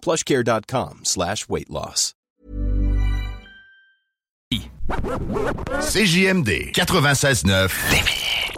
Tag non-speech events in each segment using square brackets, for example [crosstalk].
plushcare.com slash weight loss. CJMD 96.9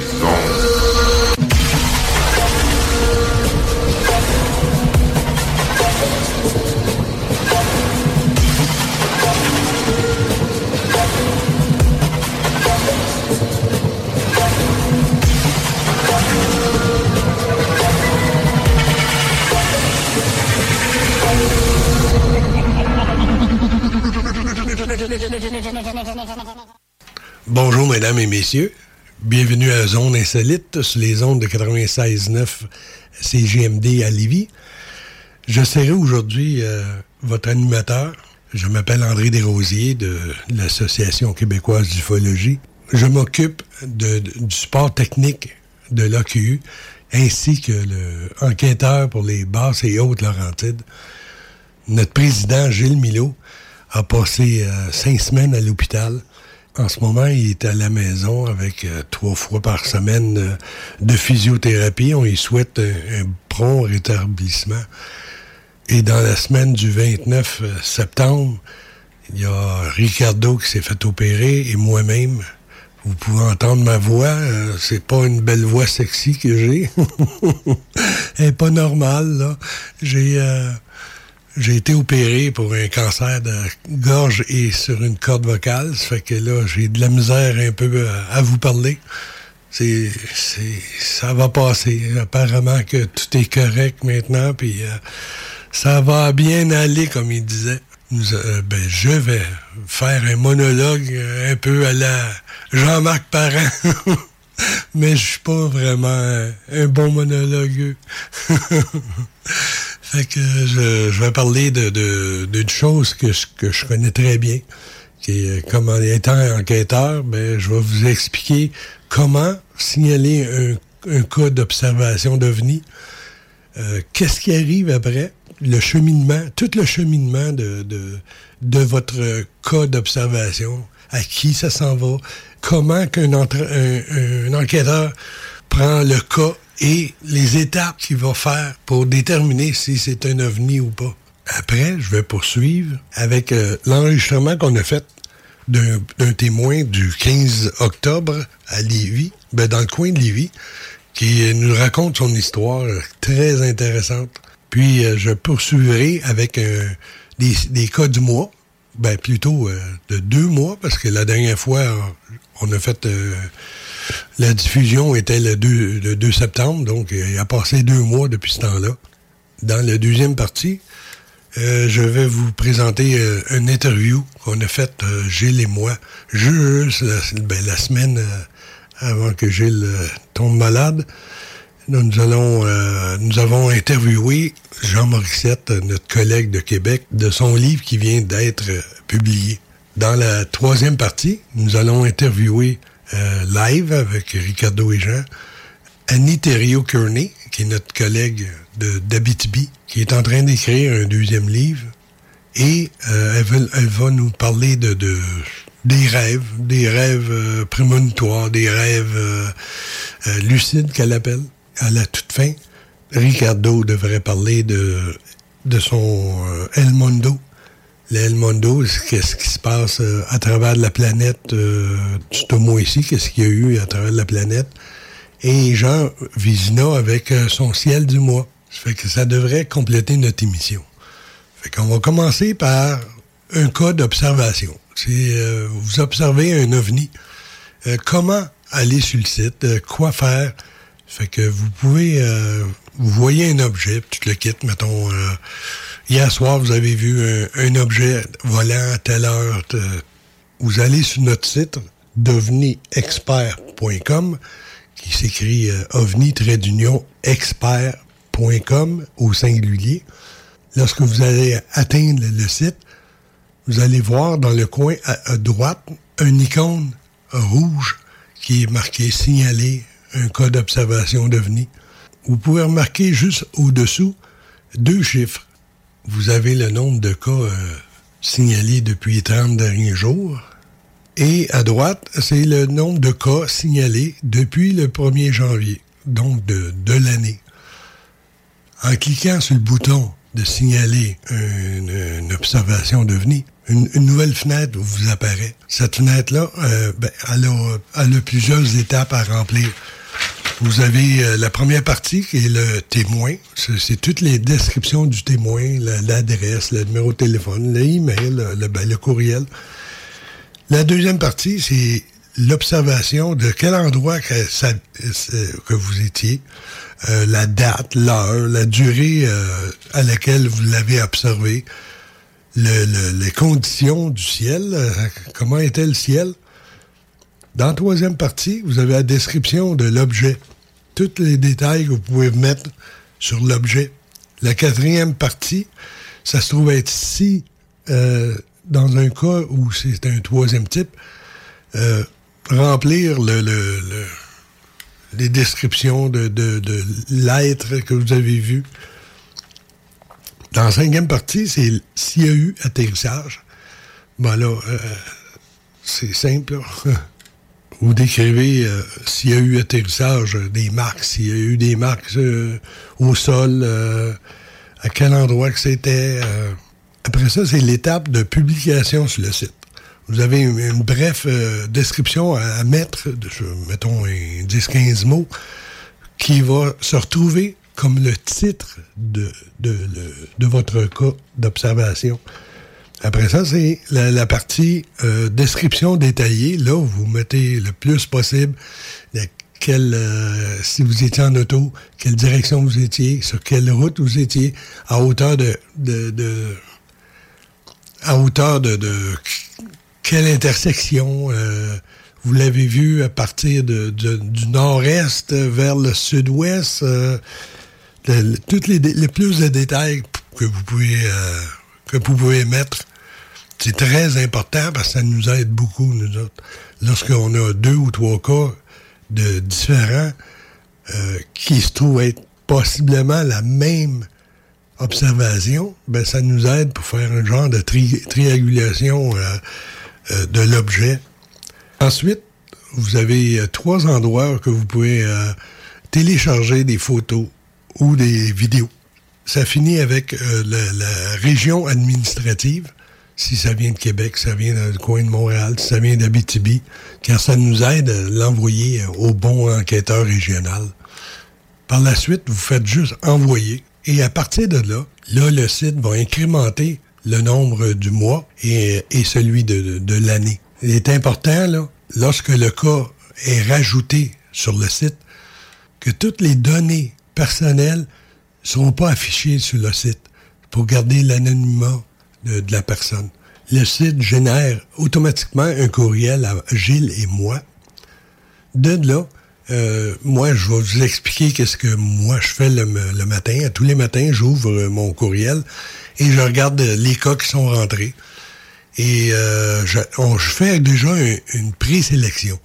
Bonjour, mesdames et messieurs. Bienvenue à Zone Insolite sur les ondes de 96.9 CGMD à Lévis. Je serai aujourd'hui euh, votre animateur. Je m'appelle André Desrosiers de l'Association québécoise d'ufologie. Je m'occupe du support technique de l'AQU ainsi que le enquêteur pour les basses et hautes Laurentides. Notre président, Gilles Milot, a passé euh, cinq semaines à l'hôpital. En ce moment, il est à la maison avec euh, trois fois par semaine euh, de physiothérapie. On lui souhaite un, prompt rétablissement. Et dans la semaine du 29 euh, septembre, il y a Ricardo qui s'est fait opérer et moi-même. Vous pouvez entendre ma voix. euh, c'est pas une belle voix sexy que j'ai. [laughs] Elle est pas normale, là. J'ai... j'ai été opéré pour un cancer de gorge et sur une corde vocale. Ça fait que là, j'ai de la misère un peu à, vous parler. C'est, ça va passer. Apparemment que tout est correct maintenant, puis euh, ça va bien aller, comme il disait. Euh, ben, je vais faire un monologue euh, un peu à la Jean-Marc Parent. [laughs] Mais je suis pas vraiment un, un bon monologueux. [laughs] Fait que je, je vais parler de, de- d'une chose que, je- connais très bien, qui est comme en étant enquêteur, ben, je vais vous expliquer comment signaler un, un cas d'observation d'OVNI, euh, qu'est-ce qui arrive après, le cheminement, tout le cheminement de, de, de votre cas d'observation, à qui ça s'en va, comment qu'un un, un enquêteur prend le cas et les étapes qu'il va faire pour déterminer si c'est un ovni ou pas. Après, je vais poursuivre avec euh, l'enregistrement qu'on a fait d'un témoin du 15 octobre à Lévis, ben dans le coin de Lévis, qui euh, nous raconte son histoire très intéressante. Puis euh, je poursuivrai avec des, des cas du mois, ben plutôt de deux mois, parce que la dernière fois, on a fait la diffusion était le 2, le 2 septembre, donc euh, il a passé deux mois depuis ce temps-là. Dans la deuxième partie, euh, je vais vous présenter euh, une interview qu'on a faite, Gilles et moi, juste la, ben, semaine avant que Gilles tombe malade, nous, nous avons interviewé Jean Morissette, notre collègue de Québec, de son livre qui vient d'être publié. Dans la troisième partie, nous allons interviewer live avec Ricardo et Jean Annie Thériault-Kearney, qui est notre collègue d'Abitibi, qui est en train d'écrire un deuxième livre. Et elle, va, nous parler de des rêves, des rêves euh, prémonitoires, des rêves euh, euh, lucides qu'elle appelle. À la toute fin, Ricardo devrait parler de, de son El Mondo. Le El qu'est-ce qui se passe à travers la planète, tout au moins ici, qu'est-ce qu'il y a eu à travers la planète? Et Jean Vizina avec son ciel du mois. Ça fait que ça devrait compléter notre émission. Fait qu'on va commencer par un cas d'observation. C'est euh, vous observez un ovni. Euh, comment aller sur le site? Euh, quoi faire? Fait que vous pouvez vous voyez un objet, tu le quittes, mettons hier soir, vous avez vu un, objet volant à telle heure. vous allez sur notre site devniexpert.com qui s'écrit ovni-expert.com au singulier. Lorsque vous allez atteindre le site, vous allez voir dans le coin à, droite un icône rouge qui est marqué signaler un cas d'observation d'OVNI. Vous pouvez remarquer juste au-dessous deux chiffres. Vous avez le nombre de cas euh, signalés depuis les 30 derniers jours. Et à droite, c'est le nombre de cas signalés depuis le 1er janvier, donc de, l'année. En cliquant sur le bouton de signaler une, observation d'OVNI, une, nouvelle fenêtre vous apparaît. Cette fenêtre-là, euh, ben, elle, a, plusieurs étapes à remplir. Vous avez euh, la première partie qui est le témoin. C'est toutes les descriptions du témoin, l'adresse, le numéro de téléphone, l'email, le, le, ben, le courriel. La deuxième partie, c'est l'observation de quel endroit que, que vous étiez, euh, la date, l'heure, la durée euh, à laquelle vous l'avez observé, les conditions du ciel, euh, comment était le ciel. Dans la troisième partie, vous avez la description de l'objet, tous les détails que vous pouvez mettre sur l'objet. La quatrième partie, ça se trouve être ici, dans un cas où c'est un troisième type, remplir le, les descriptions de, de, l'être que vous avez vu. Dans la cinquième partie, c'est s'il y a eu atterrissage. Ben là, euh, c'est simple. [laughs] Vous décrivez euh, s'il y a eu atterrissage, des marques, s'il y a eu des marques euh, au sol, à quel endroit que c'était. Après ça, c'est l'étape de publication sur le site vous avez une, brève euh, description à, mettre, de, mettons 10-15 mots, qui va se retrouver comme le titre de, de, votre cas d'observation. Après ça, c'est la, partie euh, description détaillée. Là, vous mettez le plus possible euh, si vous étiez en auto, quelle direction vous étiez, sur quelle route vous étiez, à hauteur de, à hauteur de, quelle intersection euh, vous l'avez vu à partir du nord-est vers le sud-ouest, toutes les, les, plus de détails que vous pouvez que vous pouvez mettre, c'est très important parce que ça nous aide beaucoup nous autres. Lorsqu'on a deux ou trois cas de différents qui se trouvent être possiblement la même observation, ben ça nous aide pour faire un genre de triangulation euh, de l'objet. Ensuite, vous avez euh, trois endroits que vous pouvez euh, télécharger des photos ou des vidéos. Ça finit avec la, région administrative, si ça vient de Québec, ça vient du coin de Montréal, si ça vient d'Abitibi, car ça nous aide à l'envoyer au bon enquêteur régional. Par la suite, vous faites juste envoyer, et à partir de là, là, le site va incrémenter le nombre du mois et, celui de, l'année. Il est important, là, lorsque le cas est rajouté sur le site, que toutes les données personnelles ne seront pas affichées sur le site pour garder l'anonymat de, la personne. Le site génère automatiquement un courriel à Gilles et moi. De là, euh, moi, je vais vous expliquer qu'est-ce que moi je fais le, le matin. Tous les matins, j'ouvre mon courriel et je regarde les cas qui sont rentrés. Et euh, je, je fais déjà une, une présélection.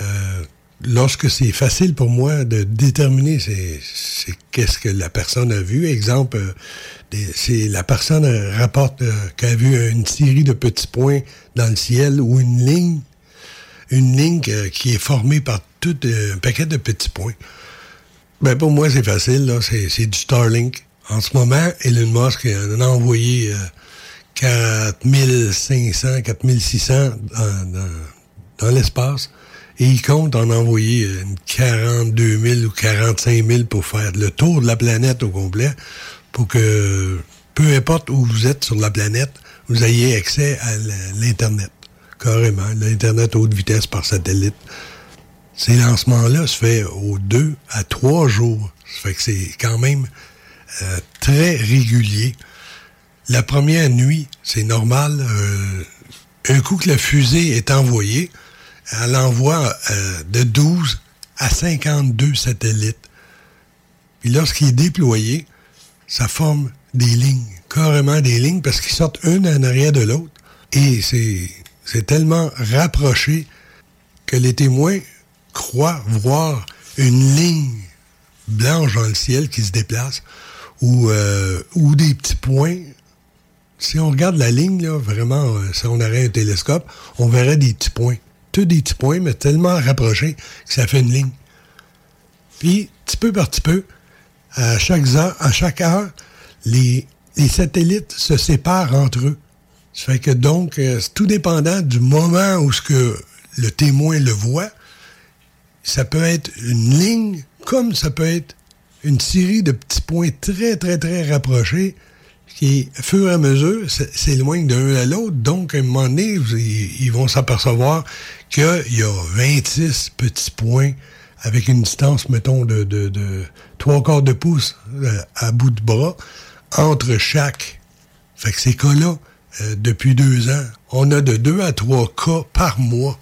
Euh, lorsque c'est facile pour moi de déterminer c'est, qu'est-ce que la personne a vu. Exemple, euh, c'est la personne euh, rapporte euh, qu'elle a vu une série de petits points dans le ciel ou une ligne, une ligne qui est formée par tout un paquet de petits points. Ben pour moi, c'est facile. C'est, du Starlink. En ce moment, Elon Musk en a envoyé euh, 4500, 4600 dans, dans, dans l'espace. Et il compte en envoyer euh, une 42 000 ou 45 000 pour faire le tour de la planète au complet, pour que, peu importe où vous êtes sur la planète, vous ayez accès à l'Internet. Carrément, l'Internet haute vitesse par satellite. Ces lancements-là se fait aux deux à trois jours. Ça fait que c'est quand même euh, très régulier. La première nuit, c'est normal. euh, un coup que la fusée est envoyée, elle envoie euh, de 12 à 52 satellites. Puis lorsqu'il est déployé, ça forme des lignes, carrément des lignes, parce qu'ils sortent une en arrière de l'autre. Et c'est, tellement rapproché que les témoins croient voir une ligne blanche dans le ciel qui se déplace ou, euh, ou des petits points. Si on regarde la ligne, là, vraiment, euh, si on aurait un télescope, on verrait des petits points. Tous des petits points, mais tellement rapprochés que ça fait une ligne. Puis, petit peu par petit peu, à chaque heure, à chaque heure les, satellites se séparent entre eux. Ça fait que donc, euh, tout dépendant du moment où ce que le témoin le voit, ça peut être une ligne, comme ça peut être une série de petits points très, très, très rapprochés qui, fur et à mesure, s'éloignent d'un à l'autre. Donc, à un moment donné, ils vont s'apercevoir qu'il y a 26 petits points avec une distance, mettons, de, trois quarts de pouce euh, à bout de bras entre chaque. Fait que ces cas-là, euh, depuis deux ans, on a de deux à trois cas par mois.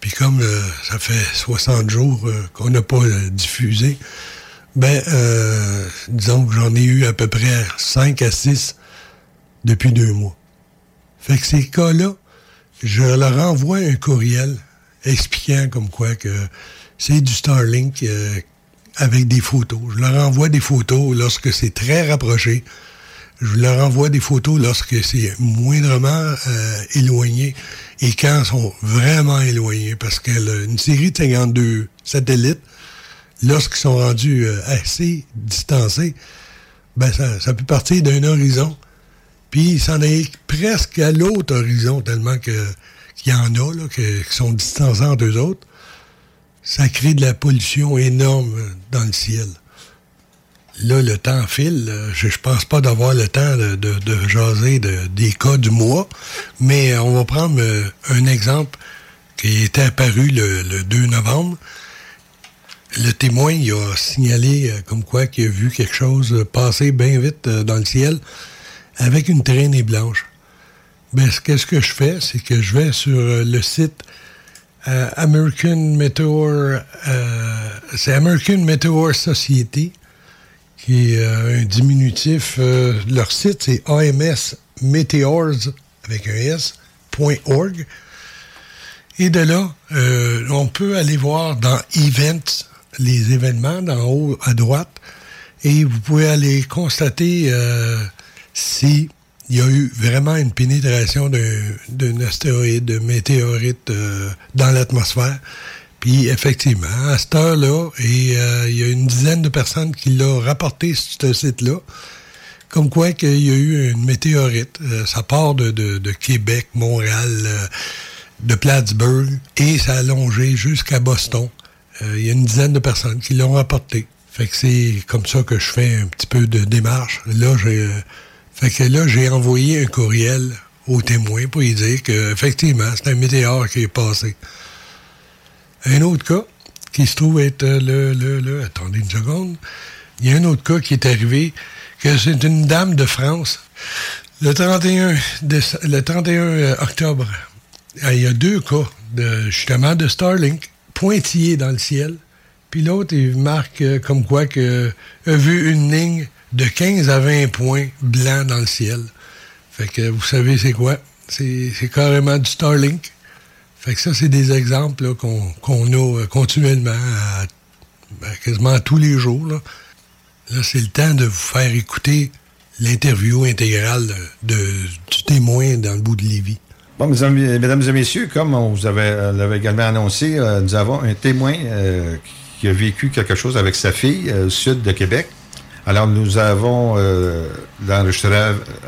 Puis comme euh, ça fait 60 jours qu'on n'a pas diffusé, ben, euh, disons que j'en ai eu à peu près 5 à 6 depuis deux mois. Fait que ces cas-là, je leur envoie un courriel expliquant comme quoi que c'est du Starlink euh, avec des photos. Je leur envoie des photos lorsque c'est très rapproché. Je leur envoie des photos lorsque c'est moindrement euh, éloigné et quand ils sont vraiment éloignés. Parce que là, une série de 52 satellites, lorsqu'ils sont rendus euh, assez distancés, ben ça, peut partir d'un horizon, puis s'en est presque à l'autre horizon, tellement que qu'il y en a là, que- sont distancés entre eux autres. Ça crée de la pollution énorme euh, dans le ciel. Là, le temps file. euh, Je, je pense pas d'avoir le temps de, de- jaser de- des cas du mois, mais on va prendre un exemple qui était apparu le 2 novembre. Le témoin il a signalé euh, comme quoi qu'il a vu quelque chose passer bien vite euh, dans le ciel avec une traînée blanche. Ben, ce- qu'est-ce que je fais? C'est que je vais sur euh, le site American Meteor, c'est American Meteor Society, qui est un diminutif. leur site, c'est AMS Meteors, avec un S, .org. Et de là, on peut aller voir dans Events, les événements, d'en haut à droite, et vous pouvez aller constater euh, si il y a eu vraiment une pénétration d'un astéroïde, d'un météorite euh, dans l'atmosphère. Puis effectivement, à cette heure-là, et euh, il y a une dizaine de personnes qui l'ont rapporté sur ce site-là, comme quoi qu'il y a eu une météorite. Euh, ça part de, de- de Québec, Montréal, de Plattsburgh, et ça a longé jusqu'à Boston. Euh, il y a une dizaine de personnes qui l'ont rapporté. Fait que c'est comme ça que je fais un petit peu de démarche. Là, j'ai, euh, fait que là, j'ai envoyé un courriel aux témoins pour lui dire que effectivement, c'est un météore qui est passé. Un autre cas qui se trouve être euh, le, le, le, attendez une seconde. Il y a un autre cas qui est arrivé, que c'est une dame de France. Le 31, déce- le 31 octobre, il y a deux cas de, justement de Starlink pointillé dans le ciel. Puis l'autre, il marque euh, comme quoi que a vu une ligne de 15 à 20 points blancs dans le ciel. Fait que vous savez c'est quoi? C'est carrément du Starlink. Fait que ça, c'est des exemples qu'on a euh, continuellement, ben, quasiment tous les jours. Là, c'est le temps de vous faire écouter l'interview intégrale du témoin dans le bout de Lévis. Bon, mesdames, et messieurs, comme on vous avait, euh, l'avait également annoncé, euh, nous avons un témoin qui a vécu quelque chose avec sa fille au sud de Québec. Alors, nous avons l'enregistré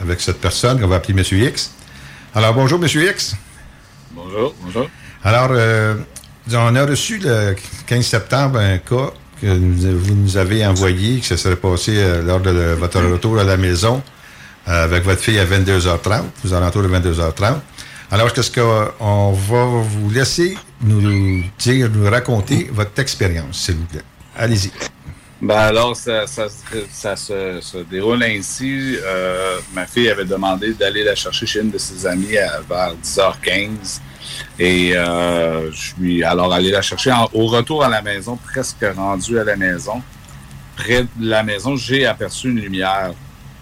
avec cette personne qu'on va appeler M. X. Alors, bonjour, M. X. Bonjour, bonjour. Alors, euh, on a reçu le 15 septembre un cas que vous nous avez envoyé, que ça serait passé euh, lors de votre retour à la maison euh, avec votre fille à 22h30, aux alentours de 22h30. Alors, qu'est-ce qu'on va vous laisser nous dire, nous raconter votre expérience, s'il vous plaît? Allez-y. Ben alors, ça, se, déroule ainsi. ma fille avait demandé d'aller la chercher chez une de ses amies vers 10h15. Et euh, je suis alors allé la chercher. au retour à la maison, presque rendu à la maison, près de la maison, j'ai aperçu une lumière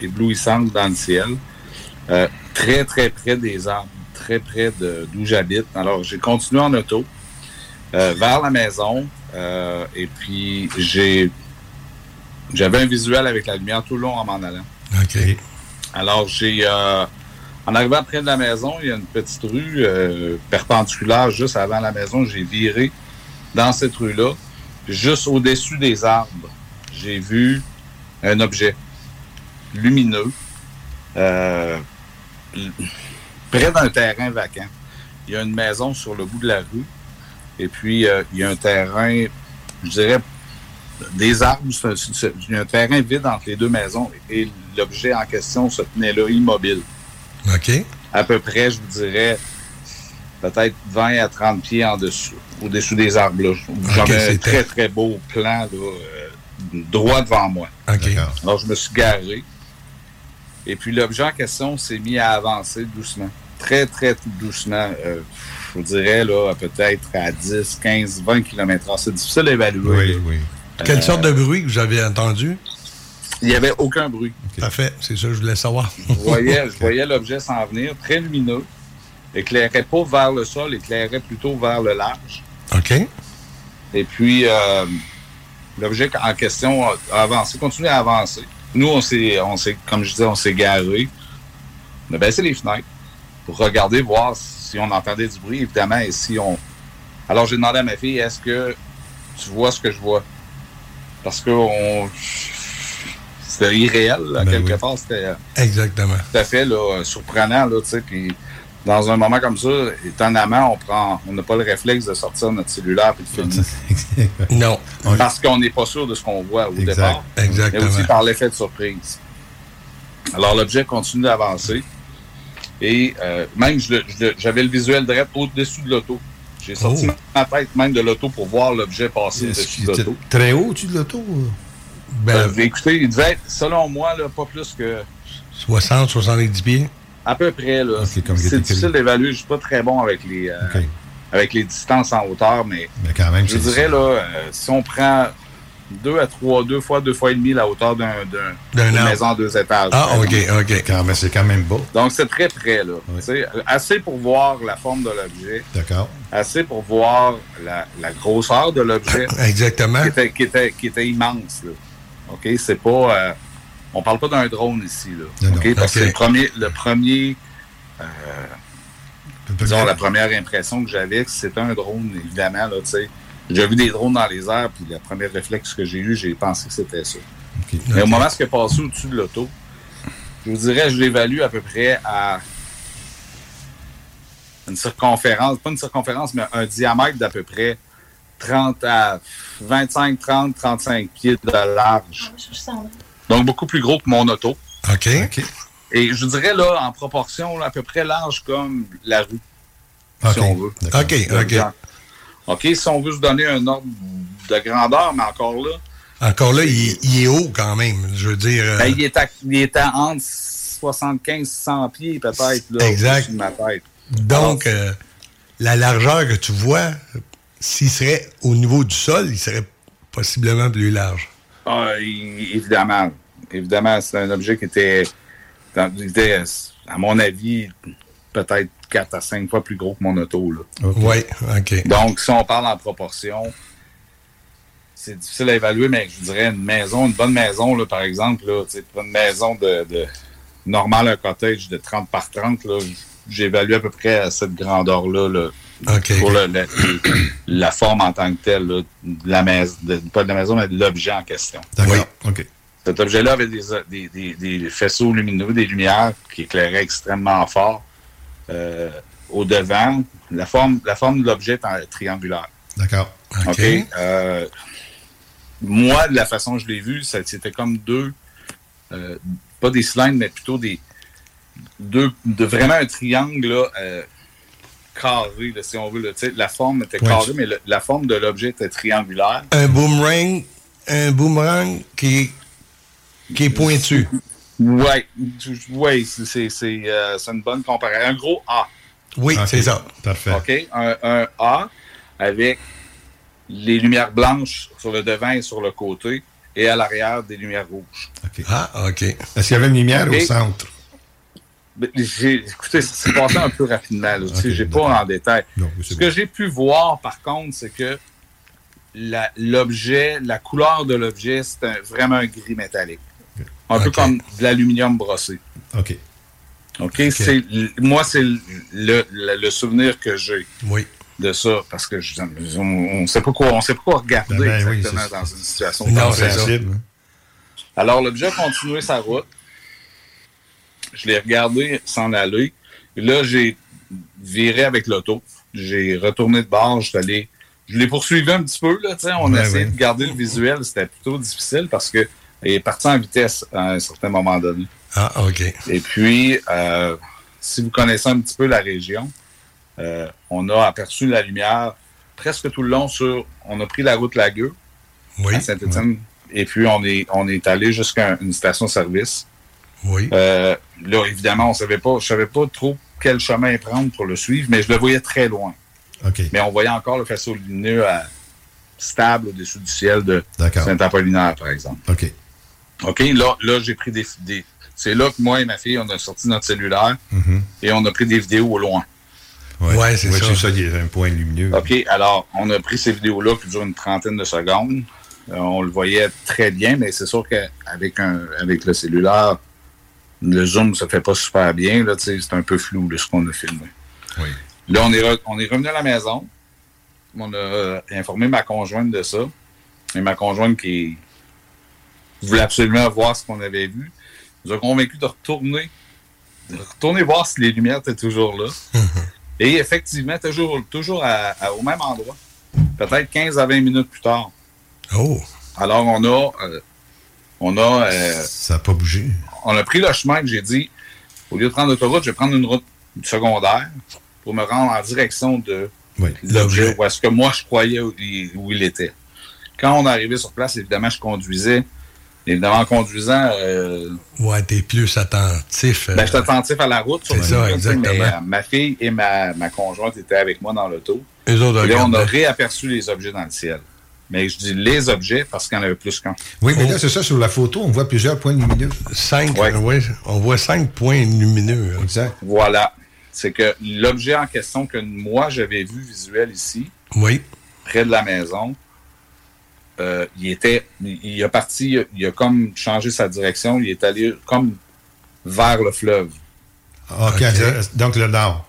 éblouissante dans le ciel, euh, très, très près des arbres, très près d'où j'habite. Alors, j'ai continué en auto euh, vers la maison et puis j'ai j'avais un visuel avec la lumière tout le long en m'en allant. OK. Alors, j'ai en arrivant près de la maison, il y a une petite rue euh, perpendiculaire juste avant la maison. J'ai viré dans cette rue-là. Juste au-dessus des arbres, j'ai vu un objet lumineux euh, près d'un terrain vacant. Il y a une maison sur le bout de la rue. Et puis, euh, il y a un terrain, je dirais, des arbres. Il y a un terrain vide entre les deux maisons. Et l'objet en question se tenait là, immobile. OK. À peu près, je vous dirais, peut-être 20 à 30 pieds en dessous, au-dessous des arbres. Là. J'avais un très, très beau plan euh, droit devant moi. OK. Alors, je me suis garé. Et puis, l'objet en question s'est mis à avancer doucement. Très, très doucement. Euh, je vous dirais, là, peut-être à 10, 15, 20 km h C'est difficile d'évaluer. Oui, oui. Quelle sorte de bruit que vous avez entendu? Il n'y avait aucun bruit. Parfait, c'est ça que je voulais savoir. je voyais, voyais l'objet s'en venir, très lumineux, éclairait pas vers le sol, éclairait plutôt vers le large. OK. Et puis, euh, l'objet en question a avancé, continue à avancer. Nous, on s'est, on s'est, comme je disais, on s'est garé. On a baissé les fenêtres pour regarder, voir si on entendait du bruit, évidemment, et si on... Alors, j'ai demandé à ma fille, est-ce que tu vois ce que je vois? Parce que on, c'était irréel, à ben quelque part. C'était Exactement. tout à fait là, surprenant, là, tu sais. Puis dans un moment comme ça, étonnamment, on prend, on n'a pas le réflexe de sortir notre cellulaire et de filmer. [laughs] non. Parce qu'on n'est pas sûr de ce qu'on voit au départ. Exactement. Mais aussi par l'effet de surprise. Alors, l'objet continue d'avancer. Et euh, même, j'avais le visuel direct au-dessus de l'auto. J'ai sorti oh. ma tête même de l'auto pour voir l'objet passer au-dessus de l'auto. Très haut au-dessus de l'auto? Ben, euh, écoutez, il devait être, selon moi, là, pas plus que. 60, 70 pieds? À peu près, là. c'est difficile d'évaluer. Je suis pas très bon avec les, euh, avec les distances en hauteur, mais, mais quand même, je dirais, là, euh, si on prend deux à trois, deux fois, deux fois et demi la hauteur d'un, d'une maison en deux étages. Ah, OK, OK. Quand même, c'est quand même beau. Donc, c'est très près, là. Assez pour voir la forme de l'objet. D'accord. Assez pour voir la, la grosseur de l'objet. Exactement. Qui était, qui était, qui était immense, là. OK? C'est pas. Euh, on parle pas d'un drone ici, là. Parce que le premier. Le premier euh, disons, la première impression que j'avais, c'était un drone, évidemment, là, tu sais. J'ai vu des drones dans les airs, puis le premier réflexe que j'ai eu, j'ai pensé que c'était ça. Mais au moment où est passé au-dessus de l'auto, je vous dirais, je l'évalue à peu près à une circonférence, pas une circonférence, mais un diamètre d'à peu près 30 à 25, 30, 35 pieds de large. Donc, beaucoup plus gros que mon auto. OK. Et je dirais, là, en proportion, à peu près large comme la rue, si on veut. OK, OK. OK, si on veut se donner un ordre de grandeur, mais encore là... Encore là, il, est haut quand même, je veux dire... Euh, ben, il, est à, il est à entre 75 100 pieds, peut-être, là, exact. de ma tête. Donc, euh, la largeur que tu vois s'il serait au niveau du sol, il serait possiblement plus large. Ah, évidemment. Évidemment, c'est un objet qui était, était, à mon avis, peut-être 4 à 5 fois plus gros que mon auto. Oui, OK. Donc, si on parle en proportion, c'est difficile à évaluer, mais je dirais une maison, une bonne maison, là, par exemple, là, une maison de, de normale, un cottage de 30 par 30, j'évalue à peu près à cette grandeur-là. Là, pour la forme en tant que telle, de la maison, pas de la maison, mais de l'objet en question. D'accord. OK. Cet objet-là avait des, des, des, faisceaux lumineux, des lumières qui éclairaient extrêmement fort euh, au devant. La forme, la forme de l'objet est triangulaire. D'accord. OK? Euh, moi, de la façon que je l'ai vu, c'était comme deux, euh, pas des cylindres, mais plutôt des deux, de vraiment un triangle là, carré, si on veut. la forme était carrée, mais la forme de l'objet était triangulaire. Un boomerang, un boomerang qui, qui est pointu. Oui, ouais, euh, c'est une bonne comparaison. Un gros A. Oui, c'est ça. Parfait. OK, un, A avec les lumières blanches sur le devant et sur le côté et à l'arrière des lumières rouges. Ah, OK. Est-ce qu'il y avait une lumière au centre? Écoutez, ça s'est passé un peu rapidement. Je n'ai pas en détail. Ce que j'ai pu voir, par contre, c'est que l'objet, la, couleur de l'objet, c'est vraiment un gris métallique. Un peu comme de l'aluminium brossé. OK. OK. Moi, c'est le, souvenir que j'ai. De ça, parce que on ne sait pas quoi, on sait pas quoi regarder ben ben exactement dans une situation non, sensible. Alors, l'objet a continué sa route. Je l'ai regardé s'en aller. là, j'ai viré avec l'auto. J'ai retourné de bord. Je l'ai poursuivi un petit peu. Là, on a essayé de garder le visuel. C'était plutôt difficile parce que il est parti en vitesse à un certain moment donné. Ah, OK. Et puis, euh, si vous connaissez un petit peu la région, euh, on a aperçu la lumière presque tout le long sur. On a pris la route Lagueux à Saint-Étienne. Et puis, on est, on est allé jusqu'à une station-service. Oui. Euh, là, évidemment, on savait pas, je savais pas trop quel chemin prendre pour le suivre, mais je le voyais très loin. OK. Mais on voyait encore le faisceau lumineux stable au-dessus du ciel de Saint-Apollinaire, par exemple. OK. OK, là, là j'ai pris des, des c'est là que moi et ma fille, on a sorti notre cellulaire mm-hmm. et on a pris des vidéos au loin. Oui, ouais, c'est ça. C'est ça, il y a un point lumineux. OK, alors, on a pris ces vidéos-là qui durent une trentaine de secondes. Euh, on le voyait très bien, mais c'est sûr qu'avec un, avec le cellulaire, le zoom ne se fait pas super bien. Là, c'est un peu flou ce qu'on a filmé. Oui. Là, on est, on est revenu à la maison. On a informé ma conjointe de ça. Et ma conjointe qui voulait absolument voir ce qu'on avait vu nous a convaincu de retourner, de retourner voir si les lumières étaient toujours là. [laughs] Et effectivement, toujours, toujours au même endroit. Peut-être 15 à 20 minutes plus tard. Oh! Alors, on a. Euh, on a. Euh, ça n'a pas bougé. On a pris le chemin que j'ai dit. Au lieu de prendre l'autoroute, je vais prendre une route secondaire pour me rendre en direction de l'objet où est-ce que moi je croyais où il, était. Quand on est arrivé sur place, évidemment, je conduisais. Évidemment, en conduisant. Euh, ouais, t'es plus attentif. Ben, je suis attentif à la route. C'est ça, exactement. ma fille et ma, ma, conjointe étaient avec moi dans l'auto. Et là, on a réaperçu les objets dans le ciel. Mais je dis les objets parce qu'il y en avait plus qu'un. Oui, mais là, c'est ça, sur la photo, on voit plusieurs points lumineux. Cinq, oui. On voit cinq points lumineux. Hein. Exact. Voilà. C'est que l'objet en question que moi, j'avais vu visuel ici, oui. près de la maison, euh, il était, il, a parti, il a comme changé sa direction, il est allé comme vers le fleuve. OK, donc le nord.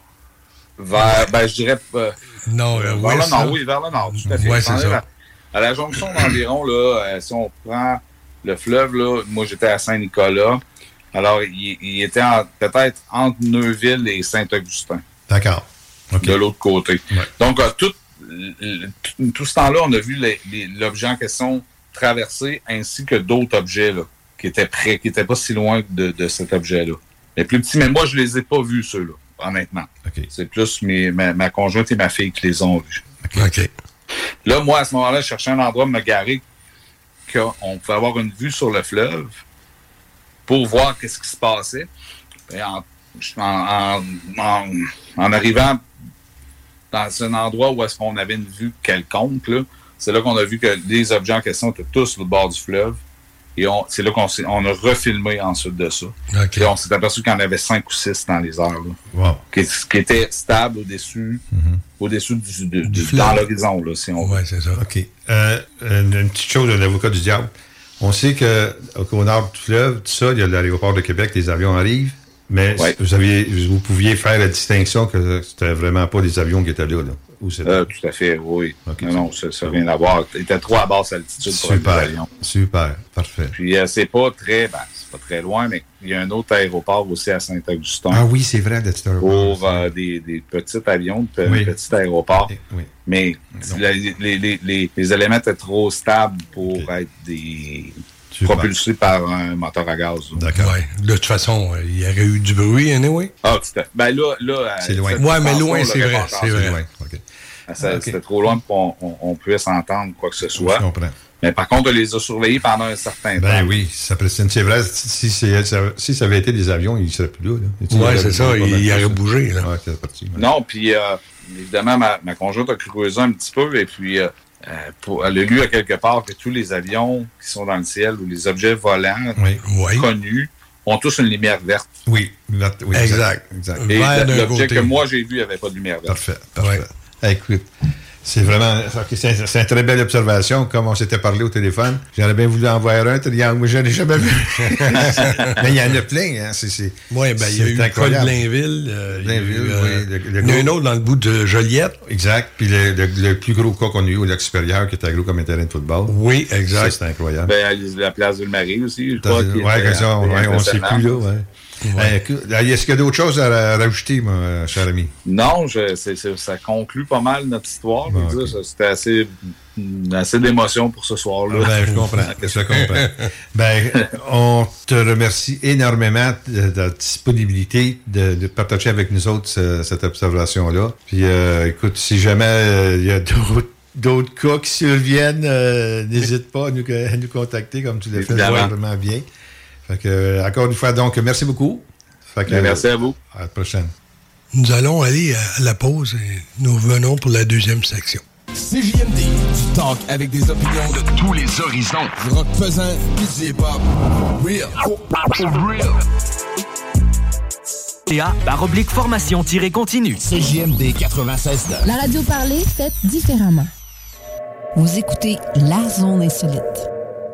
Vers, ben, je dirais. Euh, non, vers le nord, oui, vers le nord, tout à fait. Ouais, c'est ça à la jonction d'environ, là, euh, si on prend le fleuve, là, moi j'étais à Saint-Nicolas. Alors, il, était peut-être entre Neuville et Saint-Augustin. D'accord. De l'autre côté. Donc, euh, tout, tout, ce temps-là, on a vu l'objet en question traverser ainsi que d'autres objets là, qui étaient près, qui n'étaient pas si loin de, cet objet-là. Mais plus petits, mais moi, je les ai pas vus, ceux-là, honnêtement. C'est plus mes, ma, conjointe et ma fille qui les ont vus. OK. Là, moi, à ce moment-là, je cherchais un endroit de me garer qu'on pouvait avoir une vue sur le fleuve pour voir qu'est-ce qui se passait. en, arrivant dans un endroit où est-ce qu'on avait une vue quelconque. C'est là qu'on a vu que les objets en question étaient tous le bord du fleuve. Et c'est là qu'on on a refilmé ensuite de ça. Et on s'est aperçu qu'il y en avait cinq ou six dans les là, Wow. qui, qui étaient stables au-dessus, au-dessus du, dans l'horizon, là, si on veut. Ouais, c'est ça. OK. Euh, une, une petite chose de l'avocat du diable. On sait qu'au nord du fleuve, tout ça, il y a l'aéroport de Québec, les avions arrivent, mais Ouais. vous, aviez, vous pouviez faire la distinction que c'était vraiment pas des avions qui étaient là. là. Ou Euh, tout à fait, oui. Non, non, ça n'a rien à voir. Il était trop à basse altitude pour les super, super, parfait. Puis euh, c'est pas très, ben, c'est pas très loin, mais il y a un autre aéroport aussi à Saint-Augustin Ah oui, c'est vrai, de pour euh, des, des petits avions, de Oui. petits aéroports. Oui. Mais la- les, les, les, les éléments étaient trop stables pour être des Super. propulsés par un moteur à gaz. D'accord. Ouais. De toute façon, euh, il y aurait eu du bruit, anyway. Ah, tout à fait. Ben là, là C'est loin. Ouais, mais loin, c'est vrai, c'est vrai. Ok. C'était trop loin pour qu'on on, on puisse entendre quoi que ce Je soit. comprends. Mais par contre, on les a surveillés pendant un certain Ben temps. oui, ça peut- c'est vrai. Si, si ça avait été des avions, ils ne seraient plus là. aurait c'est ça. pas mal Il plus, aurait ça. bougé, là. Ouais, c'est parti. ouais. Non, puis euh, évidemment, ma, ma conjointe a creusé un petit peu et puis euh, euh, pour, elle a lu à quelque part que tous les avions qui sont dans le ciel ou les objets volants Oui, Oui. connus ont tous une lumière verte. oui, oui, Exact. exact. Et l'objet côté. que moi j'ai vu, il n'y avait pas de lumière verte. Parfait, parfait. Écoute, c'est vraiment. C'est une très belle observation, comme on s'était parlé au téléphone. J'aurais bien voulu en voir un triangle, mais je n'en ai jamais vu. [laughs] mais il y en a plein, hein. C'est, c'est, Oui, ben, il y a eu le cas de incroyable. Y euh, Blainville, oui, le- le il y en a un gros- autre dans le bout de Joliette. Exact. Puis le, le- le plus gros cas qu'on a eu au lac supérieur, qui était gros comme un terrain de football. Oui, Ça, exact. c'est incroyable. Ben, à la place de Marie aussi, je crois. ça, on, on sait plus, là. Ouais. Ben, écoute, est-ce qu'il y a d'autres choses à, ra- rajouter, mon cher ami? Non, je, ça conclut pas mal notre histoire. Bon. Ça, C'était assez, mm, assez d'émotion pour ce soir-là. Ben, je comprends. [laughs] je comprends. Ben, on te remercie énormément de ta disponibilité de, de partager avec nous autres ce- cette observation-là. Puis, euh, écoute, si jamais euh, il y a d'autres d'autres cas qui surviennent, euh, n'hésite pas à nous, à nous contacter comme tu l'as fait vraiment bien. Fait que, encore une fois, donc, merci beaucoup. Fait que, Ben, merci à vous. À la prochaine. Nous allons aller à la pause et nous revenons pour la deuxième section. CJMD, du talk avec des opinions de tous les horizons. Du rock pesant, pis du hip-hop. Real. Real. TA, barre oblique formation-continue. CJMD 96 La radio parlée, faite différemment. Vous écoutez La Zone Insolite.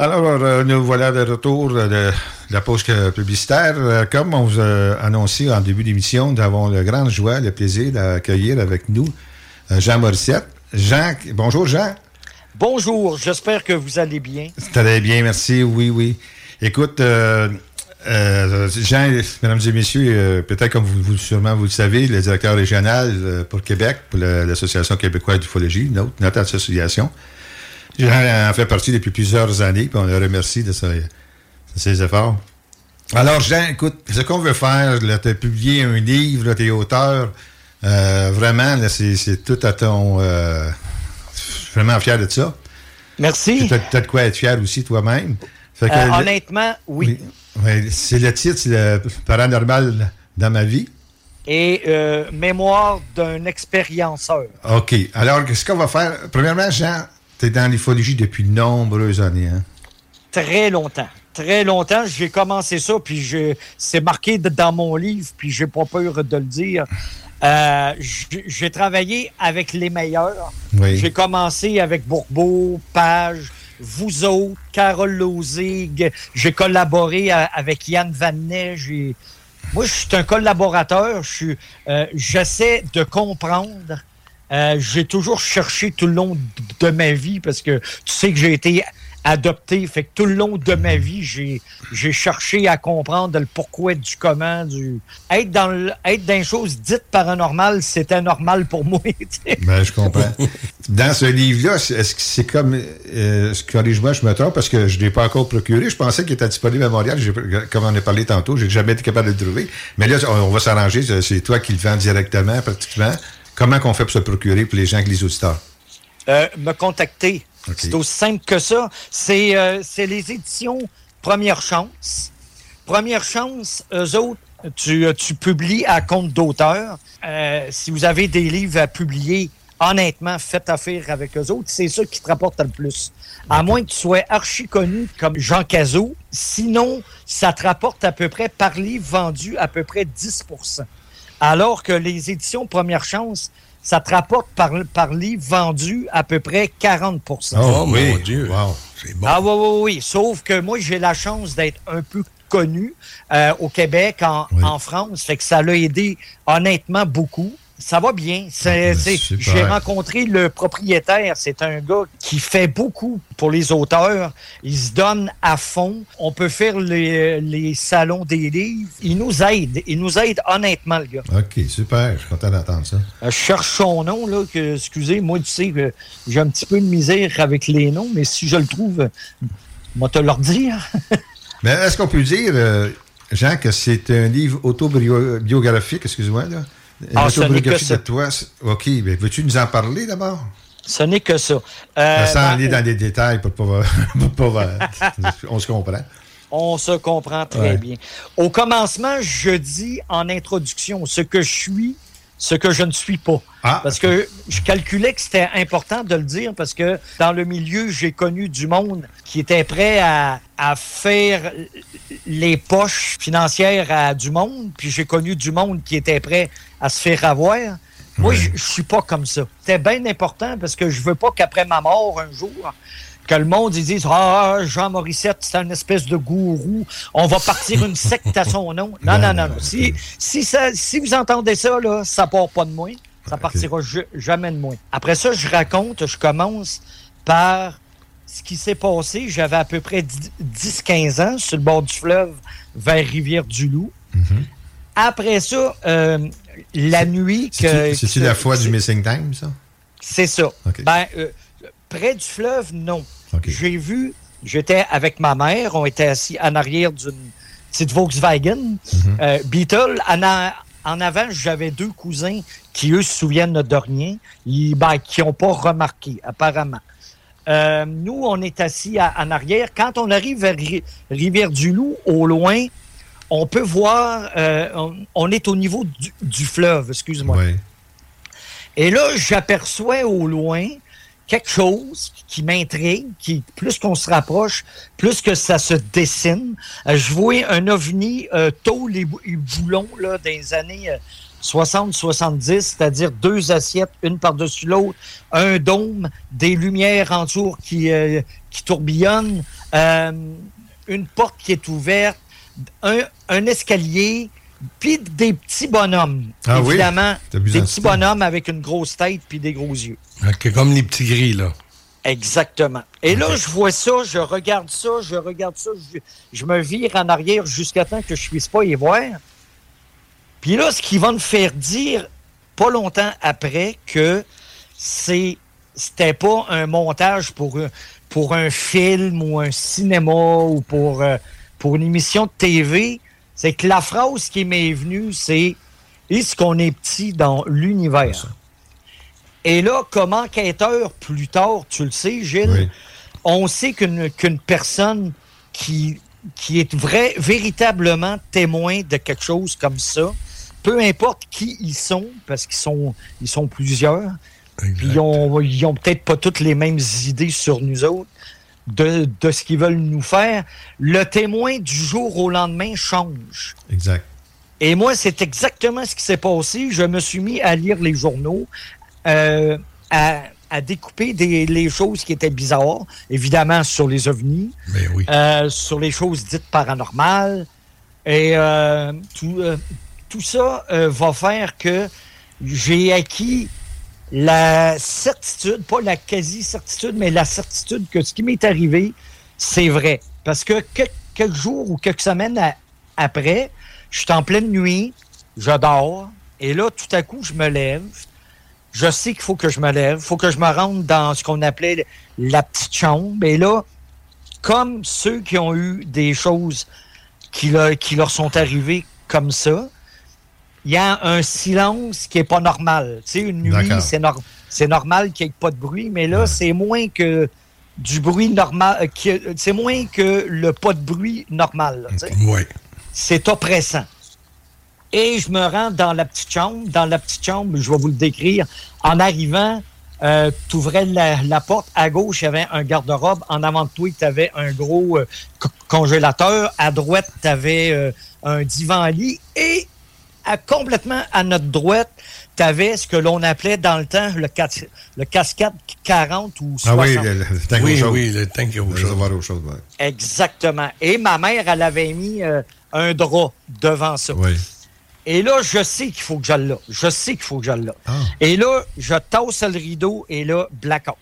Alors, euh, nous voilà de retour de, de la pause publicitaire. Euh, Comme on vous a annoncé en début d'émission, nous avons le grand joie, le plaisir d'accueillir avec nous euh, Jean Morissette. Jean, bonjour Jean. Bonjour, j'espère que vous allez bien. Très bien, merci. Oui, oui. Écoute, euh, Jean, mesdames et messieurs, peut-être comme vous, vous- sûrement vous le savez, le directeur régional pour Québec, pour l'Association québécoise d'ufologie, notre, notre association. Jean en fait partie depuis plusieurs années, puis on le remercie de, ses- de ses efforts. Alors, Jean, écoute, ce qu'on veut faire, tu as publié un livre, tu es auteur. Euh, vraiment, c'est tout à ton. euh, je suis vraiment fier de ça. Merci. Tu as, de quoi être fier aussi toi-même. Euh, honnêtement, oui. oui, c'est le titre, c'est le paranormal dans ma vie. Et mémoire d'un expérienceur. OK. Alors, ce qu'on va faire, premièrement, Jean, tu es dans l'ufologie depuis de nombreuses années. Hein? Très longtemps. Très longtemps. J'ai commencé ça, puis je- c'est marqué dans mon livre, puis j'ai pas peur de le dire. Euh, j'ai travaillé avec les meilleurs. Oui. J'ai commencé avec Bourbeau, Page, vous autres, Carole Lozig. J'ai collaboré à- avec Yann Vanet. J'ai... Moi, je suis un collaborateur. Je euh, j'essaie de comprendre. Euh, j'ai toujours cherché tout le long de ma vie parce que tu sais que j'ai été adopté. Fait que tout le long de ma vie, j'ai, j'ai cherché à comprendre le pourquoi du comment. Du... Être, dans le, être dans les choses dites paranormales, c'était normal pour moi. [laughs] Ben, je comprends. dans ce livre-là, est-ce que c'est comme... Euh, Corrige-moi, je me trompe, parce que je ne l'ai pas encore procuré. Je pensais qu'il était disponible à Montréal. Comme on a parlé tantôt, j'ai jamais été capable de le trouver. Mais là, on, va s'arranger. C'est toi qui le vends directement, pratiquement. Comment qu'on fait pour se procurer pour les gens qui les auditeurs? Euh, me contacter. C'est aussi simple que ça. C'est euh, les éditions Première Chance. Première Chance, eux autres, tu, euh, tu publies à compte d'auteur. si vous avez des livres à publier, honnêtement, faites affaire avec eux autres. C'est ça qui te rapporte le plus. À moins que tu sois archi connu comme Jean Cazot. Sinon, ça te rapporte à peu près par livre vendu à peu près 10 Alors que les éditions Première Chance, ça te rapporte par, par livre vendu à peu près 40% Oh, mon Dieu! C'est bon. Ah oui, oui, oui. Sauf que moi, j'ai la chance d'être un peu connu euh, au Québec, en, en France. Fait que ça l'a aidé honnêtement beaucoup. Ça va bien. Ah, j'ai rencontré le propriétaire. C'est un gars qui fait beaucoup pour les auteurs. Il se donne à fond. On peut faire les, salons des livres. Il nous aide. Il nous aide honnêtement, le gars. OK, super. Je suis content d'entendre ça. Euh, je cherche son nom, là. Que, excusez, moi, tu sais que j'ai un petit peu de misère avec les noms, mais si je le trouve, moi te le dire. [laughs] mais est-ce qu'on peut dire, euh, Jean, que c'est un livre autobiographique, excuse-moi, là? Ah, ce n'est que ça. toi. OK, mais veux-tu nous en parler d'abord? Ce n'est que ça. Euh, Sans aller dans les détails pour pas. [laughs] on se comprend. On se comprend très bien. Au commencement, je dis en introduction ce que je suis, ce que je ne suis pas. Ah, parce que je calculais que c'était important de le dire parce que dans le milieu, j'ai connu du monde qui était prêt à, à faire les poches financières à du monde, puis j'ai connu du monde qui était prêt à se faire avoir. Moi, je, je suis pas comme ça. C'était bien important parce que je veux pas qu'après ma mort, un jour, que le monde ils dise Ah, Jean Morissette, c'est une espèce de gourou, on va partir une secte à son nom. Non, non, non, non. Si, si, ça, si vous entendez ça, là, ça part pas de moi. Ça partira jamais de moi. Après ça, je raconte, je commence par ce qui s'est passé. J'avais à peu près 10-15 ans sur le bord du fleuve vers Rivière-du-Loup. Mm-hmm. Après ça, euh, la nuit que. C'est-tu la foi du Missing Time, ça? C'est ça. Ben, euh, près du fleuve, non. J'ai vu, j'étais avec ma mère, on était assis en arrière d'une petite Volkswagen euh, Beetle. En, avant, j'avais deux cousins qui, eux, se souviennent de rien, ben, qui n'ont pas remarqué, apparemment. Euh, nous, on est assis en arrière. Quand on arrive vers Rivière-du-Loup, au loin, on peut voir, euh, on, est au niveau du, fleuve, excuse-moi. Et là, j'aperçois au loin quelque chose qui m'intrigue, qui plus qu'on se rapproche, plus que ça se dessine. Euh, je vois un ovni euh, tôt les, boulons là, des années 60-70, euh, c'est-à-dire deux assiettes, une par-dessus l'autre, un dôme, des lumières en tour qui, qui tourbillonnent, une porte qui est ouverte, un escalier, puis des petits bonhommes. Ah évidemment, des petits bonhommes avec une grosse tête puis des gros yeux. Comme les petits gris, là. Exactement. Et là, je vois ça, je regarde ça, je regarde ça, je, me vire en arrière jusqu'à temps que je ne puisse pas y voir. Puis là, ce qui va me faire dire, pas longtemps après, que c'est c'était pas un montage pour, pour un film ou un cinéma ou pour, euh, pour une émission de TV, c'est que la phrase qui m'est venue, c'est Est-ce qu'on est petit dans l'univers? Et là, comme enquêteur, plus tard, tu le sais, Gilles, on sait qu'une personne qui, qui est vrai, véritablement témoin de quelque chose comme ça, peu importe qui ils sont, parce qu'ils sont, ils sont plusieurs, puis ils ont, ils ont peut-être pas toutes les mêmes idées sur nous autres, de, de ce qu'ils veulent nous faire, le témoin du jour au lendemain change. Exact. Et moi, c'est exactement ce qui s'est passé. Je me suis mis à lire les journaux, euh, à, à, découper des, les choses qui étaient bizarres, évidemment sur les ovnis, Mais oui. euh, sur les choses dites paranormales. Et euh, tout, tout ça va faire que j'ai acquis la certitude, pas la quasi-certitude, mais la certitude que ce qui m'est arrivé, c'est vrai. Parce que quelques jours ou quelques semaines après, je suis en pleine nuit, je dors, et là, tout à coup, je me lève. Je sais qu'il faut que je me lève, il faut que je me rende dans ce qu'on appelait la petite chambre. Et là, comme ceux qui ont eu des choses qui, qui leur sont arrivées comme ça, il y a un silence qui n'est pas normal. Tu sais, une nuit, c'est, normal qu'il n'y ait pas de bruit, mais là, c'est moins que du bruit normal. Euh, c'est moins que le pas de bruit normal. oui. C'est oppressant. Et je me rends dans la petite chambre. Dans la petite chambre, je vais vous le décrire. En arrivant, euh, tu ouvrais la, porte. À gauche, il y avait un garde-robe. En avant de toi, tu avais un gros euh, congélateur. À droite, tu avais euh, un divan-lit. Et à, complètement à notre droite, tu avais ce que l'on appelait dans le temps le, le cascade 40 ou 60. Ah oui, le, tank oui, oui, le tank au chaud. Exactement. Et ma mère, elle avait mis un drap devant ça. Oui. Et là, je sais qu'il faut que j'aille là. Je sais qu'il faut que j'aille là. Ah. Et là, je tasse le rideau et là, blackout.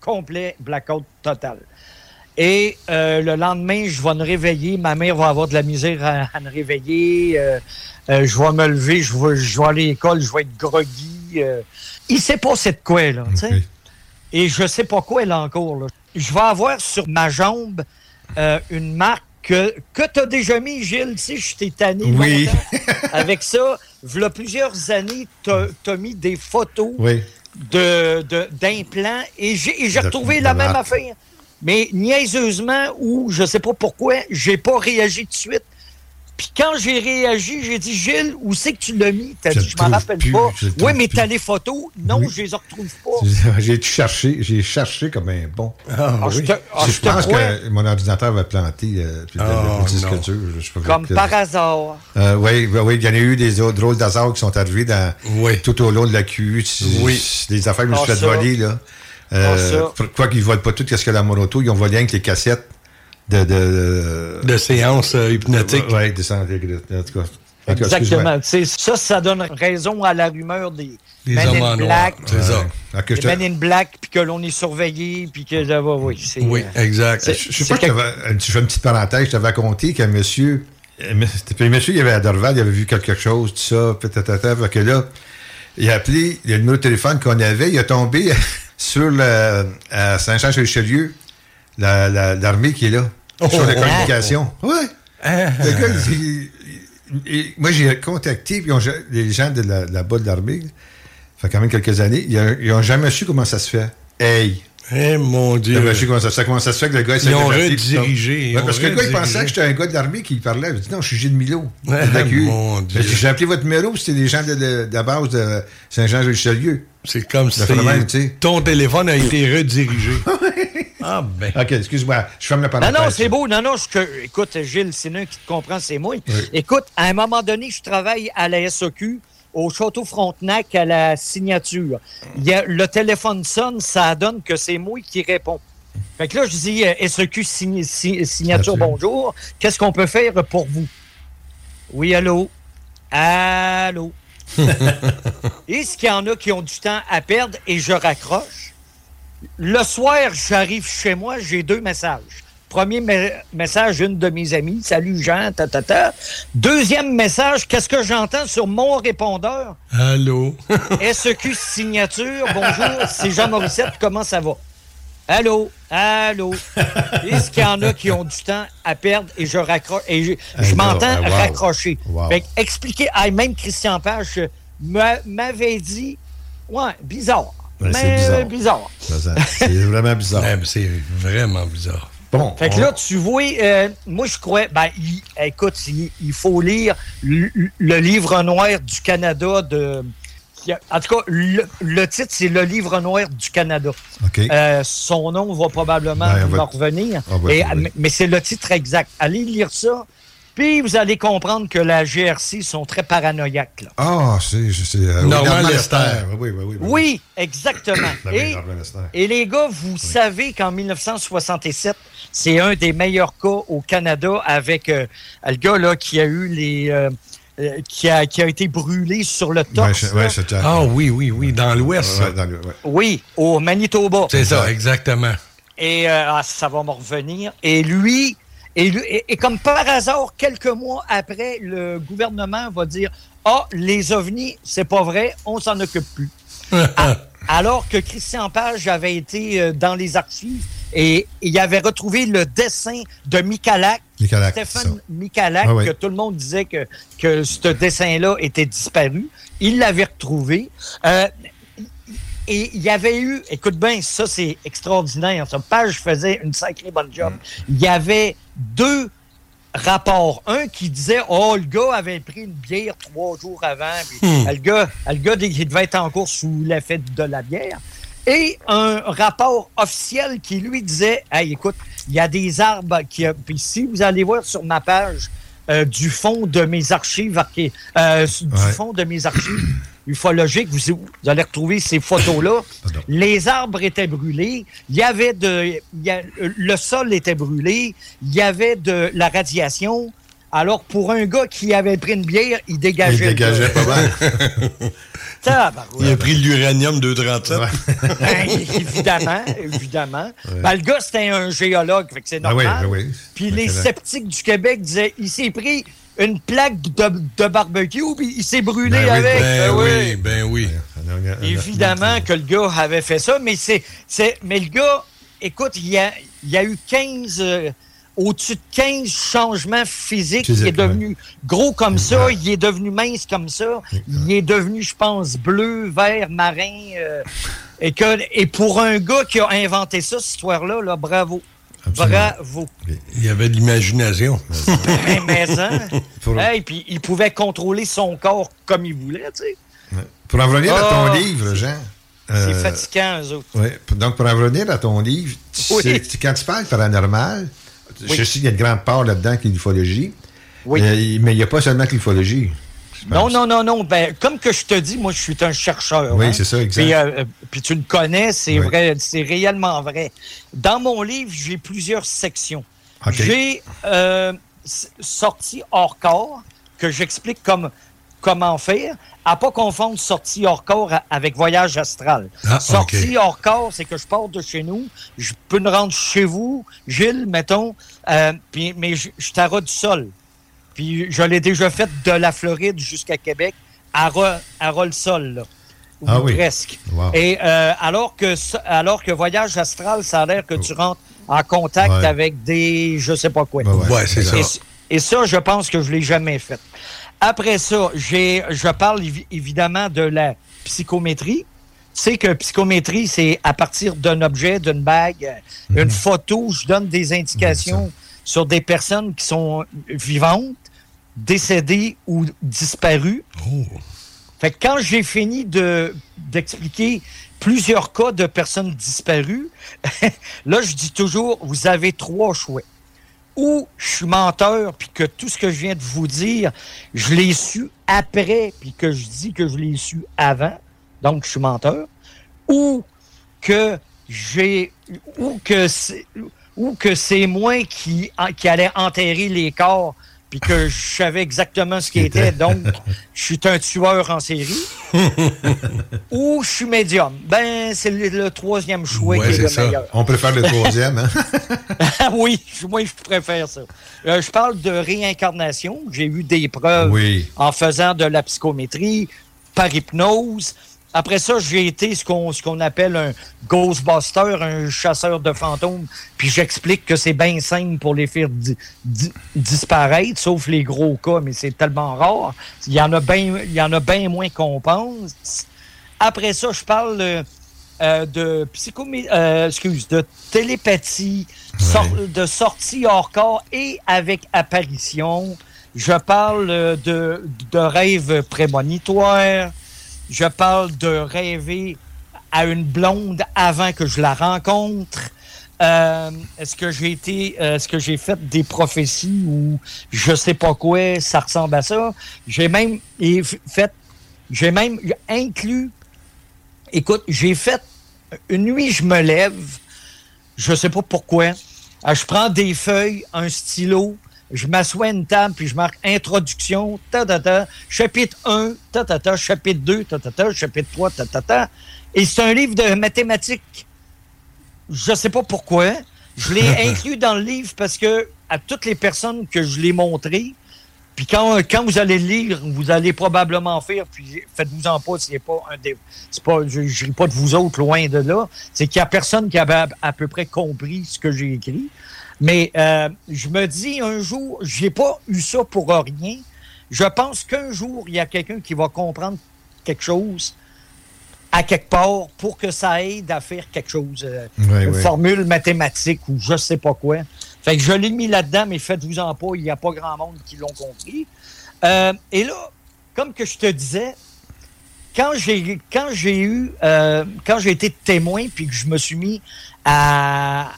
Complet blackout total. Et euh, le lendemain, je vais me réveiller. Ma mère va avoir de la misère à, me réveiller. Euh, euh, je vais me lever, je vais, je vais aller à l'école, je vais être groggy. il sait pas c'est de quoi, là. Et je sais pas quoi, là, encore. Là. Je vais avoir sur ma jambe une marque que, que tu as déjà mis, Gilles, tu sais, je t'ai tanné oui. [laughs] avec ça. Il y a plusieurs années, tu as, mis des photos de, d'implants et j'ai, retrouvé la même affaire. Mais niaiseusement, ou je sais pas pourquoi, j'ai pas réagi tout de suite. Puis quand j'ai réagi, j'ai dit Gilles, où c'est que tu l'as mis? T'as dit je m'en rappelle pas. Oui, mais t'as les photos Non, je les retrouve pas. [laughs] J'ai cherché, j'ai cherché comme un bon. Ah, ah, je, ah, pense que mon ordinateur va planter euh, puis oh, Comme par hasard. Euh, oui, oui, il y en a eu des autres drôles d'hasard qui sont arrivés dans, tout au long de la QU. Oui. Des affaires que je me suis fait voler là. Euh, quoi qu'ils ne volent pas tout ce que la monoto, ils ont volé avec les cassettes de, de, de séances euh, hypnotiques. Oui, de séances en tout cas. Exactement. Ça, ça donne raison à la rumeur des, des Men in Black. C'est ça. Les Men in Black, puis que l'on est surveillé, puis que... Euh, oui, oui euh, exact. Je sais pas que... tu fais une petite parenthèse, je t'avais raconté qu'un monsieur... Puis monsieur, il avait à Dorval, il avait vu quelque chose, tout ça, peut-être, que là, il a appelé, il a le numéro de téléphone qu'on avait, il a tombé [laughs] sur le, à Saint-Jean-sur-Richelieu, l'armée qui est là, oh, sur la oh, communication. Oh. Oui. Ah. Le gars, moi, j'ai contacté puis les gens de la, la bas de l'armée, ça fait quand même quelques années, ils n'ont jamais su comment ça se fait. Hey! Eh mon Dieu! Ils su comment ça, se fait, comment ça se fait que le gars Ils ont redirigé. Ouais, parce que le gars, il pensait que j'étais un gars de l'armée qui parlait. Il dit non, je suis Gilles Milo. Eh, mon Dieu! J'ai appelé votre numéro, c'était des gens de, de, la base de Saint-Jean-Richelieu. C'est comme si ton téléphone a été redirigé. [laughs] Ah ben. OK, excuse-moi. Je ferme la parenthèse. Non, non, c'est beau. Non, non, je, écoute, Gilles, c'est un qui te comprend, c'est moi. Écoute, à un moment donné, je travaille à la SOQ au Château Frontenac à la signature. Il y a, le téléphone sonne, ça donne que c'est moi qui réponds. Fait que là, je dis euh, SEQ signature, bonjour. Qu'est-ce qu'on peut faire pour vous? Oui, allô? Allô? [laughs] Est-ce qu'il y en a qui ont du temps à perdre et je raccroche? Le soir, j'arrive chez moi, j'ai deux messages. Premier message, une de mes amies. Salut Jean, ta, ta, ta. Deuxième message, qu'est-ce que j'entends sur mon répondeur? Allô? [laughs] SEQ signature, bonjour, c'est Jean Morissette, comment ça va? Allô? Allô? [laughs] Est-ce qu'il y en a qui ont du temps à perdre et je raccroche et je, m'entends raccrocher? expliquez, même Christian Page m'avait dit, ouais, bizarre mais bizarre. C'est vraiment bizarre. c'est vraiment bizarre. Bon. Fait que là, tu vois, euh, moi, je crois, ben, écoute, il, faut lire le, livre noir du Canada de. En tout cas, le, titre, c'est Le livre noir du Canada. Euh, son nom va probablement ben, revenir. Ah, ben, mais c'est le titre exact. Allez lire ça. Puis vous allez comprendre que la GRC sont très paranoïaques. Ah, c'est. Euh, Normal Lester. Oui, oui, oui, oui. exactement. [coughs] et, et, les gars, vous savez qu'en 1967, c'est un des meilleurs cas au Canada avec euh, le gars là, qui a eu les. Euh, euh, qui, a, qui a été brûlé sur le torse. Ouais, ouais, ah oui, oui, oui, dans l'ouest. Oui, au Manitoba. C'est ça, exactement. Et euh, ah, ça va me revenir. Et lui, et, et, comme par hasard, quelques mois après, le gouvernement va dire Ah, les ovnis, c'est pas vrai, on s'en occupe plus. [laughs] alors que Christian Page avait été euh, dans les archives et il avait retrouvé le dessin de Michalak, Stéphane Michalak, que tout le monde disait que, que ce dessin-là était disparu. Il l'avait retrouvé. Euh, et il y avait eu, écoute bien, ça c'est extraordinaire. Ça, Page faisait une sacrée bonne job. Mm. Il y avait deux rapports. Un qui disait Oh, le gars avait pris une bière trois jours avant. Hmm. le, gars, le gars, il devait être en cours sous l'effet de la bière. Et un rapport officiel qui lui disait Hey, écoute, il y a des arbres qui. Puis si vous allez voir sur ma page euh, du fond de mes archives, euh, du fond de mes archives ufologiques, vous, vous allez retrouver ces photos-là. Les arbres étaient brûlés, il y avait de. le sol était brûlé, il y avait de la radiation. Alors, pour un gars qui avait pris une bière, il dégageait. Il dégageait pas mal. [laughs] il a pris l'uranium 237. Ben, évidemment, évidemment. [laughs] Ben, le gars, c'était un géologue, fait que c'est ah normal. oui, oui. Puis les sceptiques du Québec disaient il s'est pris une plaque de, barbecue, puis il s'est brûlé ben avec. Ben, oui, ben oui. Évidemment que le gars avait fait ça, mais c'est. Mais le gars, écoute, il y a, il y a eu 15. Euh, au-dessus de 15 changements physiques. il est devenu gros comme ça, il est devenu mince comme ça, il est devenu, je pense, bleu, vert, marin. Euh, et, que, et pour un gars qui a inventé ça, cette histoire-là, là, bravo. Bravo. Il y avait de l'imagination. [laughs] mais, [laughs] hein? puis il pouvait contrôler son corps comme il voulait, tu sais. Pour en revenir à ton ah! livre, Jean. C'est euh, fatigant, eux autres. Oui. Donc, pour en revenir à ton livre, quand tu parles paranormal, je sais qu'il y a une grande part là-dedans qui est l'ufologie. Oui. Euh, mais il n'y a pas seulement que l'ufologie. Non, non, non, non. Ben, comme que je te dis, moi, je suis un chercheur. Oui, hein. c'est ça, exact. Euh, puis, tu le connais, c'est vrai, c'est réellement vrai. Dans mon livre, j'ai plusieurs sections. J'ai euh, sorti hors corps, que j'explique comme, comment faire, à pas confondre sortie hors corps avec voyage astral. Ah, sortie hors corps, c'est que je pars de chez nous, je peux me rendre chez vous, Gilles, mettons, euh, puis, mais je, je du sol. Puis je l'ai déjà fait de la Floride jusqu'à Québec, à, à le sol, ah oui. presque. Et euh, alors, que, alors que Voyage Astral, ça a l'air que tu rentres en contact avec des je sais pas quoi. Ouais, c'est ça. Et, ça, je pense que je l'ai jamais fait. Après ça, j'ai, je parle évidemment de la psychométrie. C'est que psychométrie, c'est à partir d'un objet, d'une bague, une mhm. photo, je donne des indications sur des personnes qui sont vivantes décédés ou disparus. Oh. Fait que quand j'ai fini de, d'expliquer plusieurs cas de personnes disparues, [laughs] là, je dis toujours, vous avez trois choix. Ou je suis menteur, puis que tout ce que je viens de vous dire, je l'ai su après, puis que je dis que je l'ai su avant, donc je suis menteur. Ou que j'ai... Ou que c'est, ou que c'est moi qui, qui allais enterrer les corps puis que je savais exactement ce qui [laughs] était. Donc, je suis un tueur en série. [laughs] ou je suis médium. Ben, c'est le, troisième choix qui est, le meilleur. On préfère le troisième, hein? [laughs] oui, moi, je préfère ça. Euh, je parle de réincarnation. J'ai eu des preuves en faisant de la psychométrie, par hypnose. Après ça, j'ai été ce qu'on appelle un Ghostbuster, un chasseur de fantômes. Puis j'explique que c'est bien simple pour les faire disparaître, sauf les gros cas, mais c'est tellement rare. Il y en a bien il y en a bien moins qu'on pense. Après ça, je parle euh, de psychomé euh, excuse, de télépathie, de sortie hors corps et avec apparition. Je parle de, de rêves prémonitoires. Je parle de rêver à une blonde avant que je la rencontre. Euh, est-ce que j'ai été, euh, est-ce que j'ai fait des prophéties ou je sais pas quoi, ça ressemble à ça? J'ai même fait, j'ai même inclus. Écoute, j'ai fait une nuit, je me lève, je sais pas pourquoi. Euh, je prends des feuilles, un stylo, je m'assois à une table, puis je marque introduction, ta, ta, ta, chapitre 1, ta, ta, ta, chapitre 2, ta, ta, ta, chapitre 3, ta, ta, ta. Et c'est un livre de mathématiques. Je sais pas pourquoi. Je l'ai [laughs] inclus dans le livre parce que à toutes les personnes que je l'ai montré, puis quand, quand vous allez le lire, vous allez probablement faire, puis faites-vous en pas, c'est pas un des. Pas, je ne ris pas de vous autres loin de là. C'est qu'il n'y a personne qui avait à, peu près compris ce que j'ai écrit. Mais euh, je me dis un jour, j'ai pas eu ça pour rien. Je pense qu'un jour, il y a quelqu'un qui va comprendre quelque chose à quelque part pour que ça aide à faire quelque chose. Euh, une formule mathématique ou je sais pas quoi. Fait que je l'ai mis là-dedans, mais faites-vous en pas, il n'y a pas grand monde qui l'ont compris. Euh, et là, comme que je te disais, quand j'ai quand j'ai eu euh, quand j'ai été témoin puis que je me suis mis à,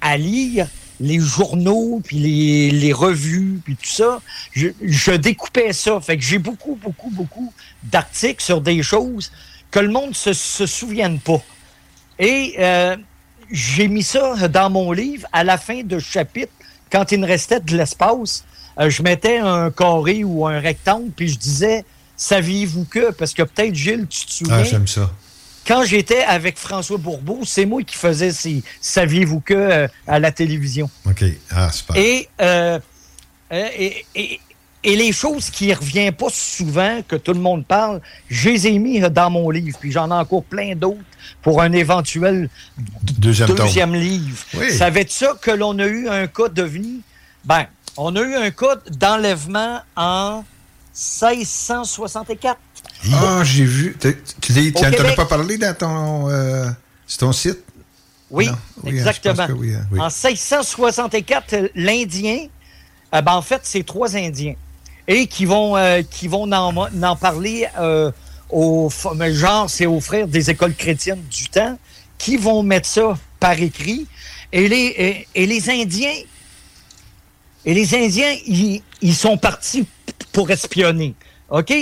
à, lire les journaux puis les, les, revues puis tout ça, je, je découpais ça. Fait que j'ai beaucoup beaucoup beaucoup d'articles sur des choses que le monde ne se, se souvienne pas. Et euh, j'ai mis ça dans mon livre à la fin de chapitre, quand il me restait de l'espace. Euh, je mettais un carré ou un rectangle, puis je disais Saviez-vous que Parce que peut-être, Gilles, tu te souviens. Ah, j'aime ça. Quand j'étais avec François Bourbeau, c'est moi qui faisais ces Saviez-vous que euh, à la télévision. OK. Ah, super. Et, et, et, et les choses qui ne reviennent pas souvent, que tout le monde parle, je les ai mis dans mon livre. Puis j'en ai encore plein d'autres pour un éventuel deuxième, livre. Ça va être ça que l'on a eu un cas devenu? Ben, on a eu un cas d'enlèvement en 1664. Ah, j'ai vu. Tu n'en as pas parlé dans ton, euh, ton site? Oui, hein, exactement. Hein, en 1664, l'Indien, euh, ben, en fait, c'est trois Indiens et qui vont, euh, qui vont en, parler euh, aux, genre, c'est aux frères des écoles chrétiennes du temps, qui vont mettre ça par écrit. Et les, et, les Indiens, et les Indiens, ils, ils, sont partis pour espionner. OK?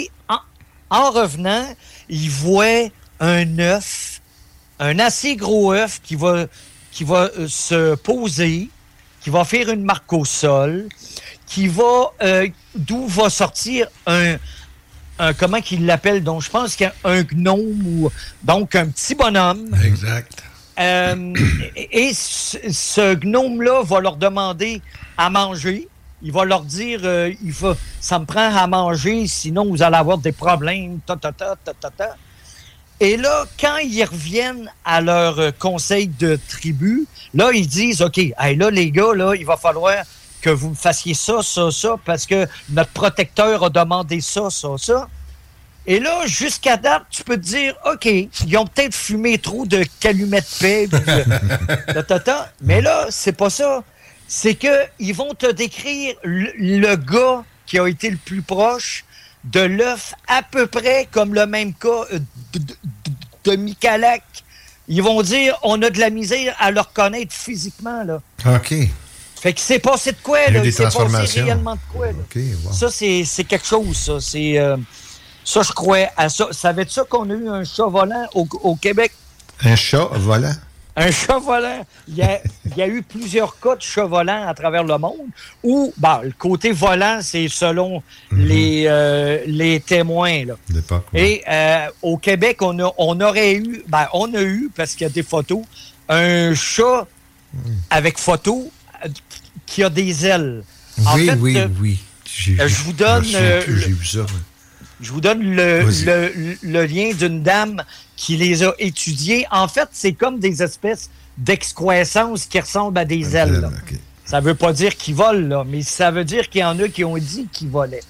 En, en revenant, ils voient un œuf, un assez gros œuf qui va, qui va euh, se poser, qui va faire une marque au sol, qui va, euh, d'où va sortir un, comment qu'il l'appelle, donc je pense qu'il y a un gnome ou donc un petit bonhomme. Exact. Euh, et, ce, gnome-là va leur demander à manger. Il va leur dire, euh, il faut, ça me prend à manger, sinon vous allez avoir des problèmes. Ta, ta, ta, ta, ta, Et là, quand ils reviennent à leur conseil de tribu, là, ils disent, OK, là, les gars, là, il va falloir que vous fassiez ça, ça, ça, parce que notre protecteur a demandé ça, ça, ça. Et là, jusqu'à date, tu peux te dire, OK, ils ont peut-être fumé trop de calumet de paix, mais là, c'est pas ça. C'est qu'ils vont te décrire le, gars qui a été le plus proche de l'œuf, à peu près comme le même cas de, de, de Ils vont dire, on a de la misère à le reconnaître physiquement, là. OK. Fait que c'est passé de quoi, là? C'est passé réellement de quoi, Ça, c'est quelque chose, ça. C'est... Euh, ça, je crois à ça. Ça va être ça qu'on a eu un chat volant au, Québec? Un chat volant? Un chat volant. Il y, a, il y a eu plusieurs cas de chat volant à travers le monde où, bon, le côté volant, c'est selon mhm. les, euh, les témoins. Là. Et euh, au Québec, on, a, on aurait eu, ben, on a eu, parce qu'il y a des photos, un chat mhm. avec photo qui a des ailes. oui, oui, euh, oui. Euh, je vous donne. Euh, je vous donne le, le, lien d'une dame qui les a étudiées. En fait, c'est comme des espèces d'excroissance qui ressemblent à des ailes. Ça ne veut pas dire qu'ils volent, là, mais ça veut dire qu'il y en a qui ont dit qu'ils volaient.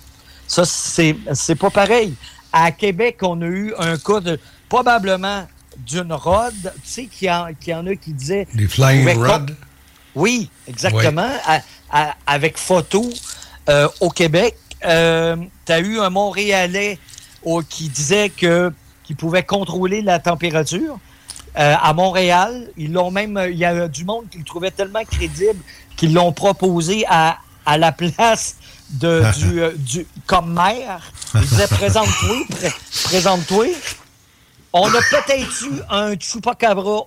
Ça, c'est, c'est pas pareil. À Québec, on a eu un cas de probablement d'une rod, tu sais, qu'il y, y, en a qui disaient. Des flying rods? Oui, exactement. avec photo euh, au Québec. Euh, tu as eu un Montréalais qui disait que qu'il pouvait contrôler la température. Euh, à Montréal, ils l'ont même. Il y a du monde qui le trouvait tellement crédible qu'ils l'ont proposé à, à la place de, du, [laughs] du, comme maire. Il disait présente-toi, présente-toi. On a peut-être eu un Chupacabra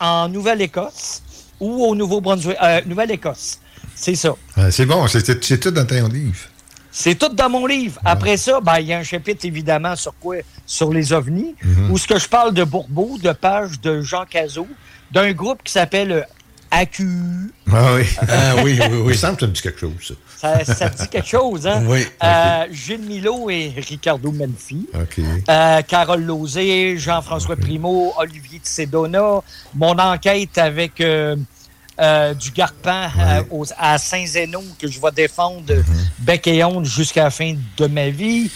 en Nouvelle-Écosse ou au Nouveau-Brunswick, euh, Nouvelle-Écosse. C'est ça. Ouais, c'est bon, c'est c'est tout dans ton livre. C'est tout dans mon livre. Après ça, ben, il y a un chapitre évidemment sur quoi? Sur les ovnis, Mhm. où ce que je parle de Bourbeau, de Page, de Jean Cazot, d'un groupe qui s'appelle euh, AQ. Ah oui. Ah oui, oui, oui. [laughs] Que ça me dit quelque chose, ça. Ça, ça dit quelque chose, hein? Oui. Euh, Gilles Milo et Ricardo Menfi. OK. Euh, Carole Lauzé, Jean-François Primo, Olivier Tsedona, mon enquête avec euh, euh, du Garpan euh, aux- à Saint-Zéno que je vais défendre bec et ongle jusqu'à la fin de ma vie.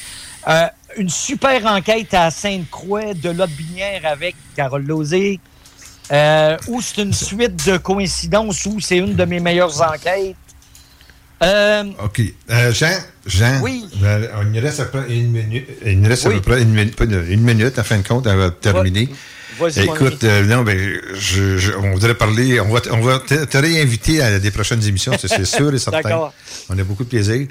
Euh, une super enquête à Sainte-Croix de Lotbinière avec Carole. Euh, où c'est une suite de coïncidences où c'est une de mes meilleures enquêtes. Euh, OK. Euh, Jean, Jean, Oui. euh, il nous reste à peu près une minute. Il nous reste à Oui. peu près une minute, une, fin de compte, à va terminer. Écoute, euh, non, je, je- on voudrait parler, on va, on va te, te réinviter à des prochaines émissions, c'est sûr et certain. D'accord. On a beaucoup de plaisir.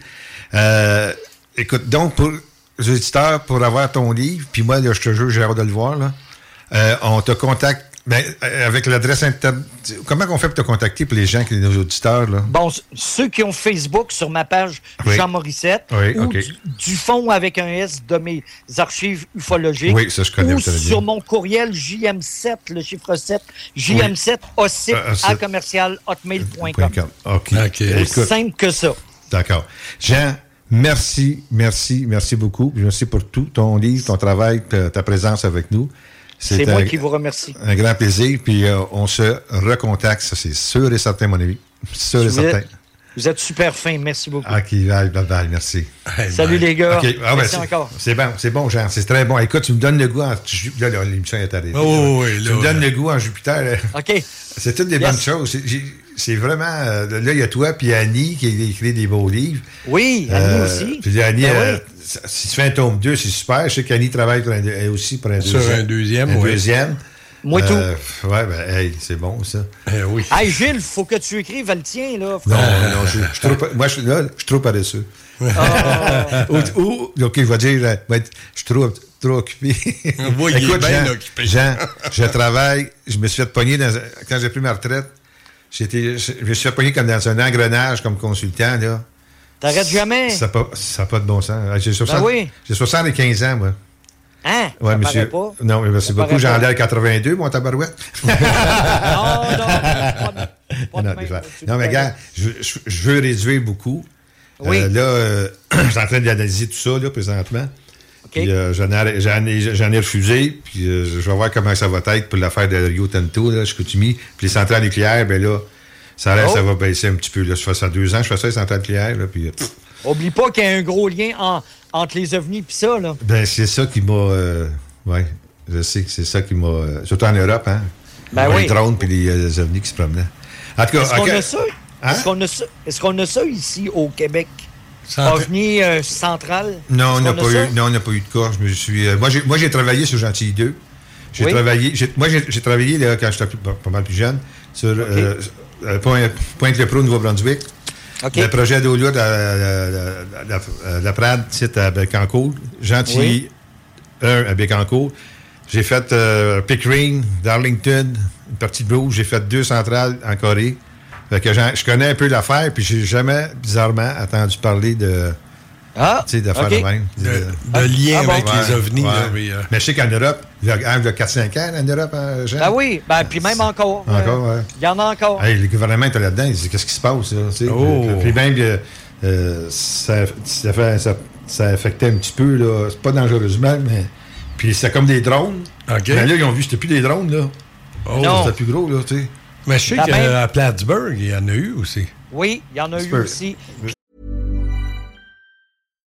Euh, écoute, donc, pour les auditeurs, pour avoir ton livre, puis moi, là, je te jure, j'ai hâte de le voir, là, euh, on te contacte ben, euh, avec l'adresse internet. Comment on fait pour te contacter pour les gens, qui nos auditeurs, là? Bon, ceux qui ont Facebook sur ma page Oui. Jean Morissette Oui, ou du, du fond avec un S de mes archives ufologiques. Oui, ça, je connais Ou très bien. sur mon courriel JM7, le chiffre 7, JM7 ossip Euh, à c'est- commercial hotmail.com. OK. OK. C'est Écoute, simple que ça. D'accord. Jean, merci, merci, merci beaucoup. Merci pour tout, ton livre, ton travail, ta, ta présence avec nous. C'est un, moi qui vous remercie. un grand plaisir. Puis euh, on se recontacte, ça c'est sûr et certain, mon ami. Sûr et Vous certain. êtes, vous êtes super fin. Merci beaucoup. OK, bye, bye, bye, merci. Salut les gars. Ah, ben, Merci encore. C'est bon, c'est bon, Jean. C'est très bon. Écoute, tu me donnes le goût en. Là, là, l'émission est arrivée. Oh, oui, tu là, me donnes le goût en Jupiter. OK. C'est toutes des Yes. bonnes choses. C'est- vraiment. euh, là, il y a toi puis Annie qui a écrit des beaux livres. Oui, Annie Euh, aussi. Puis Annie, Ben euh, oui. Si tu fais un tome 2, c'est super. Je sais qu'Annie travaille pour un, deux- elle aussi pour un Sur deuxième. un deuxième, Un oui. deuxième. Moi tout. Euh, ouais, ben, hey, c'est bon, ça. Eh oui. Hey Gilles, faut que tu écrives le tien, là. Non, non, je, je pa- moi, je, suis- là, je suis trop paresseux. Ah. [laughs] ou, ou- OK, je vais dire, euh, je suis trop, trop occupé. Oui, il est Écoute, bien Jean, occupé. Jean, je travaille, je me suis fait pogner dans, un- quand j'ai pris ma retraite, j'étais, je me suis fait pogner comme dans un engrenage comme consultant, là. T'arrêtes jamais? Ça n'a pas, ça pas de bon sens. Ah, J'ai 60, Ben oui. 75 ans, moi. Hein? Ouais, Ça monsieur. pas. Non, mais merci Ça beaucoup. J'en ai à 82, mon tabarouette. [laughs] Non, non, pas de- pas de non, non, mais regarde, je, je- je veux réduire beaucoup. Oui. Euh, là, euh, [clears throat] je suis en train d'analyser tout ça, là, présentement. Puis, euh, j'en, ai, ai, refusé, puis je vais voir comment ça va être pour l'affaire de Rio Tinto, là, Chicoutimi. Puis les centrales nucléaires, ben là, ça, a l'air, Oh. ça va baisser un petit peu. Là. Je fais ça deux ans, je fais ça, les centrales nucléaires, là, puis... euh, pff, Oublie pas qu'il y a un gros lien en- entre les ovnis et ça, là. ben, c'est ça qui m'a... Euh, ouais, je sais que c'est ça qui m'a... euh, surtout en Europe, hein. Ben les drones puis les, euh, les ovnis qui se promenaient. En tout cas, Est-ce qu'on a ça? Hein? Est-ce qu'on a ça? Est-ce qu'on a ça ici au Québec? Centra- OVNI euh, central? Non, on n'a pas ça? eu, non, on n'a pas eu de cas. Je me suis, euh, moi, j'ai, moi, j'ai travaillé sur Gentil 2. J'ai Oui. travaillé, j'ai- moi, j'ai, j'ai travaillé là, quand j'étais plus- pas, pas mal plus jeune sur euh, euh, Point- Pointe-le-Pro, Nouveau-Brunswick. OK. Le projet d'eau-là de la, la, Prade, site à Bécancourt. Gentilly 1 à Bécancourt. J'ai fait euh, Pickering, Darlington, une partie de Bruce. J'ai fait deux centrales en Corée. Fait que j'en- je connais un peu l'affaire, puis j'ai jamais, bizarrement, entendu parler de, Ah, tu sais, d'affaires OK. de même. De, de Ah, lien ah bon? avec les ovnis. ouais. là, mais, euh, Mais je sais qu'en Europe, il y a, hein, il y a 4-5 ans en Europe, hein, Jean? Ben oui, ben puis même encore. Encore, euh, ouais. Il y en a encore. Hey, le gouvernement est là-dedans, il dit qu'est-ce qui se passe, là, tu sais? Oh. Puis même, euh, euh, ça, ça, fait- ça, ça affectait un petit peu, là, c'est pas dangereusement, mais... Puis c'est comme des drones. OK. Mais là, ils ont vu, c'était plus des drones, là. Oh. C'était plus gros, là, tu sais. Mais je sais qu'à Plattsburgh, il y en a eu aussi. Oui, il y en a eu aussi.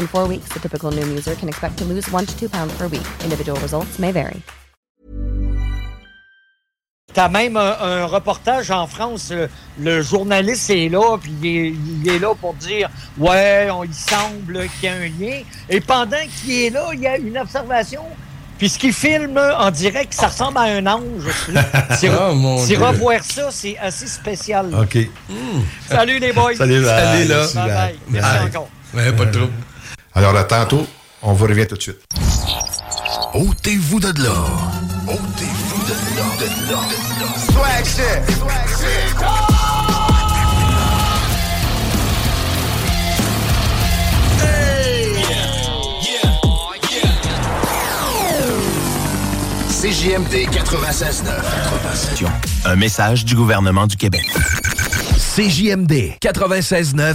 In four weeks, the typical Noom user can expect to lose one to two pounds per week. Individual results may vary. T'as même un, un reportage en France, le, journaliste est là, puis il est, il est là pour dire Ouais, on, il semble qu'il y a un lien. Et pendant qu'il est là, il y a une observation. Puis ce qu'il filme en direct, ça ressemble à un ange. [laughs] C'est Oh, revoir ça, c'est assez spécial. OK. Salut les boys. Salut, bye. Salut, là. Merci, Bye bye. bye. Merci Bye. encore. Ouais, pas de trouble. Alors, à tantôt, on vous revient tout de suite. Ôtez-vous de là. Ôtez-vous de là, de là, de là. Swag shit. Swag shit. CJMD 96.9. Un message du gouvernement du Québec. CJMD 96.9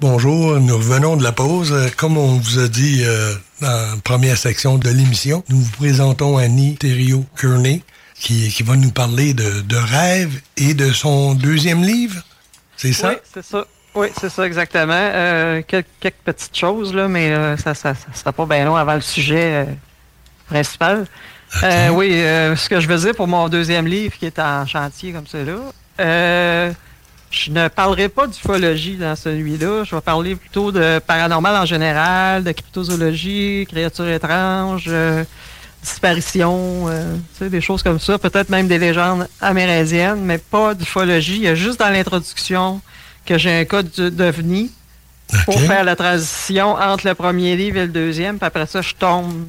Bonjour, nous revenons de la pause. Euh, Comme on vous a dit euh, dans la première section de l'émission, nous vous présentons Annie Thériault Kearney qui, qui va nous parler de, de rêve et de son deuxième livre. C'est ça? Oui, c'est ça. Oui, c'est ça exactement. Euh, quel- quelques, petites choses, là, mais euh, ça ne ça, ça sera pas bien long avant le sujet principal. Oui, euh, ce que je veux dire pour mon deuxième livre qui est en chantier comme ça là, euh, je ne parlerai pas d'ufologie dans celui-là. Je vais parler plutôt de paranormal en général, de cryptozoologie, créatures étranges, euh, disparitions, euh, tu sais, des choses comme ça. Peut-être même des légendes amérindiennes, mais pas d'ufologie. Il y a juste dans l'introduction que j'ai un cas de- d'OVNI pour Ok. faire la transition entre le premier livre et le deuxième. Puis après ça, je tombe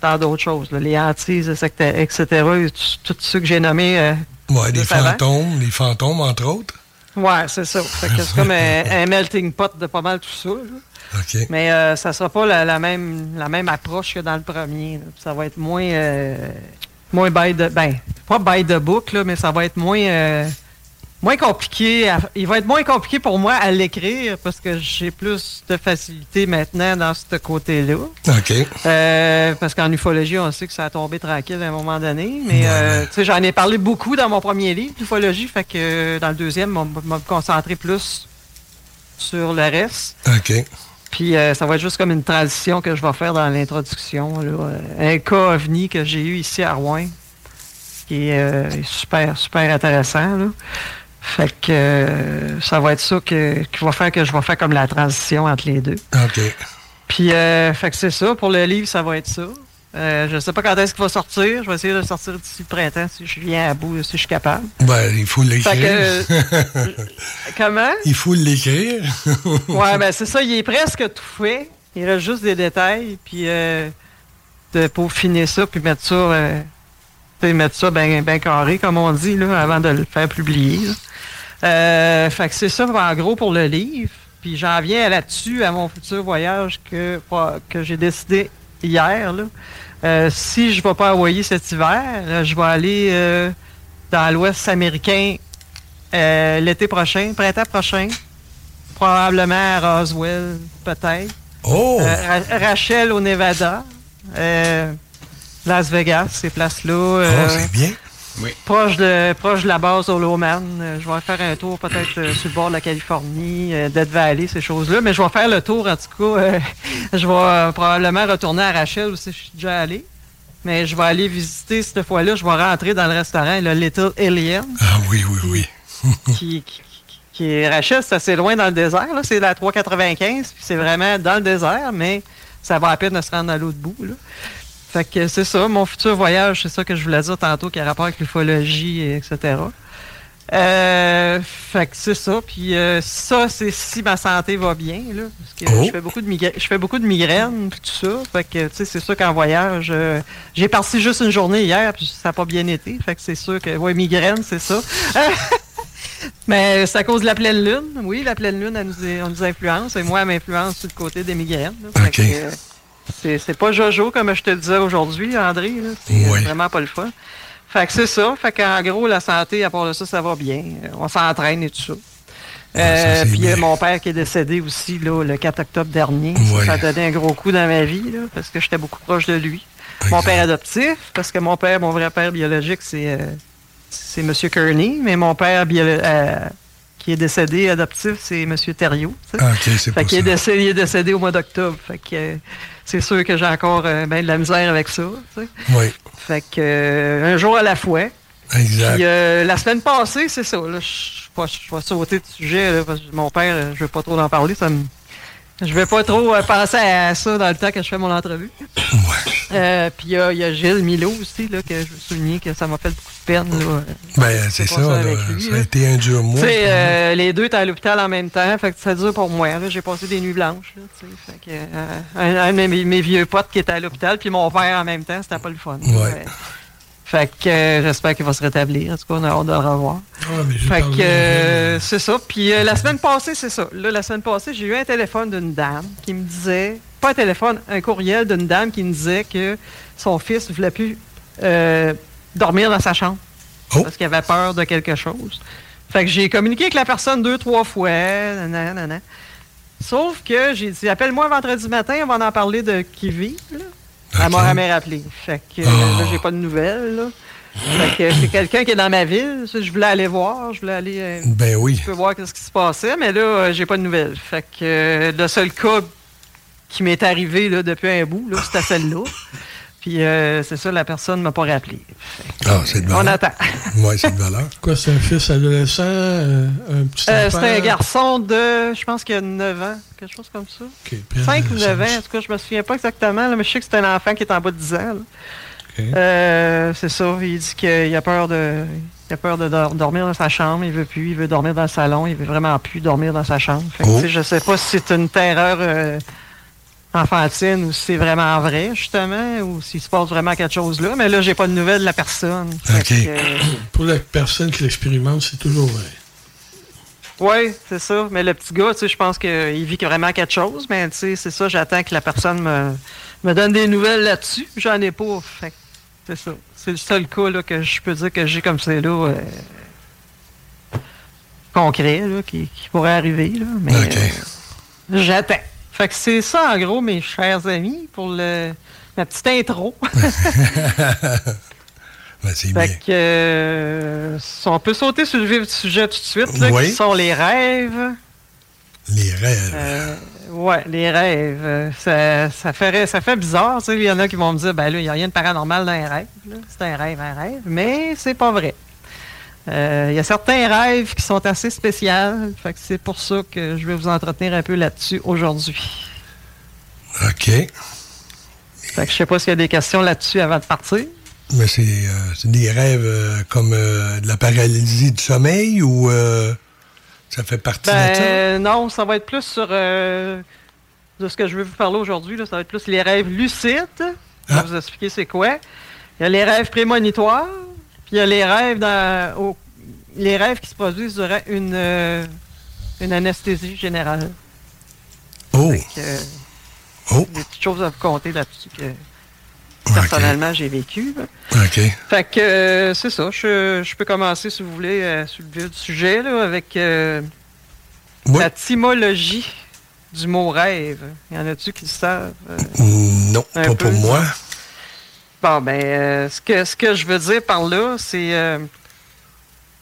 dans d'autres choses. là, les hantises, etc. etc. et tout, tout ce que j'ai nommé. euh, Ouais, des fantômes, des fantômes, entre autres. Ouais, c'est ça. C'est comme un, [laughs] un melting pot de pas mal tout ça. là. Mais euh, ça sera pas la, la même, la même approche que dans le premier. là. Ça va être moins, euh, moins by the, ben, pas by the book, là, mais ça va être moins, euh, moins compliqué. à- il va être moins compliqué pour moi à l'écrire parce que j'ai plus de facilité maintenant dans ce côté-là. OK. Euh, parce qu'en ufologie, on sait que ça a tombé tranquille à un moment donné. Mais euh, tu sais, j'en ai parlé beaucoup dans mon premier livre d'ufologie. Fait que euh, dans le deuxième, on va me concentrer plus sur le reste. OK. Puis euh, ça va être juste comme une transition que je vais faire dans l'introduction. Un cas ovni que j'ai eu ici à Rouen, qui est super, super intéressant. Là. Fait que euh, ça va être ça que, qui va faire que je vais faire comme la transition entre les deux. OK. Puis, euh, fait que c'est ça. Pour le livre, ça va être ça. Euh, je sais pas quand est-ce qu'il va sortir. Je vais essayer de le sortir d'ici le printemps si je viens à bout, si je suis capable. Ben, il faut l'écrire. Fait que, [laughs] Comment? il faut l'écrire. [laughs] Ouais, ben c'est ça. Il est presque tout fait. Il reste juste des détails. Puis, euh, de peaufiner ça, puis mettre ça, euh, mettre ça bien ben carré, comme on dit, là, avant de le faire publier. Euh, fait que c'est ça, en gros, pour le livre. Puis j'en viens là-dessus à mon futur voyage que, que j'ai décidé hier. Là. Euh, si je ne vais pas à Hawaii cet hiver, là, je vais aller euh, dans l'Ouest américain euh, l'été prochain, printemps prochain. Probablement à Roswell, peut-être. Oh! Euh, Ra- Rachel au Nevada. Euh, Las Vegas, ces places-là. euh, Oh, c'est bien. Proche de, proche de la base au Lowman. Euh, je vais faire un tour peut-être euh, sur le bord de la Californie, euh, Death Valley, ces choses-là. Mais je vais faire le tour, en tout cas. euh, [laughs] je vais probablement retourner à Rachel où je suis déjà allé. Mais je vais aller visiter cette fois-là. Je vais rentrer dans le restaurant, le Little Alien. Ah oui, oui, oui. qui, qui, qui est Rachel, c'est assez loin dans le désert. là. C'est la 395, puis c'est vraiment dans le désert, mais ça va à peine de se rendre à l'autre bout. Là. Fait que c'est ça, mon futur voyage, c'est ça que je voulais dire tantôt, qui a rapport avec l'ufologie, et etc. Euh, fait que c'est ça. Puis euh, ça, c'est si ma santé va bien, là. Parce que Oh. je fais beaucoup de migraines, je fais beaucoup de migraines, puis tout ça. Fait que, tu sais, c'est sûr qu'en voyage, euh, j'ai parti juste une journée hier, puis ça n'a pas bien été. Fait que c'est sûr que, ouais, migraine, c'est ça. [laughs] Mais c'est à cause de la pleine lune. Oui, la pleine lune, elle nous, elle nous influence. Et moi, elle m'influence sur le côté des migraines. là. Fait OK. que, euh, c'est, c'est pas Jojo, comme je te le disais aujourd'hui, André. là. C'est euh, Oui. vraiment pas le fun. Fait que c'est ça. Fait qu'en gros, la santé, à part de ça, ça va bien. Euh, On s'entraîne et tout ça. Euh, puis il y a mon père qui est décédé aussi là, le 4 octobre dernier. Ça, Ouais. Ça, a donné un gros coup dans ma vie là, parce que j'étais beaucoup proche de lui. Mon père adoptif, parce que mon père, mon vrai père biologique, c'est euh, c'est M. Kearney, mais mon père biolo- euh, qui est décédé adoptif, c'est M. Thériault. Ah, OK, c'est pour est décédé, il est décédé au mois d'octobre. Fait que euh, c'est sûr que j'ai encore euh, ben, de la misère avec ça. Oui, Fait que euh, un jour à la fois. exact. Puis la semaine passée, c'est ça. Là, je vais- sauter de sujet là, parce que mon père, je veux pas trop en parler. Ça me... Je vais pas trop euh, penser à ça dans le temps que je fais mon entrevue. Euh, puis il y a- il y, a Gilles Milo aussi, là, que je veux souligner que ça m'a fait beaucoup de peine. Là. Ben, c'est ça. ça là. avec lui, ça là. a été un dur mois. Euh, les deux étaient à l'hôpital en même temps, fait que ça dure pour moi. J'ai passé des nuits blanches. Fait que, euh, un, un de mes, mes vieux potes qui était à l'hôpital, puis mon père en même temps, c'était pas le fun. Ouais. Fait que euh, j'espère qu'il va se rétablir. En tout cas, on a hâte de le revoir. Ah, mais Fait que euh, c'est ça. Puis euh, la semaine passée, c'est ça. Là, la semaine passée, j'ai eu un téléphone d'une dame qui me disait, pas un téléphone, un courriel d'une dame qui me disait que son fils ne voulait plus dormir dans sa chambre Oh. parce qu'il avait peur de quelque chose. Fait que j'ai communiqué avec la personne deux, trois fois. nanana. Sauf que j'ai dit, appelle-moi vendredi matin, on va en parler de qui vit. Là. Elle m'a jamais rappelé. Fait que Oh. là, j'ai pas de nouvelles. Là. Fait que c'est quelqu'un qui est dans ma ville. Je voulais aller voir. Je voulais aller euh, Ben oui. voir ce qui se passait, mais là, euh, j'ai pas de nouvelles. Fait que euh, le seul cas qui m'est arrivé là, depuis un bout, là, c'était celle-là. Puis euh, c'est ça, la personne ne m'a pas rappelé. Ah, c'est de On valeur? attend. [laughs] Oui, c'est de valeur. Quoi, c'est un fils adolescent, euh, un petit Euh, enfant? c'est un garçon de, je pense qu'il a 9 ans, quelque chose comme ça. puis 5 ou 9 ans, en tout cas, je me souviens pas exactement, là, mais je sais que c'est un enfant qui est en bas de 10 ans. là. Euh, c'est ça, il dit qu'il a peur de il a peur de dor- dormir dans sa chambre, il veut plus, il veut dormir dans le salon, il veut vraiment plus dormir dans sa chambre. Fait que, Oh. tu sais, Je sais pas si c'est une terreur euh, enfantine ou si c'est vraiment vrai, justement, ou s'il se passe vraiment quelque chose là, mais là, j'ai pas de nouvelles de la personne. OK. que, [clears throat] Pour la personne qui l'expérimente, c'est toujours vrai. Oui, c'est ça. Mais le petit gars, tu sais, je pense qu'il vit vraiment quelque chose. Mais tu sais, c'est ça, j'attends que la personne me, me donne des nouvelles là-dessus. J'en ai pas. Fait c'est ça. C'est le seul cas là, que je peux dire que j'ai comme c'est là. euh, concret, là, qui, qui pourrait arriver. Là, mais euh, j'attends. Fait que c'est ça, en gros, mes chers amis, pour le, ma petite intro. [laughs] [laughs] Ben, c'est bien. Fait que, euh, on peut sauter sur le vif du sujet tout de suite, là, Oui. qui sont les rêves. Les rêves. Euh, ouais, les rêves. Ça, ça, fait, ça fait bizarre. tu sais. Il y en a qui vont me dire, ben là, il n'y a rien de paranormal dans un rêve. C'est un rêve, un rêve. Mais c'est pas vrai. Euh, Il y a certains rêves qui sont assez spéciaux. C'est pour ça que je vais vous entretenir un peu là-dessus aujourd'hui. OK. Fait que je sais pas s'il y a des questions là-dessus avant de partir. Mais c'est euh, des rêves euh, comme euh, de la paralysie du sommeil ou euh, ça fait partie de ça? Ben, non, ça va être plus sur euh, de ce que je veux vous parler aujourd'hui. Ça va être plus les rêves lucides. Je vais Ah. vous expliquer c'est quoi. Il y a les rêves prémonitoires, puis il y a les rêves dans, au- les rêves qui se produisent durant une, euh, une anesthésie générale. Oh! Que, euh, Oh! Des petites choses à vous compter là-dessus que personnellement j'ai vécu. là. OK. Fait que euh, c'est ça. Je, je peux commencer, si vous voulez, euh, sur le vif du sujet, là, avec la tymologie du mot rêve. Y en a-tu qui le savent? Non, pas peu. pour moi. Bon, ben, euh, ce, que, ce que je veux dire par là, c'est euh,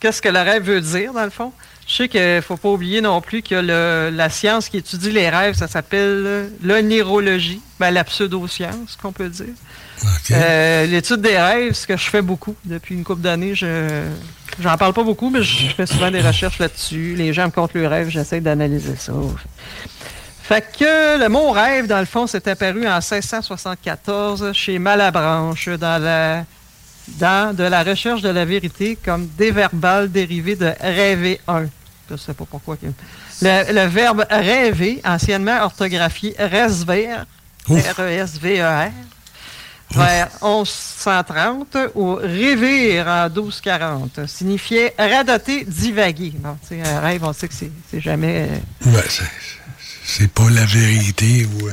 qu'est-ce que le rêve veut dire, dans le fond? Je sais qu'il ne faut pas oublier non plus que le- la science qui étudie les rêves, ça s'appelle l'onérologie, ben, la pseudo-science, qu'on peut dire. Euh, L'étude des rêves, ce que je fais beaucoup depuis une couple d'années, je j'en parle pas beaucoup, mais je fais souvent des recherches là-dessus. Les gens me comptent leurs rêves, j'essaie d'analyser ça. Fait que le mot rêve, dans le fond, s'est apparu en 1674 chez Malabranche dans la dans de la recherche de la vérité comme des verbales dérivés de rêver un. Je sais pas pourquoi. Le, le verbe rêver, anciennement orthographié resver, R-E-S-V-E-R, vers 1130 ou rêver en 1240, signifiait radoter, divaguer. Bon, un rêve, on sait que c'est c'est jamais. euh, Ouais, c'est- pas la vérité ou. euh,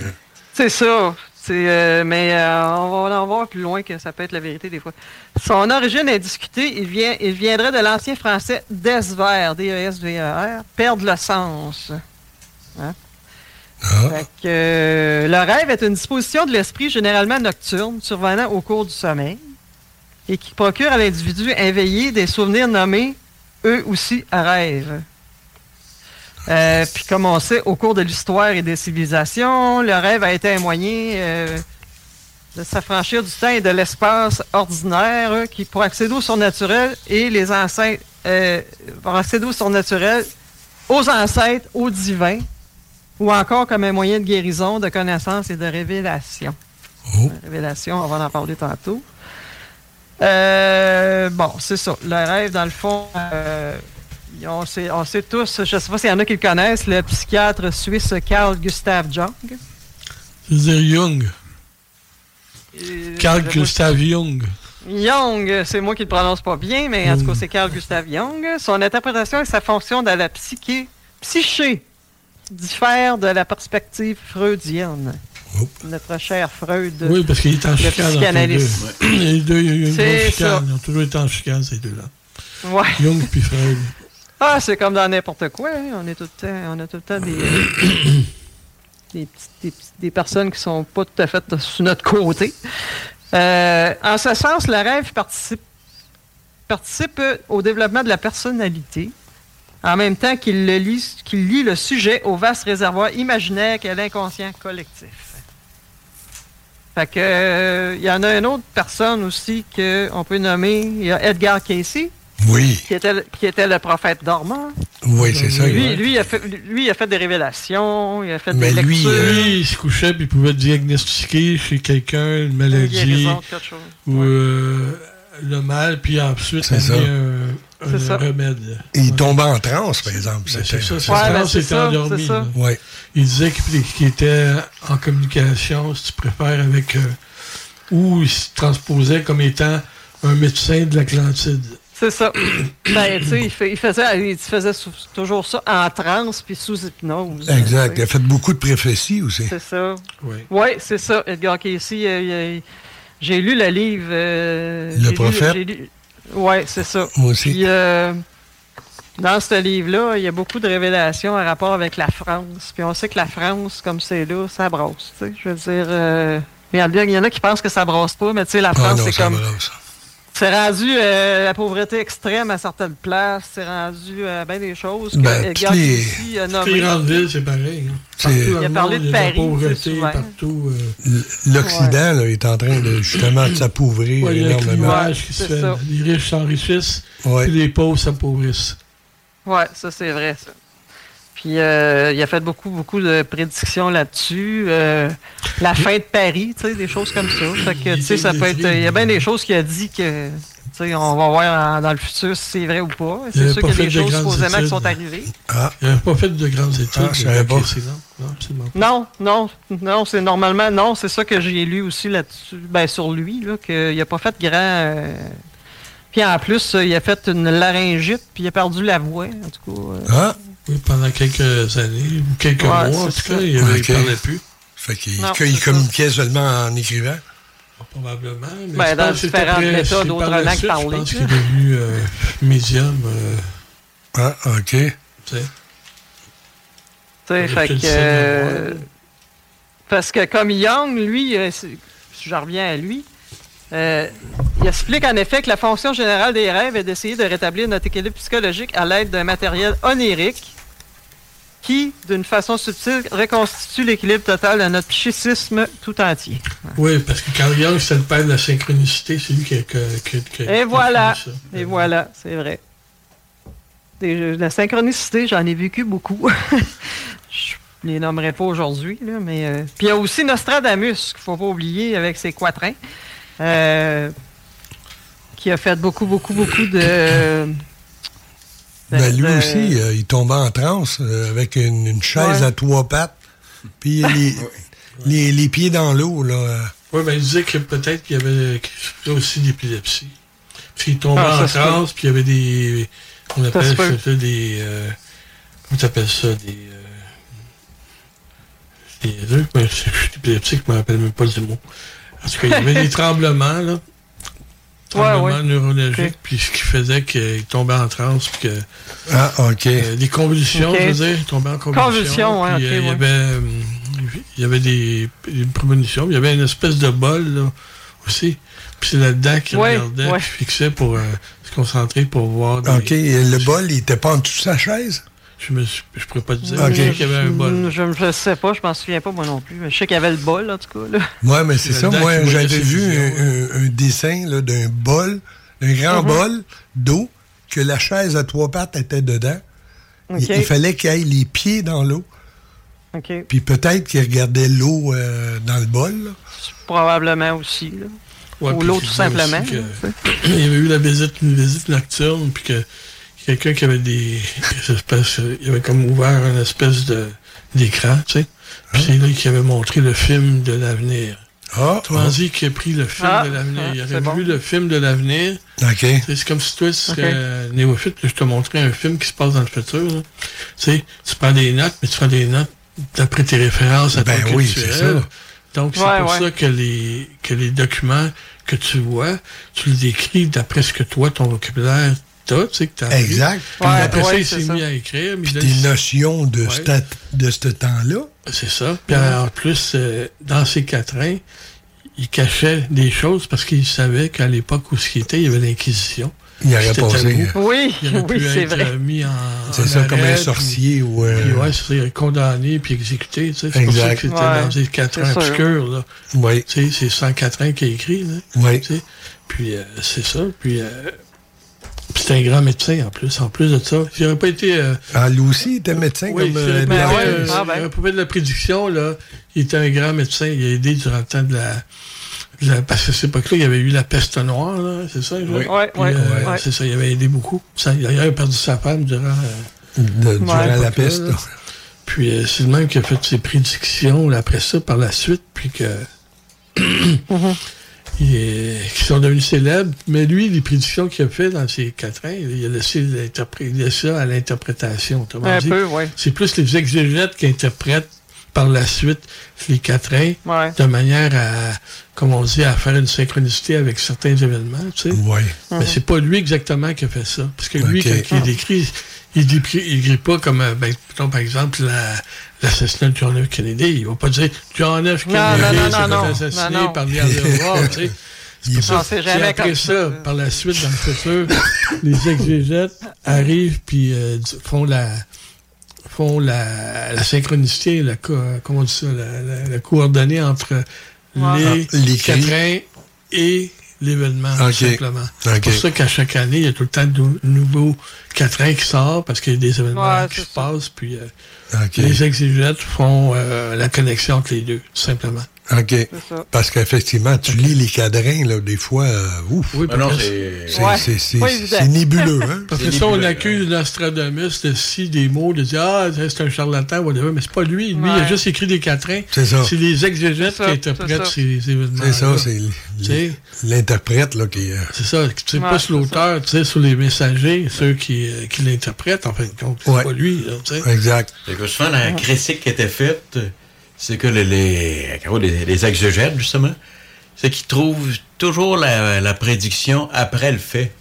C'est ça. C'est, euh, mais euh, on va en voir plus loin que ça peut être la vérité des fois. Son origine est discutée. Il, vient, il viendrait de l'ancien français desver, D-E-S-V-E-R, perdre le sens. Hein? Fait que, euh, le rêve est une disposition de l'esprit généralement nocturne, survenant au cours du sommeil, et qui procure à l'individu éveillé des souvenirs nommés, eux aussi, rêves. Euh, puis comme on sait, au cours de l'histoire et des civilisations, le rêve a été un moyen euh, de s'affranchir du temps et de l'espace ordinaire euh, qui, pour accéder au surnaturel et les ancêtres, euh, pour accéder au surnaturel, aux ancêtres, aux divins, ou encore comme un moyen de guérison, de connaissance et de révélation. Révélation, on va en parler tantôt. Euh, bon, c'est ça. Le rêve, dans le fond, euh, on, sait, on sait tous, je ne sais pas s'il y en a qui le connaissent, le psychiatre suisse Carl Gustav Jung. C'est-à-dire Jung. Euh, Carl Gustav Jung. Jung, c'est moi qui le prononce pas bien, mais en tout cas, c'est Carl Gustav Jung. Son interprétation et sa fonction dans la psyché, psyché diffère de la perspective freudienne. Notre cher Freud. Oui, parce qu'il est en chicane. les psychanalyste. deux. [clears throat] Les deux, il y a une chicane. Ils ont toujours été en chicane, ces deux-là. Ouais. Jung puis Freud. Ah, c'est comme dans n'importe quoi. hein. On, a tout le temps des, [coughs] des, personnes qui sont pas tout à fait sur notre côté. Euh, en ce sens, le rêve participe, au développement de la personnalité, en même temps qu'il lit, qu'il lie le sujet au vaste réservoir imaginaire qu'est l'inconscient collectif. Fait que, euh, il y en a une autre personne aussi qu'on peut nommer, il y a Edgar Casey, Oui. qui était, le- qui était le prophète dormant. Oui, c'est ça. Lui, ouais. lui, il a fait, lui, il a fait des révélations, il a fait Mais des lui, lectures. lui, il se couchait puis il pouvait diagnostiquer chez quelqu'un une maladie guérison de quelque chose. ou euh, le mal, puis ensuite C'est ça. un, un C'est ça. remède. Et il tombe en transe, par exemple. Ben, c'est ça, c'est Ouais, ça, ben, c'est c'était ça, endormi. c'est ça. là. Ouais. Il disait qu'il était en communication, si tu préfères, avec. euh, ou il se transposait comme étant un médecin de l'Atlantide. C'est ça. [coughs] ben, tu sais, il, fait- il faisait, il faisait sous- toujours ça en transe puis sous hypnose. Exact. Il a fait beaucoup de prophéties aussi. C'est ça. Oui. Oui, c'est ça, Edgar Casey. euh, j'ai lu le livre. euh, Le prophète? Ouais, c'est ça. Moi aussi. Puis, euh, dans ce livre-là, il y a beaucoup de révélations en rapport avec la France. Puis on sait que la France, comme c'est là, ça brosse. tu sais. Je veux dire, euh, il y en a- qui pensent que ça brosse pas, mais tu sais, la Ah France, c'est ça comme. C'est rendu euh, la pauvreté extrême à certaines places. C'est rendu euh, bien des choses que Ben, Edgar les- Casey a Toutes nommées. les grandes villes, c'est pareil. hein. Partout Il a parlé monde, de il y a Paris, la pauvreté partout. euh. L'Occident là, est en train de justement de s'appauvrir Ouais, il y a un énormément. qui se fait. Les riches s'enrichissent, Ouais. puis les pauvres s'appauvrissent. Ouais, ça c'est vrai ça. Puis euh, il a fait beaucoup, beaucoup de prédictions là-dessus. Euh, la fin de Paris, tu sais, des choses comme ça. Fait que, tu sais, ça peut être. Il y a bien des choses qu'il a dit que, tu sais, on va voir dans le futur si c'est vrai ou pas. Il C'est sûr pas qu'il y a fait des de choses grandes supposément qui sont arrivées. Ah, Il n'avait pas fait de grandes études. Ah, je savais pas. Non? Non, absolument pas. Non, non, non, c'est normalement, non, c'est ça que j'ai lu aussi là-dessus, ben sur lui, là, qu'il n'a pas fait grand. euh, Puis en plus, euh, il a fait une laryngite, puis il a perdu la voix, en tout cas. euh. Ah, Oui, pendant quelques années, ou quelques Ouais, mois, en tout cas, il ne Ok. parlait plus. fait qu'il Non, c'est ça. communiquait seulement en écrivant. Probablement. Mais Ben, dans différentes après- méthodes autrement que parler, Je pense qu'il est devenu euh, médium. euh, Ah, OK. tu sais. Tu sais, que. euh, parce que comme Young, lui, euh, si je reviens à lui, euh, il explique en effet que la fonction générale des rêves est d'essayer de rétablir notre équilibre psychologique à l'aide d'un matériel onirique qui, d'une façon subtile, reconstitue l'équilibre total de notre psychisme tout entier. Oui, parce que Carl Jung, c'était le père de la synchronicité. C'est lui qui a. qui qui Et voilà, qui ça. et voilà, c'est vrai. Des- la synchronicité, j'en ai vécu beaucoup. [laughs] Je- les nommerai pas aujourd'hui, mais... euh, Puis il y a aussi Nostradamus, qu'il faut pas oublier, avec ses quatrains, euh, qui a fait beaucoup, beaucoup, beaucoup de... Ben, lui de- aussi, euh, il tombait en transe euh, avec une, une chaise Ouais. à trois pattes, puis les, [laughs] les, les pieds dans l'eau. là. Oui, ben, il disait que peut-être qu'il y avait aussi d'épilepsie. Parce qu'il tombait Ah, ça en transe, puis il y avait des. On Ça appelle peut. ça des. euh, comment t'appelles ça Des. euh, des trucs. Je suis épileptique, je ne me rappelle même pas le mot. En tout cas, il y avait des [laughs] tremblements, là. Tremblements Ouais, ouais. neurologiques, puis ce qui faisait qu'il tombait en transe, puis que. Ah, OK. Euh, des convulsions, je veux dire, il tombait en convulsions. Convulsions, ouais, puis, euh, il y avait, euh, il y avait des, des prémonitions, il y avait une espèce de bol, là, aussi. Puis c'est là-dedans qu'il Ouais, regardait, ouais. puis fixait pour euh, se concentrer pour voir. OK, et le bol, il était pas en dessous de sa chaise? Je ne je pourrais pas te dire. Qu'il y avait un bol. Je ne sais pas, je m'en souviens pas moi non plus. mais Je sais qu'il y avait le bol, en tout cas. Là. Ouais, mais c'est ça. Moi, j'avais vu un, un- un dessin là, d'un bol, d'un grand Mhm. bol d'eau, que la chaise à trois pattes était dedans. Il, OK. il fallait qu'il aille les pieds dans l'eau. Puis peut-être qu'il regardait l'eau euh, dans le bol. là. Probablement aussi. Là. Ouais, Ou l'eau, tout simplement. que- il y avait eu la visite, une visite nocturne, puis que quelqu'un qui avait des des espèces, il avait comme ouvert une espèce de d'écran, tu sais. Puis c'est là qu'il avait montré le film de l'avenir. Ah, Autrement dit, qu'il a pris le film Ah, de l'avenir. ah, il aurait bon. vu le film de l'avenir. OK. C'est comme si toi, tu serais Ok. euh, néophyte, que je te montrais un film qui se passe dans le futur. là. Tu sais, tu prends des notes, mais tu prends des notes d'après tes références à Ben toi oui, culturel. c'est ça. Donc, c'est Ouais, pour ouais. ça que les, que les documents que tu vois, tu les décris d'après ce que toi, ton vocabulaire que t'as. Exact. Puis Ouais, après ça, il c'est s'est ça. mis à écrire. Puis des il- notions de, Ouais. de ce temps-là. c'est ça. Puis en plus, euh, dans ces quatrains, il cachait des choses parce qu'il savait qu'à l'époque où ce qu'il était, il y avait l'Inquisition. Il aurait passé. Oui, Il aurait [laughs] oui, pu c'est être vrai. euh, mis en. C'est en ça, comme un puis- sorcier ou. euh, Puis ouais, c'est condamné puis exécuté, tu sais. C'est pour ça Exact. que c'était Ouais, dans quatrains c'est sûr. obscurs, là. Oui, Tu sais, c'est 104 qui a écrit, là. oui. Tu sais. Puis euh, c'est ça. Puis, euh, puis c'est un grand médecin en plus. En plus de ça, s'il n'aurait pas été. euh, Ah, lui aussi, il était médecin oui, comme euh, Ben pas ouais, euh, ah ben. pas fait de la prédiction, là, il était un grand médecin. Il a aidé durant le temps de la. de la- parce qu'à cette époque-là, il y avait eu la peste noire, là, c'est ça? Oui. Puis, ouais, euh. C'est ça, il avait aidé beaucoup. Ça, il a perdu sa femme durant. euh, De- durant Ouais. la peste. là. Puis euh, c'est le même qui a fait ses prédictions là, après ça, par la suite, puis que. [clears throat] il est- qui sont devenus célèbres. Mais lui, les prédictions qu'il a fait dans ses quatrains, il a laissé, l'interpré- il a laissé ça à l'interprétation. Un dit. peu, oui. C'est plus les exégètes qui interprètent par la suite les quatrains Ouais. de manière à, comme on dit, à faire une synchronicité avec certains événements, tu sais. Oui. Mais c'est pas lui exactement qui a fait ça. Parce que lui, quand il décrit, il décrit, il écrit pas comme, euh, ben, par exemple, la- l'assassinat de John F. Kennedy. Il va pas dire John F. Kennedy s'est fait non. assassiner Non, non. par tu sais. [laughs] C'est jamais après comme ça, ça. par la suite, dans le futur, [laughs] les exégètes arrivent puis euh, font la font la, la synchronicité, la, co- comment on dit ça, la, la- la coordonnée entre les, Ah, quatrains et l'événement, tout simplement. C'est pour ça qu'à chaque année, il y a tout le temps de nou- nouveaux quatrains qui sortent parce qu'il y a des événements Ouais, qui se passent, puis euh, Les exégètes font euh, la connexion entre les deux, simplement. OK. Parce qu'effectivement, tu lis les cadrans, là, des fois, euh, ouf. Oui, parce- c'est. C'est Ouais, c'est- c'est- c'est nébuleux, hein? [laughs] Parce que C'est ça, on accuse Nostradamus de si des mots, de dire Ah, c'est un charlatan, whatever, mais c'est pas lui. Lui, il a Ouais. juste écrit des quatrains. C'est ça. C'est les exégètes C'est qui interprètent c'est ces événements. C'est ça, c'est l'interprète, là, qui... euh, C'est ça. Ouais, pas sur c'est l'auteur, tu sais, sur les messagers, ceux qui, euh, qui l'interprètent, en fin de compte. C'est Ouais. pas lui, là, tu sais. Exact. C'est que souvent, la critique qui était faite, c'est que les, les, les, les exégètes, justement, c'est qu'ils trouvent toujours la, la prédiction après le fait.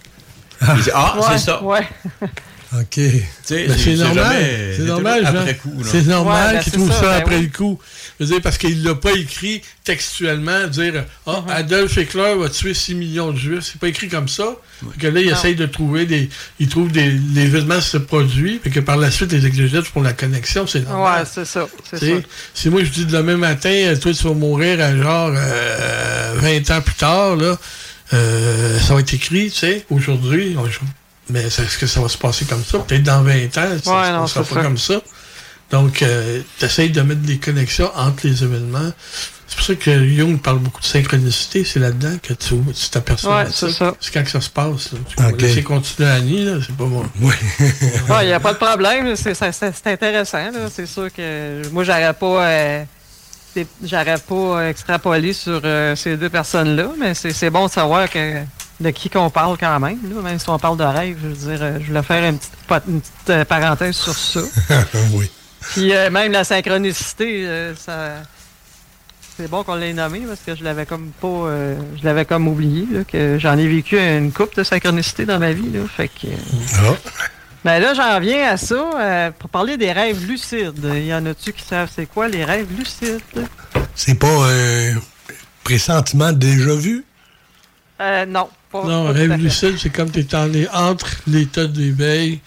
Ils disent, ah, Ouais, c'est ça. Ouais. OK. Ben, c'est normal. jamais- C'est normal, après coup. C'est normal Ouais, ben, qu'il trouve ça, ça, ben après oui. le coup. Je veux dire, parce qu'il l'a pas écrit textuellement, dire Ah, Uh-huh. Adolf Hitler va tuer 6 millions de Juifs. C'est pas écrit comme ça. Fait que là, il essaye de trouver des. Il trouve des. L'événement se produit, puis que par la suite, les exégètes font la connexion. C'est normal. Ouais, c'est ça. Si moi je dis demain matin, euh, toi tu vas mourir à genre euh, 20 ans plus tard, là, euh, ça va être écrit, tu sais, aujourd'hui. Mais est-ce que ça va se passer comme ça? Peut-être dans 20 ans, ça ne non, sera c'est pas ça. comme ça. Donc, tu essayes de mettre des connexions entre les événements. C'est pour ça que Jung parle beaucoup de synchronicité. C'est là-dedans que tu t'aperçois ouais, c'est ça. C'est quand que ça se passe. Là. Tu okay. laisser continuer à Annie, là, c'est pas bon. Oui. Il n'y a pas de problème. C'est intéressant. C'est sûr que moi, j'aurais pas... Euh, j'aurais pas extrapolé sur euh, ces deux personnes-là, mais c'est bon de savoir que de qui qu'on parle quand même. Là, même si on parle de rêve, je veux dire, je voulais faire une petite, une petite euh, parenthèse sur ça. [laughs] oui. Puis euh, même la synchronicité, euh, ça c'est bon qu'on l'ait nommé parce que je l'avais comme pas euh, je l'avais comme oublié là, que j'en ai vécu une coupe de synchronicité dans ma vie là, fait que oh. ben là j'en viens à ça pour parler des rêves lucides. Il y en a-tu qui savent c'est quoi les rêves lucides? C'est pas un pressentiment déjà vu? Euh, non. Pas, non, rêve lucide, c'est comme tu es entre l'état d'éveil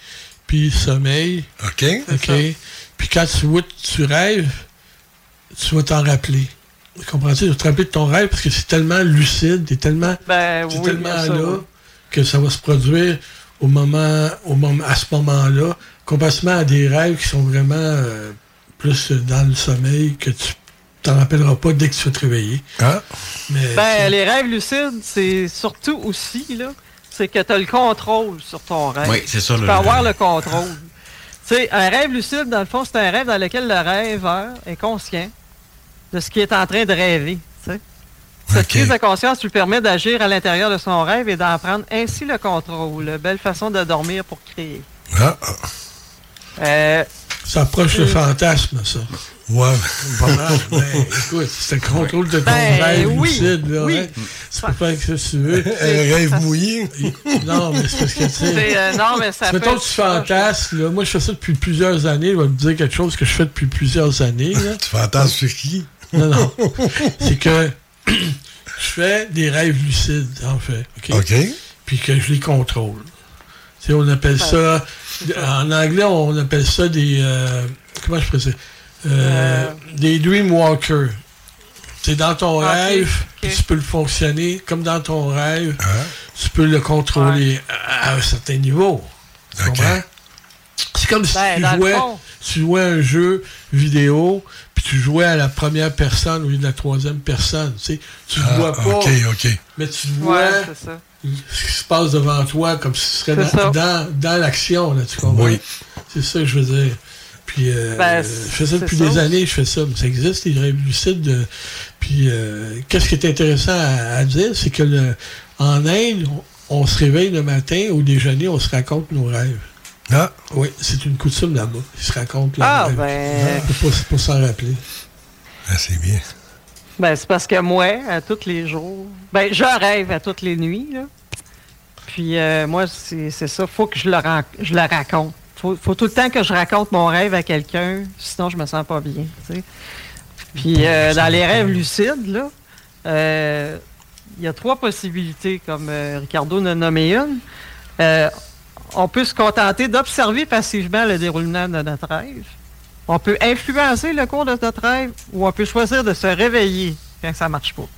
puis sommeil. OK. OK. Puis quand tu, tu rêves, tu vas t'en rappeler. Comprends-tu? Tu vas te rappeler de ton rêve parce que c'est tellement lucide, t'es tellement, ben, oui, tellement là que ça va se produire au moment, au moment, à ce moment-là, comparativement à des rêves qui sont vraiment euh, plus dans le sommeil que tu t'en rappelleras pas dès que tu vas te réveiller. Ah. Mais, ben, les rêves lucides, c'est surtout aussi, là, c'est que tu as le contrôle sur ton rêve. Oui, c'est ça. Tu peux avoir le contrôle. tu sais, un rêve lucide, dans le fond, c'est un rêve dans lequel le rêveur est conscient de ce qu'il est en train de rêver. Cette okay. prise de conscience lui permet d'agir à l'intérieur de son rêve et d'en prendre ainsi le contrôle. Belle façon de dormir pour créer. Ah. Euh, ça approche le fantasme, ça. Ouais. Pas mal. Ben, écoute, c'est le contrôle de ton ben, rêve oui, lucide, là. Oui. Hein? Tu peux faire ce que tu veux. [laughs] Un rêve mouillé. [laughs] non, mais c'est parce que, tu sais. Euh, non, mais ça Mettons que tu fantasmes, là. Moi, je fais ça depuis plusieurs années. Je vais te dire quelque chose que je fais depuis plusieurs années, là. tu fantasmes sur qui? Non, non. [laughs] c'est que [clears throat] je fais des rêves lucides, en fait. OK? Puis que je les contrôle. Tu sais, on appelle ça. En anglais, on appelle ça des. Euh, comment je dire? Euh, euh... Des dreamwalkers. C'est dans ton okay, rêve, okay. tu peux le fonctionner comme dans ton rêve. Hein? Tu peux le contrôler ouais. à, à, un certain niveau. Tu okay. comprends? C'est comme ben, si tu jouais, tu jouais un jeu vidéo, puis tu jouais à la première personne au lieu de la troisième personne. Tu sais, tu ne ah, vois pas, mais tu vois ouais, ce qui se passe devant toi comme si tu serais dans, dans, dans l'action. Tu comprends? Oui. C'est ça que je veux dire. Puis, euh, ben, je fais ça depuis des années, je fais ça. Mais ça existe, les rêves lucides. Puis, euh, qu'est-ce qui est intéressant à, à dire, c'est que le, en Inde, on, on, se réveille le matin, au déjeuner, on se raconte nos rêves. Ah. Oui, c'est une coutume là-bas. Ils se racontent leurs ah, rêves. Ben... Pour, pour s'en rappeler. Ah, c'est bien. Ben, c'est parce que moi, à tous les jours, ben, je rêve à toutes les nuits, là. Puis, euh, moi, c'est ça. Faut que je le, je le raconte faut, faut tout le temps que je raconte mon rêve à quelqu'un, sinon je me sens pas bien. Puis euh, dans les rêves lucides, là, il euh, y a trois possibilités, comme euh, Ricardo en a nommé une. On peut se contenter d'observer passivement le déroulement de notre rêve. On peut influencer le cours de notre rêve ou on peut choisir de se réveiller quand ça marche pas. Tu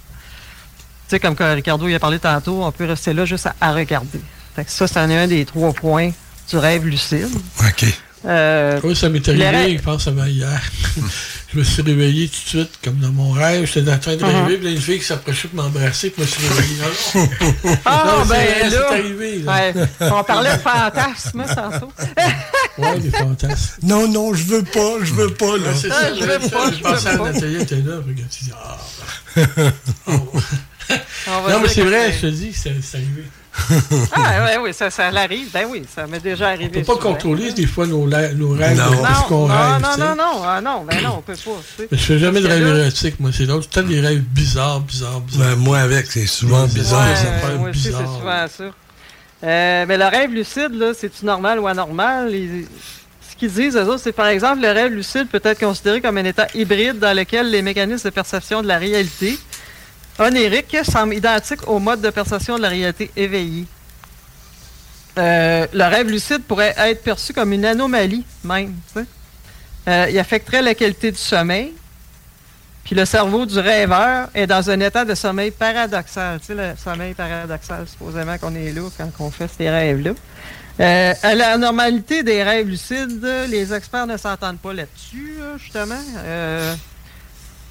sais, comme Ricardo y a parlé tantôt, on peut rester là juste à, regarder. Ça, c'en est un des trois points du rêve lucide. OK. Euh, oui, ça m'est arrivé, je pense, avant hier. [laughs] je me suis réveillé tout de suite, comme dans mon rêve. J'étais en train de rêver, uh -huh. puis il y a une fille qui s'approchait pour m'embrasser, puis je me suis réveillé. [laughs] ah, non, ben c'est là, arrivé. Là. Ouais, [laughs] on parlait de fantasmes, tantôt. oui, des fantasmes. Non, non, je veux pas, je veux pas, là. c'est ah, ça, je veux pas, je je pensais à veux pas. Nathalie, était là, regarde, tu dis, ah. Oh. non, mais c'est vrai, je te dis, c'est arrivé. [laughs] ah oui, oui, ça, ça l'arrive. Ben oui, ça m'est déjà arrivé. On peut pas souvent. contrôler des fois nos, nos rêves, Non. ce qu'on non, rêve. non, sais. non, non, ah, non, ben non, on peut pas. tu sais. Mais je fais jamais de rêves érotiques, moi. C'est d'autres. Tout des rêves bizarres, bizarres, bizarres. Ben, moi, avec, c'est souvent Ouais, bizarre. Ouais, moi aussi, c'est souvent ça. Euh, mais le rêve lucide, là, c'est-tu normal ou anormal? Ce qu'ils disent, eux autres, c'est par exemple, le rêve lucide peut être considéré comme un état hybride dans lequel les mécanismes de perception de la réalité onirique semblent identiques au mode de perception de la réalité éveillée. Euh, le rêve lucide pourrait être perçu comme une anomalie, même. Euh, il affecterait la qualité du sommeil. Puis le cerveau du rêveur est dans un état de sommeil paradoxal. Tu sais, le sommeil paradoxal, supposément qu'on est là quand on fait ces rêves-là. Euh, à la normalité des rêves lucides, les experts ne s'entendent pas là-dessus, là, justement.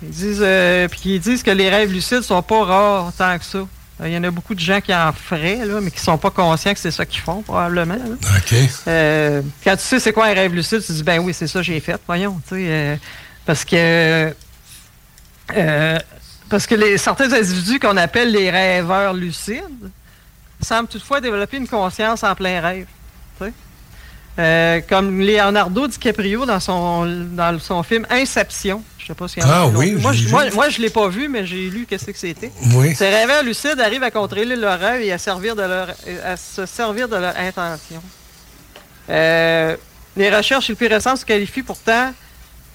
Euh, ils disent, euh, puis ils disent que les rêves lucides sont pas rares tant que ça. Il y en a beaucoup de gens qui en feraient, là, mais qui sont pas conscients que c'est ça qu'ils font, probablement. là. OK. Euh, quand tu sais c'est quoi un rêve lucide, tu te dis ben oui, c'est ça que j'ai fait, voyons. tu sais, euh, parce que euh, parce que les, certains individus qu'on appelle les rêveurs lucides semblent toutefois développer une conscience en plein rêve. Euh, comme Leonardo DiCaprio dans son, dans son film Inception. Je sais pas si Ah oui, Moi, je moi, moi, je l'ai pas vu, mais j'ai lu qu'est-ce que c'était. Oui. Ces rêveurs lucides arrivent à contrôler leur rêve et à, servir de leur, à se servir de leur intention. Euh, les recherches les plus récentes se qualifient pourtant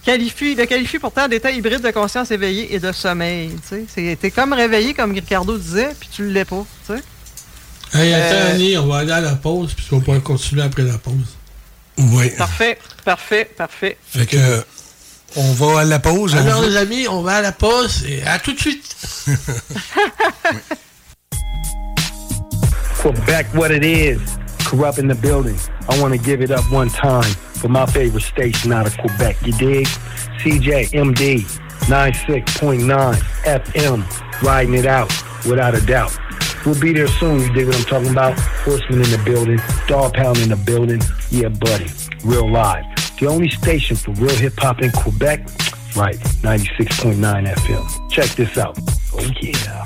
qualifient, le pourtant d'état hybride de conscience éveillée et de sommeil. tu T'es comme réveillé, comme Ricardo disait, puis tu l'es pas. Hey, attends, Euh, Annie, on va aller à la pause, puis on va continuer après la pause. Oui. Parfait, parfait, parfait. Fait que, on va à la pause. Alors, va- les amis, on va à la pause et à tout de suite. Quebec, what it is. Corrupt in the building. I want to give it up one time for my favorite station out of Quebec. You dig? CJMD 96.9 FM. Riding it out without a doubt. We'll be there soon. You dig what I'm talking about? Horseman in the building. Dog pound in the building. Yeah, buddy. Real live. The only station for real hip hop in Quebec. Right. 96.9 FM. Check this out. Oh, yeah.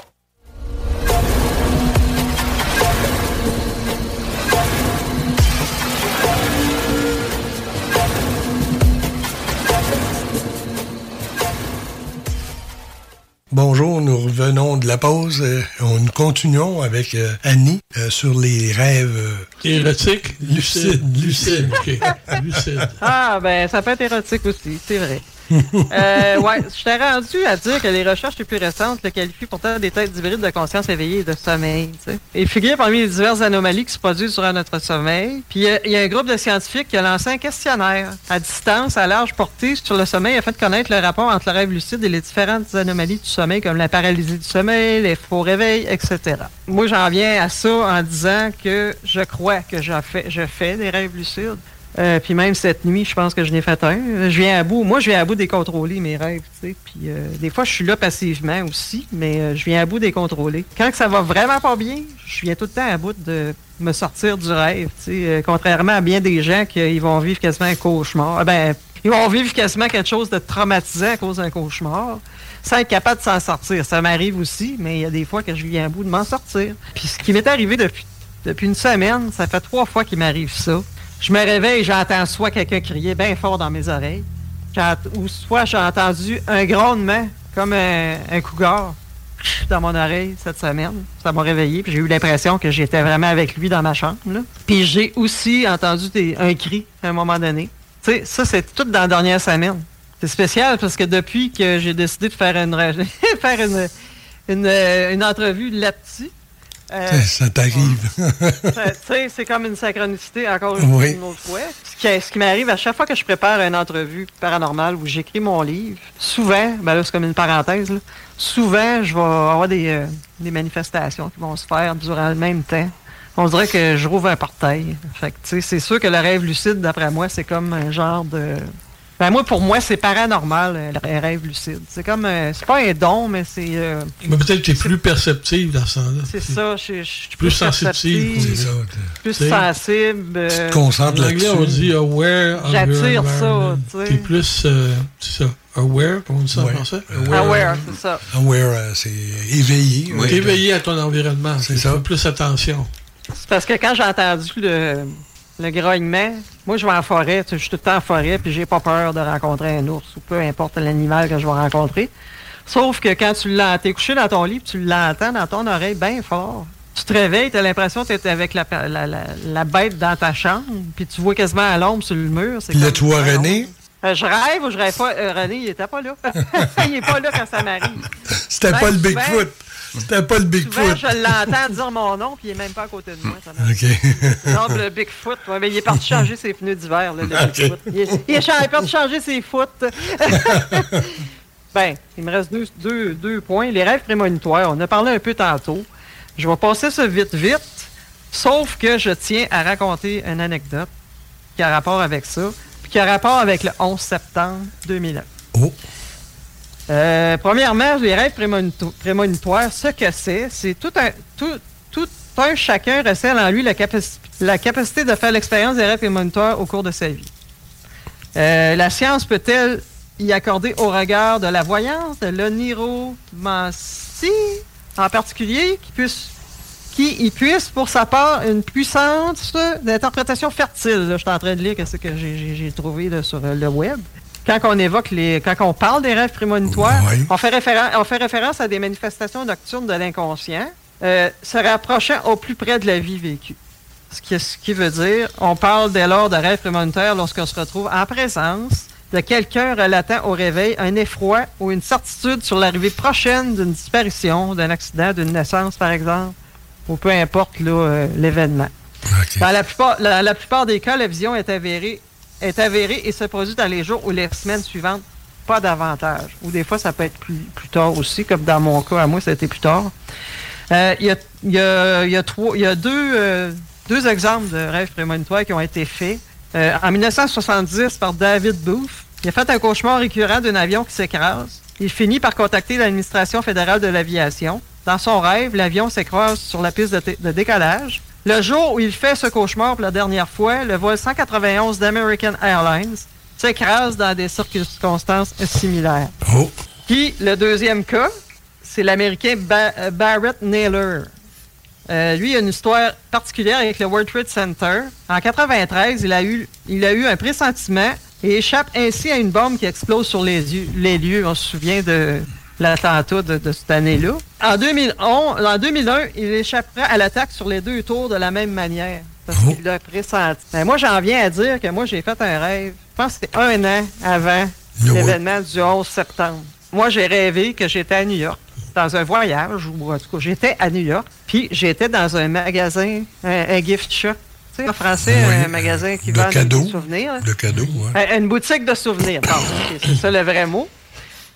Bonjour, nous revenons de la pause. euh, on, nous continuons avec euh, Annie euh, sur les rêves euh, Érotique, lucide, lucide, ok. lucide. [laughs] Ah, ben, ça peut être érotique aussi, c'est vrai. [laughs] euh, ouais, je t'ai rendu à dire que les recherches les plus récentes le qualifient pourtant des têtes hybrides de conscience éveillée et de sommeil. tu sais. Et figure parmi les diverses anomalies qui se produisent durant notre sommeil. Puis il y a- un groupe de scientifiques qui a lancé un questionnaire à distance, à large portée sur le sommeil afin de connaître le rapport entre le rêve lucide et les différentes anomalies du sommeil comme la paralysie du sommeil, les faux réveils, etc. Moi, j'en viens à ça en disant que je crois que je fais des rêves lucides. Euh, puis même cette nuit, je pense que je n'ai fait un. Je viens à bout. Moi, je viens à bout des contrôler, mes rêves, tu sais. Puis euh, des fois, je suis là passivement aussi, mais euh, je viens à bout des contrôler. Quand ça va vraiment pas bien, je viens tout le temps à bout de me sortir du rêve, tu sais. Euh, contrairement à bien des gens qui vont vivre quasiment un cauchemar. Ah Ben, ils vont vivre quasiment quelque chose de traumatisant à cause d'un cauchemar sans être capable de s'en sortir. Ça m'arrive aussi, mais il y a des fois que je viens à bout de m'en sortir. Puis ce qui m'est arrivé depuis, depuis une semaine, ça fait trois fois qu'il m'arrive ça. Je me réveille j'entends soit quelqu'un crier bien fort dans mes oreilles, ou soit j'ai entendu un grondement comme un, un cougar [laughs] dans mon oreille cette semaine. Ça m'a réveillé, puis j'ai eu l'impression que j'étais vraiment avec lui dans ma chambre. Puis j'ai aussi entendu un cri à un moment donné. Tu sais, ça, c'est tout dans la dernière semaine. C'est spécial parce que depuis que j'ai décidé de faire une, re- [laughs] faire euh, une entrevue là-dessus, euh, Ça t'arrive. [laughs] sais, c'est comme une synchronicité encore une, Oui. une autre fois. Ce qui, ce qui m'arrive à chaque fois que je prépare une entrevue paranormale où j'écris mon livre, souvent, ben là c'est comme une parenthèse, là, souvent je vais avoir des, euh, des manifestations qui vont se faire durant le même temps. On dirait que je rouvre un portail. Fait c'est sûr que le rêve lucide, d'après moi, c'est comme un genre de... Ben moi, pour moi, c'est paranormal, euh, le rêve lucide. C'est comme... euh, c'est pas un don, mais c'est... euh, Mais peut-être que tu es plus perceptive dans ce sens-là. c'est ça, je, suis Plus sensitive. perceptive, C'est ça, plus sensible. euh, En anglais, on dit aware J'attire ça, tu sais. T'es plus, euh, c'est ça, aware, comment on dit ça en français? Aware, c'est ça. Aware, euh, c'est éveillé. T'es éveillé à ton environnement. C'est ça. Plus attention. C'est parce que quand j'ai entendu le, le grognement, moi je vais en forêt, je suis tout le temps en forêt, puis j'ai pas peur de rencontrer un ours ou peu importe l'animal que je vais rencontrer. Sauf que quand tu l'entends, t'es couché dans ton lit, puis tu l'entends dans ton oreille bien fort. Tu te réveilles, tu as l'impression que tu es avec la, la, la, la bête dans ta chambre, puis tu vois quasiment à l'ombre sur le mur. le toit René, Euh, je rêve ou je rêve pas? Euh, René, il était pas là. [laughs] [laughs] il est pas là quand ça m'arrive. c'était Ben, pas le souvent- Bigfoot. C'était pas le Bigfoot. je l'entends dire mon nom, puis il est même pas à côté de moi. ça. OK. Non, le Bigfoot. Ouais, mais il est parti changer ses pneus d'hiver, le. Bigfoot. Il est, il est cha- parti changer ses foot. [laughs] ben, il me reste deux, deux, deux points. Les rêves prémonitoires, on a parlé un peu tantôt. Je vais passer ça vite, vite. Sauf que je tiens à raconter une anecdote qui a rapport avec ça, puis qui a rapport avec le 11 septembre 2001. Oh. Euh, premièrement, les rêves prémonito- prémonitoires, ce que c'est, c'est tout un, tout, tout un chacun recèle en lui la, capaci- la capacité de faire l'expérience des rêves prémonitoires au cours de sa vie. Euh, la science peut-elle y accorder au regard de la voyance, de l'oniromancie en particulier, qui puisse qui y puisse pour sa part une puissance d'interprétation fertile? Je suis en train de lire ce que j'ai- trouvé sur le web. Quand on évoque les, quand on parle des rêves prémonitoires, on, fait référence, on fait référence à des manifestations nocturnes de l'inconscient, euh, se rapprochant au plus près de la vie vécue. Ce qui, ce qui veut dire, on parle dès lors de rêves prémonitoires lorsqu'on se retrouve en présence de quelqu'un relatant au réveil un effroi ou une certitude sur l'arrivée prochaine d'une disparition, d'un accident, d'une naissance par exemple, ou peu importe euh, l'événement. Dans la plupart, la, la plupart des cas, la vision est avérée, est avérée et se produit dans les jours ou les semaines suivantes, pas davantage. Ou des fois, ça peut être plus, plus tard aussi, comme dans mon cas, à moi, ça a été plus tard. Euh, Il y, a, y, y, a y a deux, euh, deux exemples de rêves prémonitoires qui ont été faits. Euh, en 1970, par David Booth, il a fait un cauchemar récurrent d'un avion qui s'écrase. Il finit par contacter l'administration fédérale de l'aviation. Dans son rêve, l'avion s'écrase sur la piste de, de décollage. Le jour où il fait ce cauchemar pour la dernière fois, le vol 191 d'American Airlines s'écrase dans des circonstances similaires. Puis, le deuxième cas, c'est l'Américain Ba- euh, Barrett Naylor. Euh, lui, il a une histoire particulière avec le World Trade Center. En 93, il a eu, il a eu un pressentiment et échappe ainsi à une bombe qui explose sur les, les lieux. On se souvient de l'attentat de, de cette année-là. En, 2011, en 2001, il échappera à l'attaque sur les deux tours de la même manière. Parce qu'il l'a pressenti. Moi, j'en viens à dire que moi, j'ai fait un rêve. Je pense que c'était un an avant l'événement du 11 septembre. Moi, j'ai rêvé que j'étais à New York dans un voyage, ou en tout cas, j'étais à New York, puis j'étais dans un magasin, un, un gift shop. Tu sais, en français, Oui. un magasin qui De vend cadeaux. des souvenirs. Le cadeau, ouais. Une boutique de souvenirs. Bon, c'est ça le vrai mot.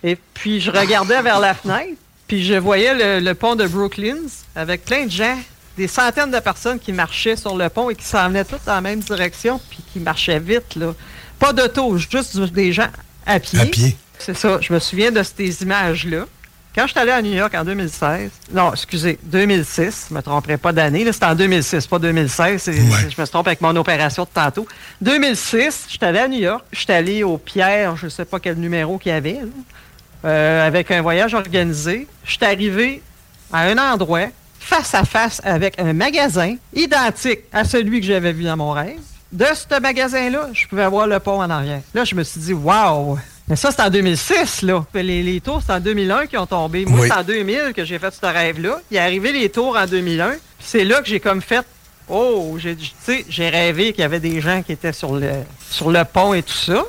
Et puis, je regardais vers la fenêtre, puis je voyais le, le pont de Brooklyn avec plein de gens, des centaines de personnes qui marchaient sur le pont et qui s'en venaient toutes dans la même direction, puis qui marchaient vite, là. Pas d'auto, juste des gens à pied. À pied. C'est ça. Je me souviens de ces images-là. Quand je suis allé à New York en 2016, non, excusez, 2006, je me tromperai pas d'année, là, c'était en 2006, pas 2016, c'est- je me trompe avec mon opération de tantôt. 2006, j'étais allé à New York, j'étais allé au Pierre, je sais pas quel numéro qu'il y avait, là, euh, avec un voyage organisé. J'étais arrivé à un endroit, face à face avec un magasin identique à celui que j'avais vu dans mon rêve. De ce magasin-là, je pouvais voir le pont en arrière. Là, je me suis dit, waouh! Mais ça, c'est en 2006, là. Les, les tours, c'est en 2001 qui ont tombé. Moi, Oui. c'est en 2000 que j'ai fait ce rêve-là. Il est arrivé les tours en 2001. Puis C'est là que j'ai comme fait, oh, j'ai, tu sais, j'ai rêvé qu'il y avait des gens qui étaient sur le, sur le pont et tout ça.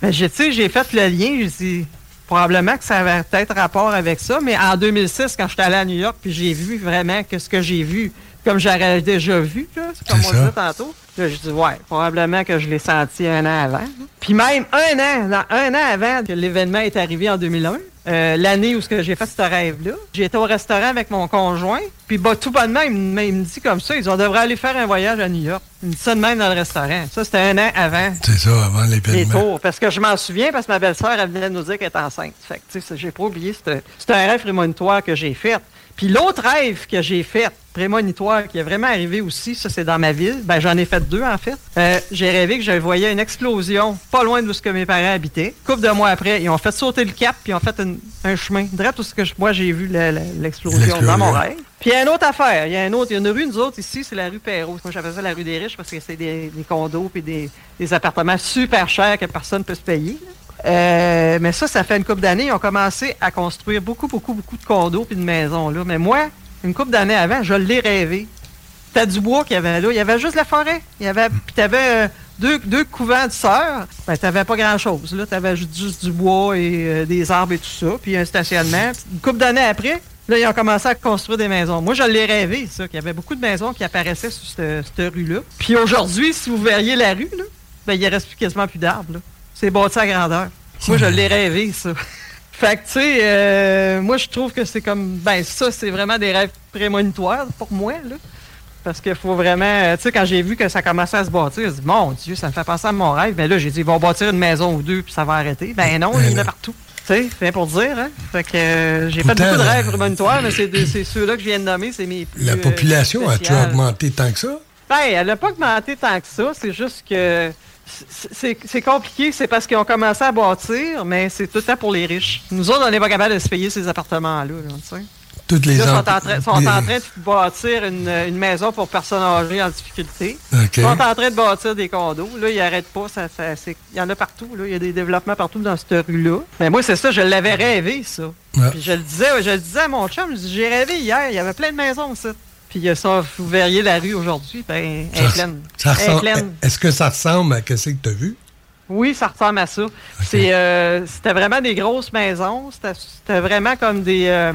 Mais j'ai, tu sais, j'ai fait le lien, j'ai dit, probablement que ça avait peut-être rapport avec ça, mais en 2006, quand j'étais allé à New York, puis j'ai vu vraiment que ce que j'ai vu, comme j'aurais déjà vu, là, comme on disait tantôt, là, je dis, ouais, probablement que je l'ai senti un an avant. Puis même un an, un an avant que l'événement est arrivé en 2001, euh, l'année où j'ai fait ce rêve-là, j'étais au restaurant avec mon conjoint, puis bah, tout bonnement, il me, il me dit comme ça, ils ont devrait aller faire un voyage à New York. Il me dit ça de même dans le restaurant. Ça, c'était un an avant C'est ça, avant tours. Parce que je m'en souviens, parce que ma belle-sœur, elle venait de nous dire qu'elle est enceinte. Fait que, j'ai pas oublié. C'était c'était un rêve prémonitoire que j'ai fait. Puis l'autre rêve que j'ai fait, prémonitoire, qui est vraiment arrivé aussi, ça c'est dans ma ville. Ben j'en ai fait deux en fait. Euh, j'ai rêvé que je voyais une explosion pas loin d'où ce que mes parents habitaient. Couple de mois après, ils ont fait sauter le cap, puis ils ont fait une- un chemin. Direct où ce que je- moi j'ai vu l'explosion L'explosion. dans mon rêve. Puis il y a une autre affaire. Il y a une autre, il y a une rue, nous autres, ici, c'est la rue Perrault. Moi, j'appelle ça la rue des riches parce que c'est des, des condos puis des, des appartements super chers que personne ne peut se payer. là. Euh, mais ça, ça fait une couple d'années. Ils ont commencé à construire beaucoup, beaucoup, beaucoup de condos puis de maisons. Là. Mais moi, une couple d'années avant, je l'ai rêvé. T'as du bois qu'il y avait là. Il y avait juste la forêt. Il y avait, puis t'avais euh, deux, deux couvents de sœurs. Ben, t'avais pas grand-chose. Là, t'avais juste, du bois et euh, des arbres et tout ça. Puis un stationnement. Une couple d'années après, là, ils ont commencé à construire des maisons. Moi, je l'ai rêvé, ça, qu'il y avait beaucoup de maisons qui apparaissaient sur cette, cette rue-là. Puis aujourd'hui, si vous verriez la rue, là, ben, il reste quasiment plus d'arbres. C'est bâti à grandeur. Moi, je l'ai rêvé, ça. [laughs] Fait que, tu sais, euh, moi, je trouve que c'est comme. Ben, ça, c'est vraiment des rêves prémonitoires pour moi, là. Parce qu'il faut vraiment. euh, Tu sais, quand j'ai vu que ça commençait à se bâtir, j'ai dit, mon Dieu, ça me fait penser à mon rêve. Mais là, j'ai dit, ils vont bâtir une maison ou deux, puis ça va arrêter. Ben non, il y en a partout. Tu sais, c'est bien pour dire, hein. Fait que euh, j'ai fait beaucoup de rêves prémonitoires, mais c'est ceux-là que je viens de nommer, c'est mes plus. La population a-tu spéciales. augmenté tant que ça? Ben, elle n'a pas augmenté tant que ça. C'est juste que c'est- compliqué. C'est parce qu'ils ont commencé à bâtir, mais c'est tout le temps pour les riches. Nous autres, on n'est pas capable de se payer ces appartements-là. là, tu sais. Toutes les Là, sont, en train, sont les- en train de bâtir une, une maison pour personnes âgées en difficulté. Ils sont en train de bâtir des condos. Là, ils n'arrêtent pas. Ça, ça- il y en a partout. Là. Il y a des développements partout dans cette rue-là. Mais moi, c'est ça. Je l'avais rêvé, ça. Ouais. Puis je le disais, je le disais à mon chum. J'ai rêvé hier. Il y avait plein de maisons, ça. Puis euh, ça, vous verriez la rue aujourd'hui. Ben, elle est pleine. Est-ce que ça ressemble à ce que tu as vu? Oui, ça ressemble à ça. Euh, c'était vraiment des grosses maisons. C'était, vraiment comme des. euh,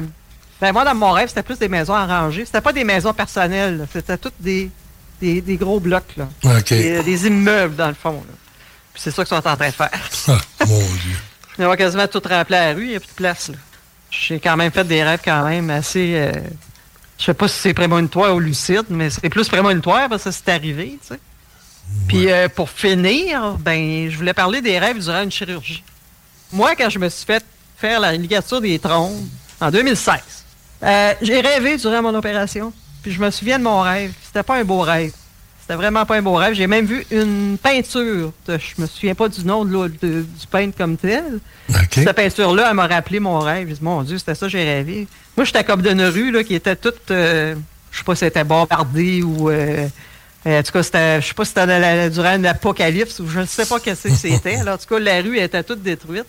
ben, moi, dans mon rêve, c'était plus des maisons arrangées. C'était pas des maisons personnelles. C'était toutes des, des, des gros blocs. Là. Des, des immeubles, dans le fond. là. Puis c'est ça qu'ils sont en train de faire. [laughs] Ah, mon Dieu. Ils vont quasiment tout remplir la rue. Il n'y a plus de place. Là. J'ai quand même fait des rêves quand même assez. euh, je sais pas si c'est prémonitoire ou lucide, mais c'est plus prémonitoire parce que c'est arrivé, tu sais. Puis euh, pour finir, ben, je voulais parler des rêves durant une chirurgie. Moi, quand je me suis fait faire la ligature des trompes en 2016, euh, j'ai rêvé durant mon opération. Puis je me souviens de mon rêve. C'était pas un beau rêve. C'était vraiment pas un beau rêve. J'ai même vu une peinture. de- je me souviens pas du nom de du peintre comme tel. Cette peinture-là, elle m'a rappelé mon rêve. J'ai dit, mon Dieu, c'était ça que j'ai rêvé. Moi, j'étais comme d'une rue là, qui était toute, euh, je sais pas si c'était bombardée ou... euh, euh, en tout cas, c'était, je sais pas si c'était durant l'apocalypse ou je ne sais pas qu'est-ce que c'était. Alors, en tout cas, la rue était toute détruite.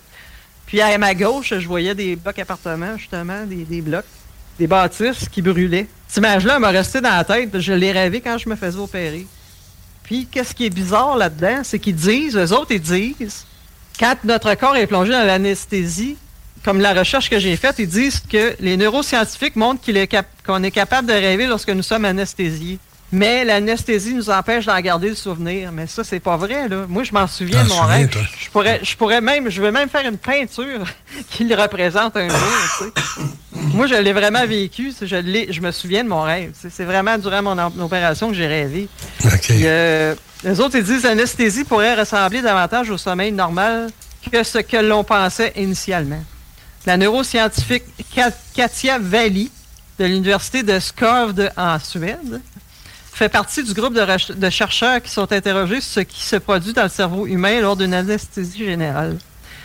Puis à ma gauche, je voyais des blocs appartements, justement, des, des blocs, des bâtisses qui brûlaient. Cette image-là m'a resté dans la tête. Je l'ai rêvé quand je me faisais opérer. Puis, qu'est-ce qui est bizarre là-dedans, c'est qu'ils disent, eux autres, ils disent, quand notre corps est plongé dans l'anesthésie, comme la recherche que j'ai faite, ils disent que les neuroscientifiques montrent qu'on est capable de rêver lorsque nous sommes anesthésiés. Mais l'anesthésie nous empêche d'en garder le souvenir. Mais ça, c'est pas vrai, là. Moi, je m'en souviens de mon rêve. Je pourrais, je pourrais même, je vais même faire une peinture [laughs] qui le représente un jour, tu sais. Moi, je l'ai vraiment vécu. Je, l'ai- je me souviens de mon rêve. C'est vraiment durant mon op- opération que j'ai rêvé. Euh, les autres, ils disent l'anesthésie pourrait ressembler davantage au sommeil normal que ce que l'on pensait initialement. La neuroscientifique Ka- Katia Valli de l'Université de Skövde en Suède fait partie du groupe de, chercheurs qui sont interrogés sur ce qui se produit dans le cerveau humain lors d'une anesthésie générale.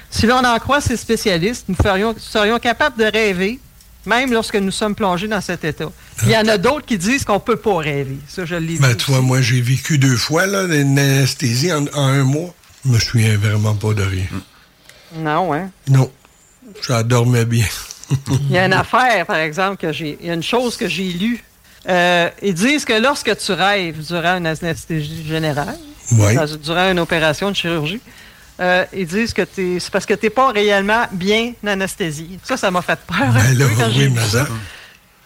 Si l'on en croit ces spécialistes, nous ferions, serions capables de rêver, même lorsque nous sommes plongés dans cet état. Il y en a d'autres qui disent qu'on ne peut pas rêver. Ça, je l'ai Ben, vois, moi, j'ai vécu deux fois là, une anesthésie en, en un mois. Je me souviens vraiment pas de rien. Non, hein? Non. Je dormais bien. Il y a une affaire, par exemple, que j'ai. Il y a une chose que j'ai lue. Euh, ils disent que lorsque tu rêves durant une anesthésie générale, Oui. dans- durant une opération de chirurgie, euh, ils disent que c'est parce que tu n'es pas réellement bien anesthésié. Ça, ça m'a fait peur. Ben là, quand oui, mais ça.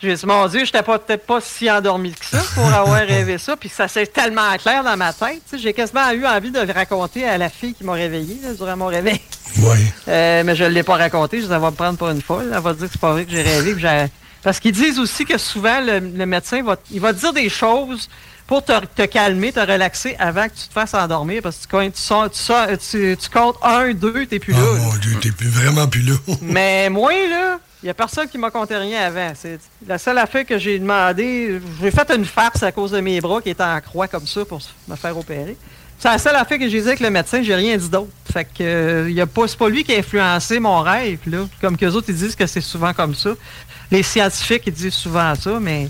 J'ai dit, mon Dieu, je n'étais peut-être pas si endormi que ça pour avoir [laughs] rêvé ça. Puis ça s'est tellement clair dans ma tête. J'ai quasiment eu envie de le raconter à la fille qui m'a réveillé là, durant mon réveil. Oui. Euh, mais je ne l'ai pas raconté. Je dis, elle va me prendre pour une folle. Elle va dire que c'est pas vrai que j'ai rêvé. que j'ai- Parce qu'ils disent aussi que souvent, le, le médecin va, il va te dire des choses pour te, te calmer, te relaxer avant que tu te fasses endormir. Parce que tu, comptes- tu, sors- tu, sors- tu- tu comptes un, deux, t'es plus là. Oh là. mon Dieu, t'es plus, vraiment plus là. [laughs] Mais moi, là, il n'y a personne qui m'a compté rien avant. C'est la seule affaire que j'ai demandé. J'ai fait une farce à cause de mes bras qui étaient en croix comme ça pour me faire opérer. C'est la seule affaire que j'ai dit avec le médecin, j'ai rien dit d'autre. Fait que euh, y a pas, c'est pas lui qui a influencé mon rêve, là. Comme qu'eux autres, ils disent que c'est souvent comme ça. Les scientifiques, ils disent souvent ça, mais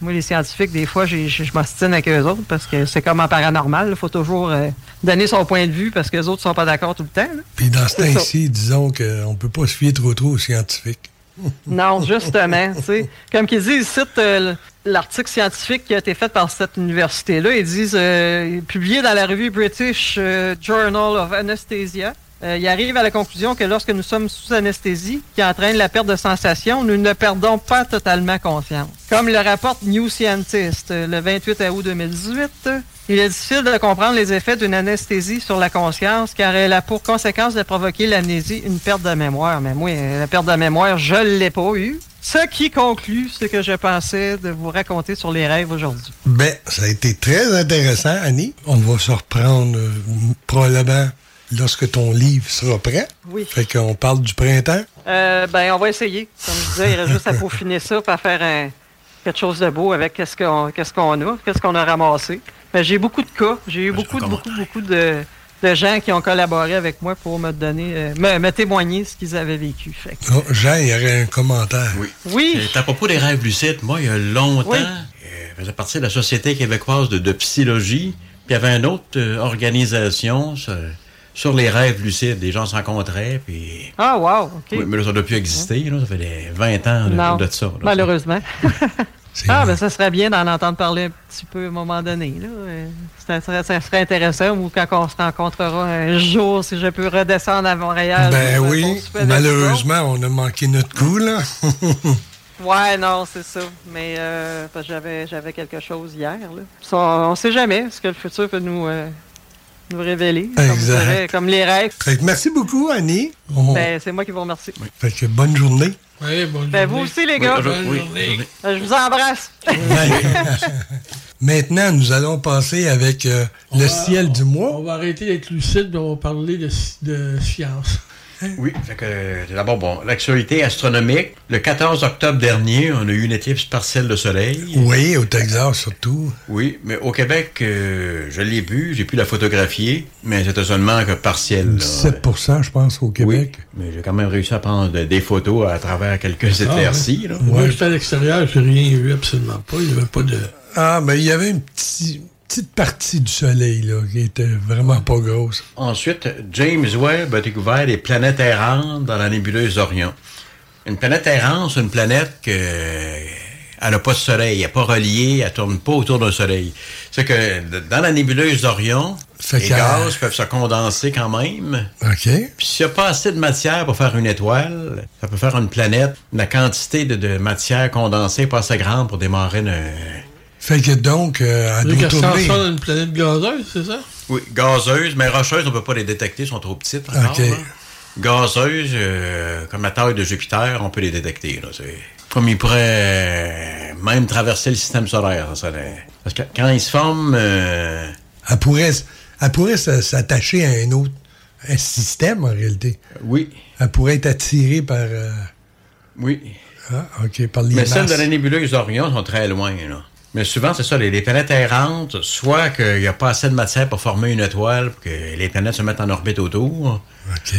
moi, les scientifiques, des fois, je m'ostine avec eux autres parce que c'est comme en paranormal. Il faut toujours euh, donner son point de vue parce que les autres sont pas d'accord tout le temps. là. Puis dans ce temps-ci, disons qu'on ne peut pas se fier trop trop aux scientifiques. [laughs] Non, justement. Comme qu'ils disent, ils citent euh, l'article scientifique qui a été fait par cette université-là. Ils disent, euh, publié dans la revue British euh, Journal of Anesthesia. Euh, il arrive à la conclusion que lorsque nous sommes sous anesthésie, qui entraîne la perte de sensation, nous ne perdons pas totalement conscience. Comme le rapporte New Scientist euh, le 28 août 2018, euh, il est difficile de comprendre les effets d'une anesthésie sur la conscience car elle a pour conséquence de provoquer l'amnésie, une perte de mémoire. Mais moi, la perte de mémoire, je ne l'ai pas eu. Ce qui conclut ce que je pensais de vous raconter sur les rêves aujourd'hui. Ben, ça a été très intéressant, Annie. On va se reprendre euh, probablement lorsque ton livre sera prêt. Oui. Fait qu'on parle du printemps. Euh, ben, on va essayer. Comme je disais, il reste juste à peaufiner ça pour faire un- quelque chose de beau avec qu'est-ce qu'on qu'est-ce qu'on a, qu'est-ce qu'on a ramassé. Ben, j'ai beaucoup de cas. J'ai eu beaucoup, de- beaucoup, beaucoup de, de gens qui ont collaboré avec moi pour me donner, euh, me, me témoigner ce qu'ils avaient vécu. Fait que- Oh, Jean, il y aurait un commentaire. Oui. Oui. C'est à propos des rêves lucides. Moi, il y a longtemps, Oui. euh, je faisais partie de la Société québécoise de, de psychologie. Puis il y avait une autre euh, organisation sur les rêves lucides. Les gens se rencontraient, puis... Ah, wow, OK. Oui, mais là, ça ne doit plus exister. Là, ça fait des 20 ans de, non, de ça. là. malheureusement. [laughs] ah, ben ça serait bien d'en entendre parler un petit peu à un moment donné. Là. Euh, Ça, serait, ça serait intéressant ou quand on se rencontrera un jour, si je peux redescendre à Montréal. Ben oui, malheureusement, on a manqué notre coup, là. [laughs] Ouais, non, c'est ça. Mais euh, j'avais, j'avais quelque chose hier. Là. On, on sait jamais ce que le futur peut nous, euh, nous révéler. Comme, comme les rêves. Fait que merci beaucoup, Annie. Ben, c'est moi qui vous remercie. Fait que bonne journée. Oui, bonne Ben, vous aussi, les gars. bonne Oui, journée. Je vous embrasse. [laughs] Maintenant, nous allons passer avec euh, le va- ciel du mois. On va arrêter d'être lucide, mais on va parler de, de science. [laughs] Oui, fait que, d'abord, bon, l'actualité astronomique. Le 14 octobre dernier, on a eu une éclipse partielle de soleil. Oui, au Texas surtout. Oui, mais au Québec, euh, je l'ai vu, j'ai pu la photographier, mais c'était seulement que partiel. là. 17 je pense, au Québec. Mais j'ai quand même réussi à prendre des photos à travers quelques Ah, éclaircies. ouais. là. Moi, j'étais à l'extérieur, j'ai rien vu, absolument pas. Il n'y avait pas de. Ah, mais il y avait une petit- petite partie du soleil, là, qui était vraiment pas grosse. Ensuite, James Webb a découvert des planètes errantes dans la nébuleuse d'Orion. Une planète errante, c'est une planète que elle n'a pas de soleil, elle n'est pas reliée, elle tourne pas autour d'un soleil. C'est que dans la nébuleuse d'Orion, les gaz peuvent se condenser quand même. OK. Puis s'il n'y a pas assez de matière pour faire une étoile, ça peut faire une planète. La quantité de, de matière condensée n'est pas assez grande pour démarrer une... Fait que donc, euh, elle Vu doit qu'elle se tourner. transforme en une planète gazeuse, c'est ça? Oui, gazeuses, mais rocheuses, on ne peut pas les détecter, elles sont trop petites encore. Gazeuses, euh, comme la taille de Jupiter, on peut les détecter. Là, c'est- comme ils pourraient euh, même traverser le système solaire. ça Parce que quand ils se forment... euh, Elle pourrait, elle pourrait s'attacher à un autre un système, en réalité. Oui. Elle pourrait être attirée par... euh, Oui. Ah, OK, par les Mais celles de la nébuleuse d'Orion sont très loin. Là. Mais souvent, c'est ça, les, les planètes errantes, soit qu'il n'y a pas assez de matière pour former une étoile, pour que les planètes se mettent en orbite autour,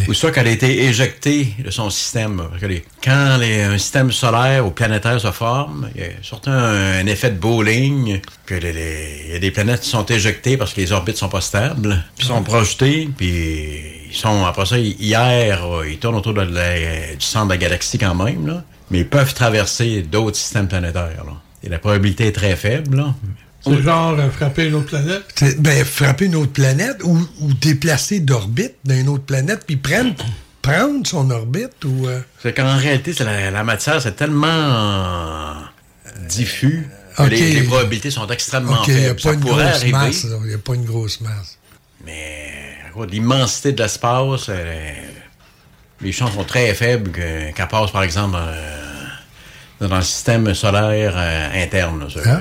ou soit qu'elle a été éjectée de son système. Parce que les- quand les- un système solaire ou planétaire se forme, il y a surtout un, un effet de bowling, que il y a des planètes qui sont éjectées parce que les orbites sont pas stables, puis sont projetées, puis ils sont, après ça, hier, ils tournent autour de la- du centre de la galaxie quand même, là, mais ils peuvent traverser d'autres systèmes planétaires. Là. Et la probabilité est très faible. Là. C'est genre euh, frapper une autre planète? Ben, frapper une autre planète ou, ou déplacer d'orbite d'une autre planète, puis prendre, prendre son orbite ou... euh, C'est qu'en réalité, c'est la, la matière, c'est tellement euh, diffus que les, les probabilités sont extrêmement OK, il n'y a faibles. pas Ça une pourrait grosse arriver, masse. là. Il n'y a pas une grosse masse. de l'immensité de l'espace, les chances sont très faibles que- qu'elle passe, par exemple, euh, dans le système solaire euh, interne. ça. Ah.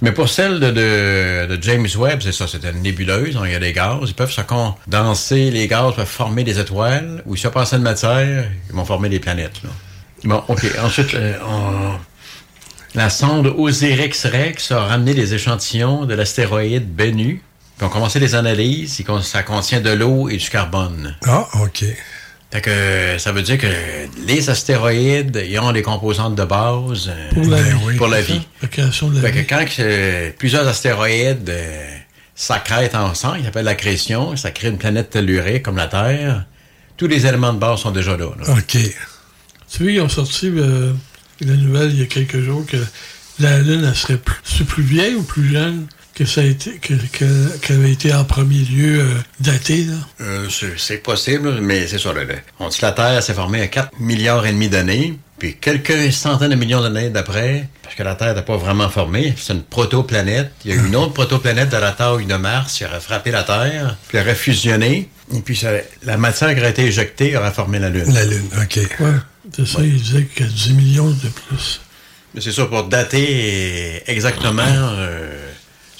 Mais pour celle de, de- de James Webb, c'est ça, c'est une nébuleuse, donc il y a des gaz, ils peuvent se condenser, les gaz peuvent former des étoiles, ou s'il n'y a pas assez de matière, ils vont former des planètes. là. Bon, OK. [laughs] Ensuite, euh, on- la sonde Osiris-Rex a ramené des échantillons de l'astéroïde Bennu, puis on commencé les analyses, ça contient de l'eau et du carbone. Ah, OK. Fait que ça veut dire que les astéroïdes, ils ont des composantes de base euh, Pour la vie. pour la vie. La création de la Fait que quand euh, plusieurs astéroïdes euh, s'accrètent ensemble, ils s'appelle l'accrétion, ça crée une planète tellurique comme la Terre, tous les éléments de base sont déjà là. là. OK. Tu vois, ils ont sorti euh, la nouvelle il y a quelques jours que la Lune, elle serait plus, plus vieille ou plus jeune? Que ça a été, que, avait été en premier lieu euh, datée, là? Euh, c'est- possible, mais c'est ça. là, là. On dit que la Terre s'est formée à 4 milliards et demi d'années, puis quelques centaines de millions d'années d'après, parce que la Terre n'est pas vraiment formée, c'est une protoplanète. Il y a eu une autre protoplanète de la taille de Mars qui aurait frappé la Terre, puis elle aurait fusionné, et puis ça- la matière qui aurait été éjectée aurait formé la Lune. La Lune, OK. Ouais, c'est ça, il disait que 10 millions de plus. Mais c'est ça, pour dater exactement, euh,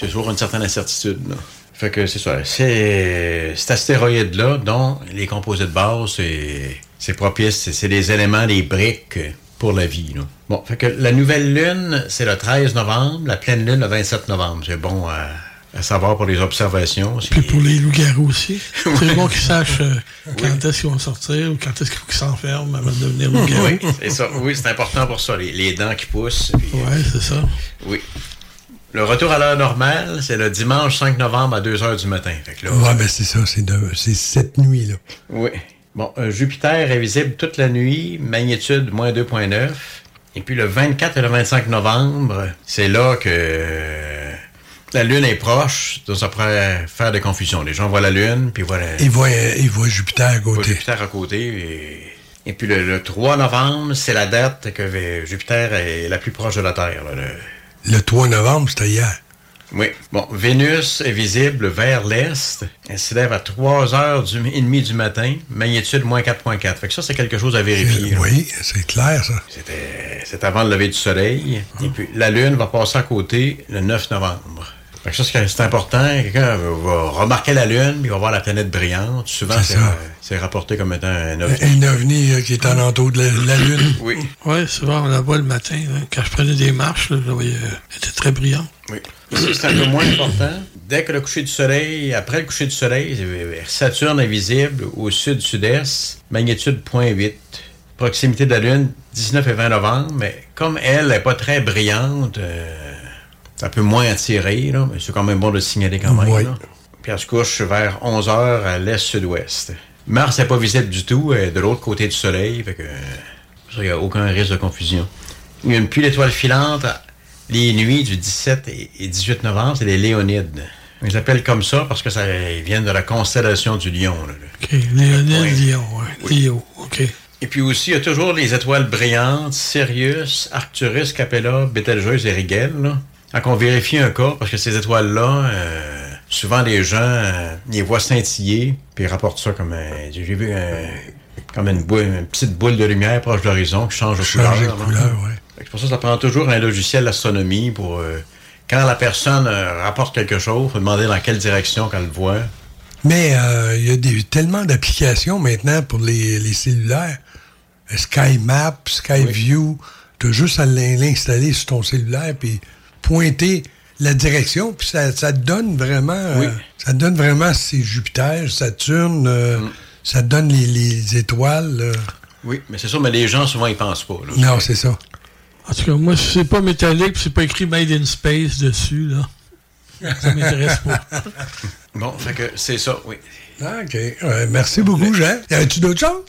c'est toujours une certaine incertitude. là. Fait que c'est ça. C'est cet astéroïde-là, dont les composés de base, c'est c'est propice, c'est- les éléments, les briques pour la vie. là. Bon, fait que la nouvelle lune, c'est le 13 novembre, la pleine lune le 27 novembre. C'est bon à, à savoir pour les observations. C'est- Puis pour les loups-garous aussi. [laughs] C'est bon qu'ils sachent euh, quand est-ce qu'ils vont sortir ou quand est-ce qu'il faut qu'ils s'enferment avant de devenir loups-garous. Oui, c'est ça. Oui, c'est important pour ça, les, les dents qui poussent. euh, Ouais, c'est ça. Oui. Le retour à l'heure normale, c'est le dimanche 5 novembre à 2 h du matin. Fait que là, Ouais, ben c'est ça, c'est, de- c'est cette nuit-là. Oui. Bon, euh, Jupiter est visible toute la nuit, magnitude moins 2.9. Et puis le 24 et le 25 novembre, c'est là que euh, la Lune est proche, donc ça pourrait faire des confusions. Les gens voient la Lune, puis voient, la- Il voit, il voit Jupiter à voient côté. Jupiter à côté. Et, et puis le, le 3 novembre, c'est la date que euh, Jupiter est la plus proche de la Terre. là, le- Le 3 novembre, c'était hier. Oui. Bon, Vénus est visible vers l'est. Elle s'élève à 3 heures du, et demie du matin, magnitude moins 4.4. Fait que ça, c'est quelque chose à vérifier. Oui, c'est clair, ça. C'était- C'est avant le lever du soleil. Et puis, la Lune va passer à côté le 9 novembre. Fait que ça, c'est important. Quelqu'un va remarquer la Lune, puis il va voir la planète brillante. Souvent, C'est c'est rapporté comme étant un ovni. Un ovni euh, qui est en entour de la, la Lune. [coughs] Oui. Ouais, souvent on la voit le matin. là. Quand je prenais des marches, là, je voyais, euh, elle était très brillante. Oui. Ici, c'est un peu moins important. Dès que le coucher du soleil, après le coucher du soleil, Saturne est visible au sud-sud-est, magnitude 0.8. Proximité de la Lune, 19 et 20 novembre, mais comme elle n'est pas très brillante, euh, un peu moins attiré, là, mais c'est quand même bon de le signaler quand même. Oui. là. Puis elle se couche vers 11 heures à l'est-sud-ouest. Mars n'est pas visible du tout, elle est de l'autre côté du soleil, fait que il n'y a aucun risque de confusion. Il y a une pluie d'étoiles filantes les nuits du 17 et et 18 novembre, c'est les Léonides. Ils les appellent comme ça parce que ça ils viennent de la constellation du lion. là. OK, Léonide Oui. Lion. Léo, OK. Et puis aussi, il y a toujours les étoiles brillantes, Sirius, Arcturus, Capella, Betelgeuse et Rigel. Là. Quand on vérifie un cas, parce que ces étoiles-là, euh, souvent les gens euh, les voient scintiller, puis ils rapportent ça comme un- J'ai vu un- comme une, boule, une petite boule de lumière proche de l'horizon qui change de couleur. De couleur, ouais. C'est pour ça que ça prend toujours un logiciel d'astronomie pour... euh, quand la personne rapporte quelque chose, il faut demander dans quelle direction qu'elle le voit. Mais il y a des, tellement d'applications maintenant pour les, les cellulaires. Euh, Sky Map, Sky View, tu as juste à l'in- l'installer sur ton cellulaire puis pointer la direction, puis ça, ça te donne vraiment. euh, ça donne vraiment c'est Jupiter, Saturne, euh, ça te donne les, les étoiles. euh. Oui, mais c'est sûr, mais les gens, souvent, ils pensent pas. là. Non, c'est ça. En tout cas, moi, si c'est pas métallique, puis c'est pas écrit Made in Space dessus, là. Ça m'intéresse pas. [laughs] Bon, fait que c'est ça, oui. Ah, OK. Merci beaucoup, Jean. Y avait-tu d'autres choses?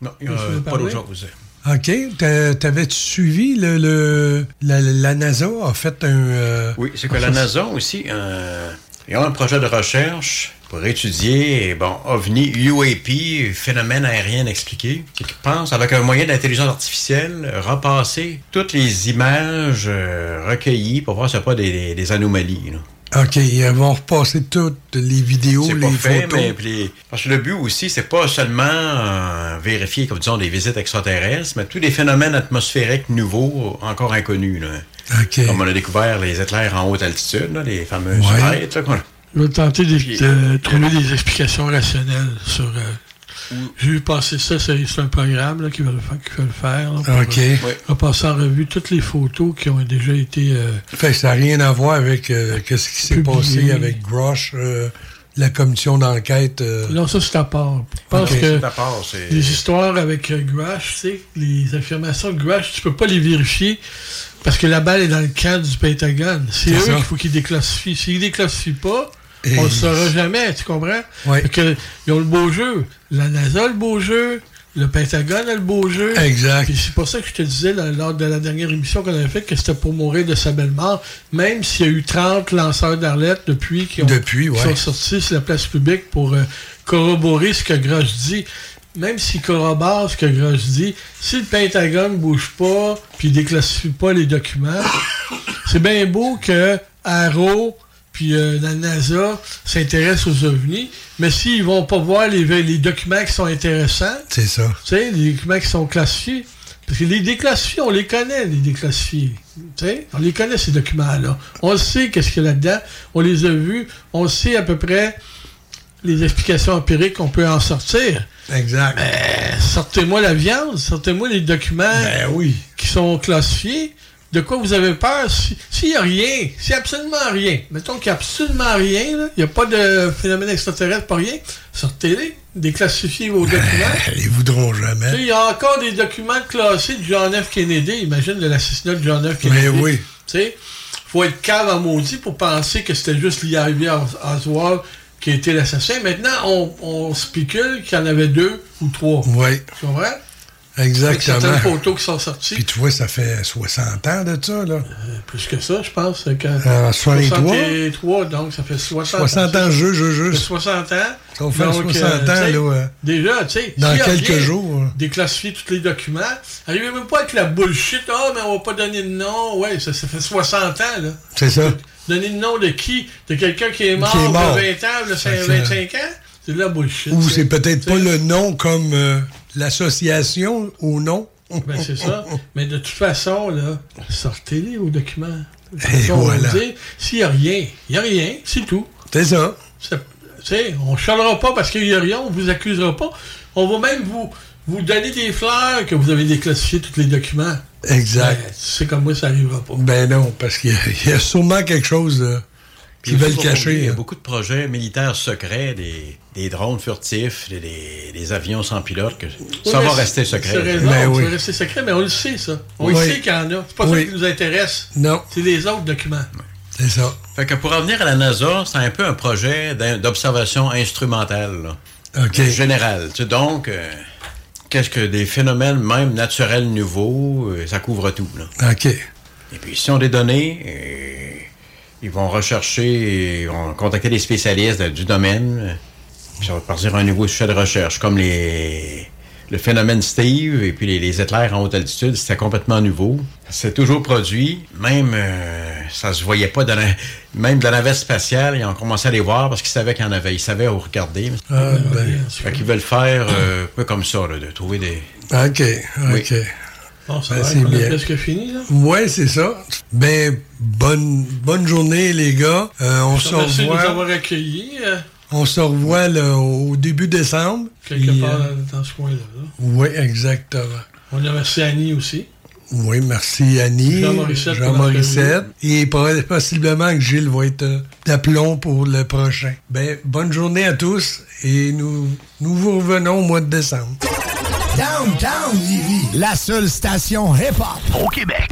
Non, il n'y a pas parler? d'autre chose. OK. T'a- T'avais-tu suivi le, le- la, la NASA a fait un. euh, Oui, c'est que la NASA aussi, euh, ils ont un projet de recherche pour étudier, bon, OVNI, UAP, phénomène aérien expliqué, qui pense, avec un moyen d'intelligence artificielle, repasser toutes les images euh, recueillies pour voir s'il n'y a pas des, des anomalies. là. OK, ils vont repasser toutes les vidéos, les pas fait, photos. mais les- parce que le but aussi, c'est pas seulement euh, vérifier, comme disons, des visites extraterrestres, mais tous les phénomènes atmosphériques nouveaux, encore inconnus. Là. OK. Comme on a découvert les éclairs en haute altitude, là, les fameuses Ouais. là, Je vais tenter de, de trouver des explications rationnelles sur. euh, J'ai vu passer ça, c'est un programme là, qui va le faire. Qui va le faire là, pour, OK. euh, Ouais. repasser en revue toutes les photos qui ont déjà été. euh, Fait que ça n'a rien à voir avec euh, qu'est-ce qui s'est passé avec Grosh, euh, la commission d'enquête. euh. Non, ça, c'est à part. Je pense Ok. que part, c'est- les histoires avec euh, tu sais, les affirmations de Grash, tu peux pas les vérifier parce que la balle est dans le camp du Pentagone. C'est eux qu'il faut qu'ils déclassifient. S'ils déclassifient pas, Et- on ne saura jamais, tu comprends? Fait que, ils ont le beau jeu. La NASA a le beau jeu. Le Pentagone a le beau jeu. Exact. Puis c'est pour ça que je te disais là, lors de la dernière émission qu'on avait faite que c'était pour mourir de sa belle mort. Même s'il y a eu 30 lanceurs d'Arlette depuis qui, ont- Depuis, qui ouais. sont sortis sur la place publique pour euh, corroborer ce que Grosch dit. Même s'il corrobore ce que Grosch dit, si le Pentagone bouge pas puis déclassifie pas les documents, [coughs] c'est bien beau que Arrow puis euh, la NASA s'intéressent aux ovnis, mais s'ils vont pas voir les, les documents qui sont intéressants, C'est ça. tu sais, les documents qui sont classifiés. Parce que les déclassifiés, on les connaît, les déclassifiés. Tu sais, on les connaît, ces documents-là. On sait qu'est-ce qu'il y a là-dedans. On les a vus. On sait à peu près les explications empiriques qu'on peut en sortir. Exact. Mais sortez-moi la viande, sortez-moi les documents Ben oui. qui sont classifiés. De quoi vous avez peur? Si- S'il n'y a rien, s'il n'y a absolument rien, mettons qu'il n'y a absolument rien, il n'y a pas de phénomène extraterrestre, pas rien, sortez-les, déclassifiez vos [laughs] documents. Ils voudront jamais. Il y a encore des documents classés de John F. Kennedy. Imagine de l'assassinat de John F. Kennedy. Mais oui. Tu sais, faut être calme à maudit pour penser que c'était juste Lee Harvey Os- Oswald qui était l'assassin. Maintenant, on, on spécule qu'il y en avait deux ou trois. Oui. Tu comprends? Exactement. certaines photos qui sont sorties. Puis tu vois, ça fait 60 ans de ça, là. Plus que ça, je pense. Quand, Euh, 63. 63, donc ça fait 60 60 ans, jeu, jeu, jeu. Ça fait 60 ans. Ça va faire Donc, 60 euh, ans, là. euh, Déjà, tu sais. Dans quelques jours, hein. Déclassifier tous les documents. Arrivez même pas avec la bullshit. Ah, mais on va pas donner de nom. Ouais, ça, ça fait 60 ans, là. C'est ça. Donner le nom de qui? De quelqu'un qui est mort, Qui est mort. de 20 ans, de Fait que, 25 ans? C'est de la bullshit. Ou c'est peut-être pas le nom comme euh, l'association au nom. Ben, c'est ça. Mais de toute façon, là, sortez-les aux documents. [laughs] Va voilà. S'il n'y a rien, il n'y a rien, c'est tout. C'est ça. Ça- Tu sais, on ne chialera pas parce qu'il n'y a rien, on ne vous accusera pas. On va même vous, vous donner des fleurs que vous avez déclassifié tous les documents. Exact. Ben, c'est comme moi, ça n'arrivera pas. Ben non, parce qu'il y, y a sûrement quelque chose euh, Puis aussi, veulent oublier, cacher. Il y a hein. beaucoup de projets militaires secrets, des, des drones furtifs, des, des- des avions sans pilote. Que ça va rester secret. Ben ça va rester secret, mais on le sait, ça. On Oui. le sait qu'il y en a. C'est pas Oui. ça qui nous intéresse. Non, C'est les autres documents. c'est ça. Fait que pour revenir à la NASA, c'est un peu un projet d'observation instrumentale. là. OK. Général. Tu sais, donc, euh, qu'est-ce que des phénomènes même naturels nouveaux, euh, ça couvre tout. Là. OK. Et puis, si on des données, euh, ils vont rechercher, ils vont contacter des spécialistes du domaine, puis ça va partir un nouveau sujet de recherche, comme les le phénomène Steve et puis les, les éclairs en haute altitude, c'était complètement nouveau. C'est toujours produit, même euh, ça se voyait pas, dans la- même de la navette spatiale, ils ont commencé à les voir parce qu'ils savaient qu'il y en avait, ils savaient où regarder. Ah, ben, Fait qu'ils veulent faire euh, un peu comme ça, là, de trouver des... OK, Oui. Bon, ça Ben, c'est bien. presque fini, là. Ouais, c'est ça. Ben, bonne, bonne journée, les gars. Euh, on se te remercie de nous revoit. avoir accueillis euh, On se revoit là, au début décembre. quelque Puis, part euh, dans, ce coin-là. là. oui, exactement. On a remercié Annie aussi. Oui, merci Annie. Jean Morissette Jean Morissette. Et po- possiblement que Gilles va être d'aplomb pour le prochain. Ben, bonne journée à tous et nous, nous vous revenons au mois de décembre. Downtown Livy, la seule station hip-hop au Québec.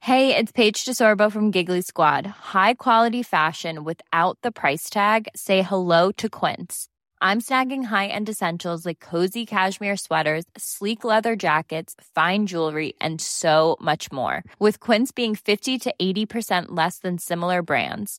Hey, it's Paige DeSorbo from Giggly Squad. High quality fashion without the price tag. Say hello to Quince. I'm snagging high-end essentials like cozy cashmere sweaters, sleek leather jackets, fine jewelry, and so much more. With Quince being 50 to 80% less than similar brands.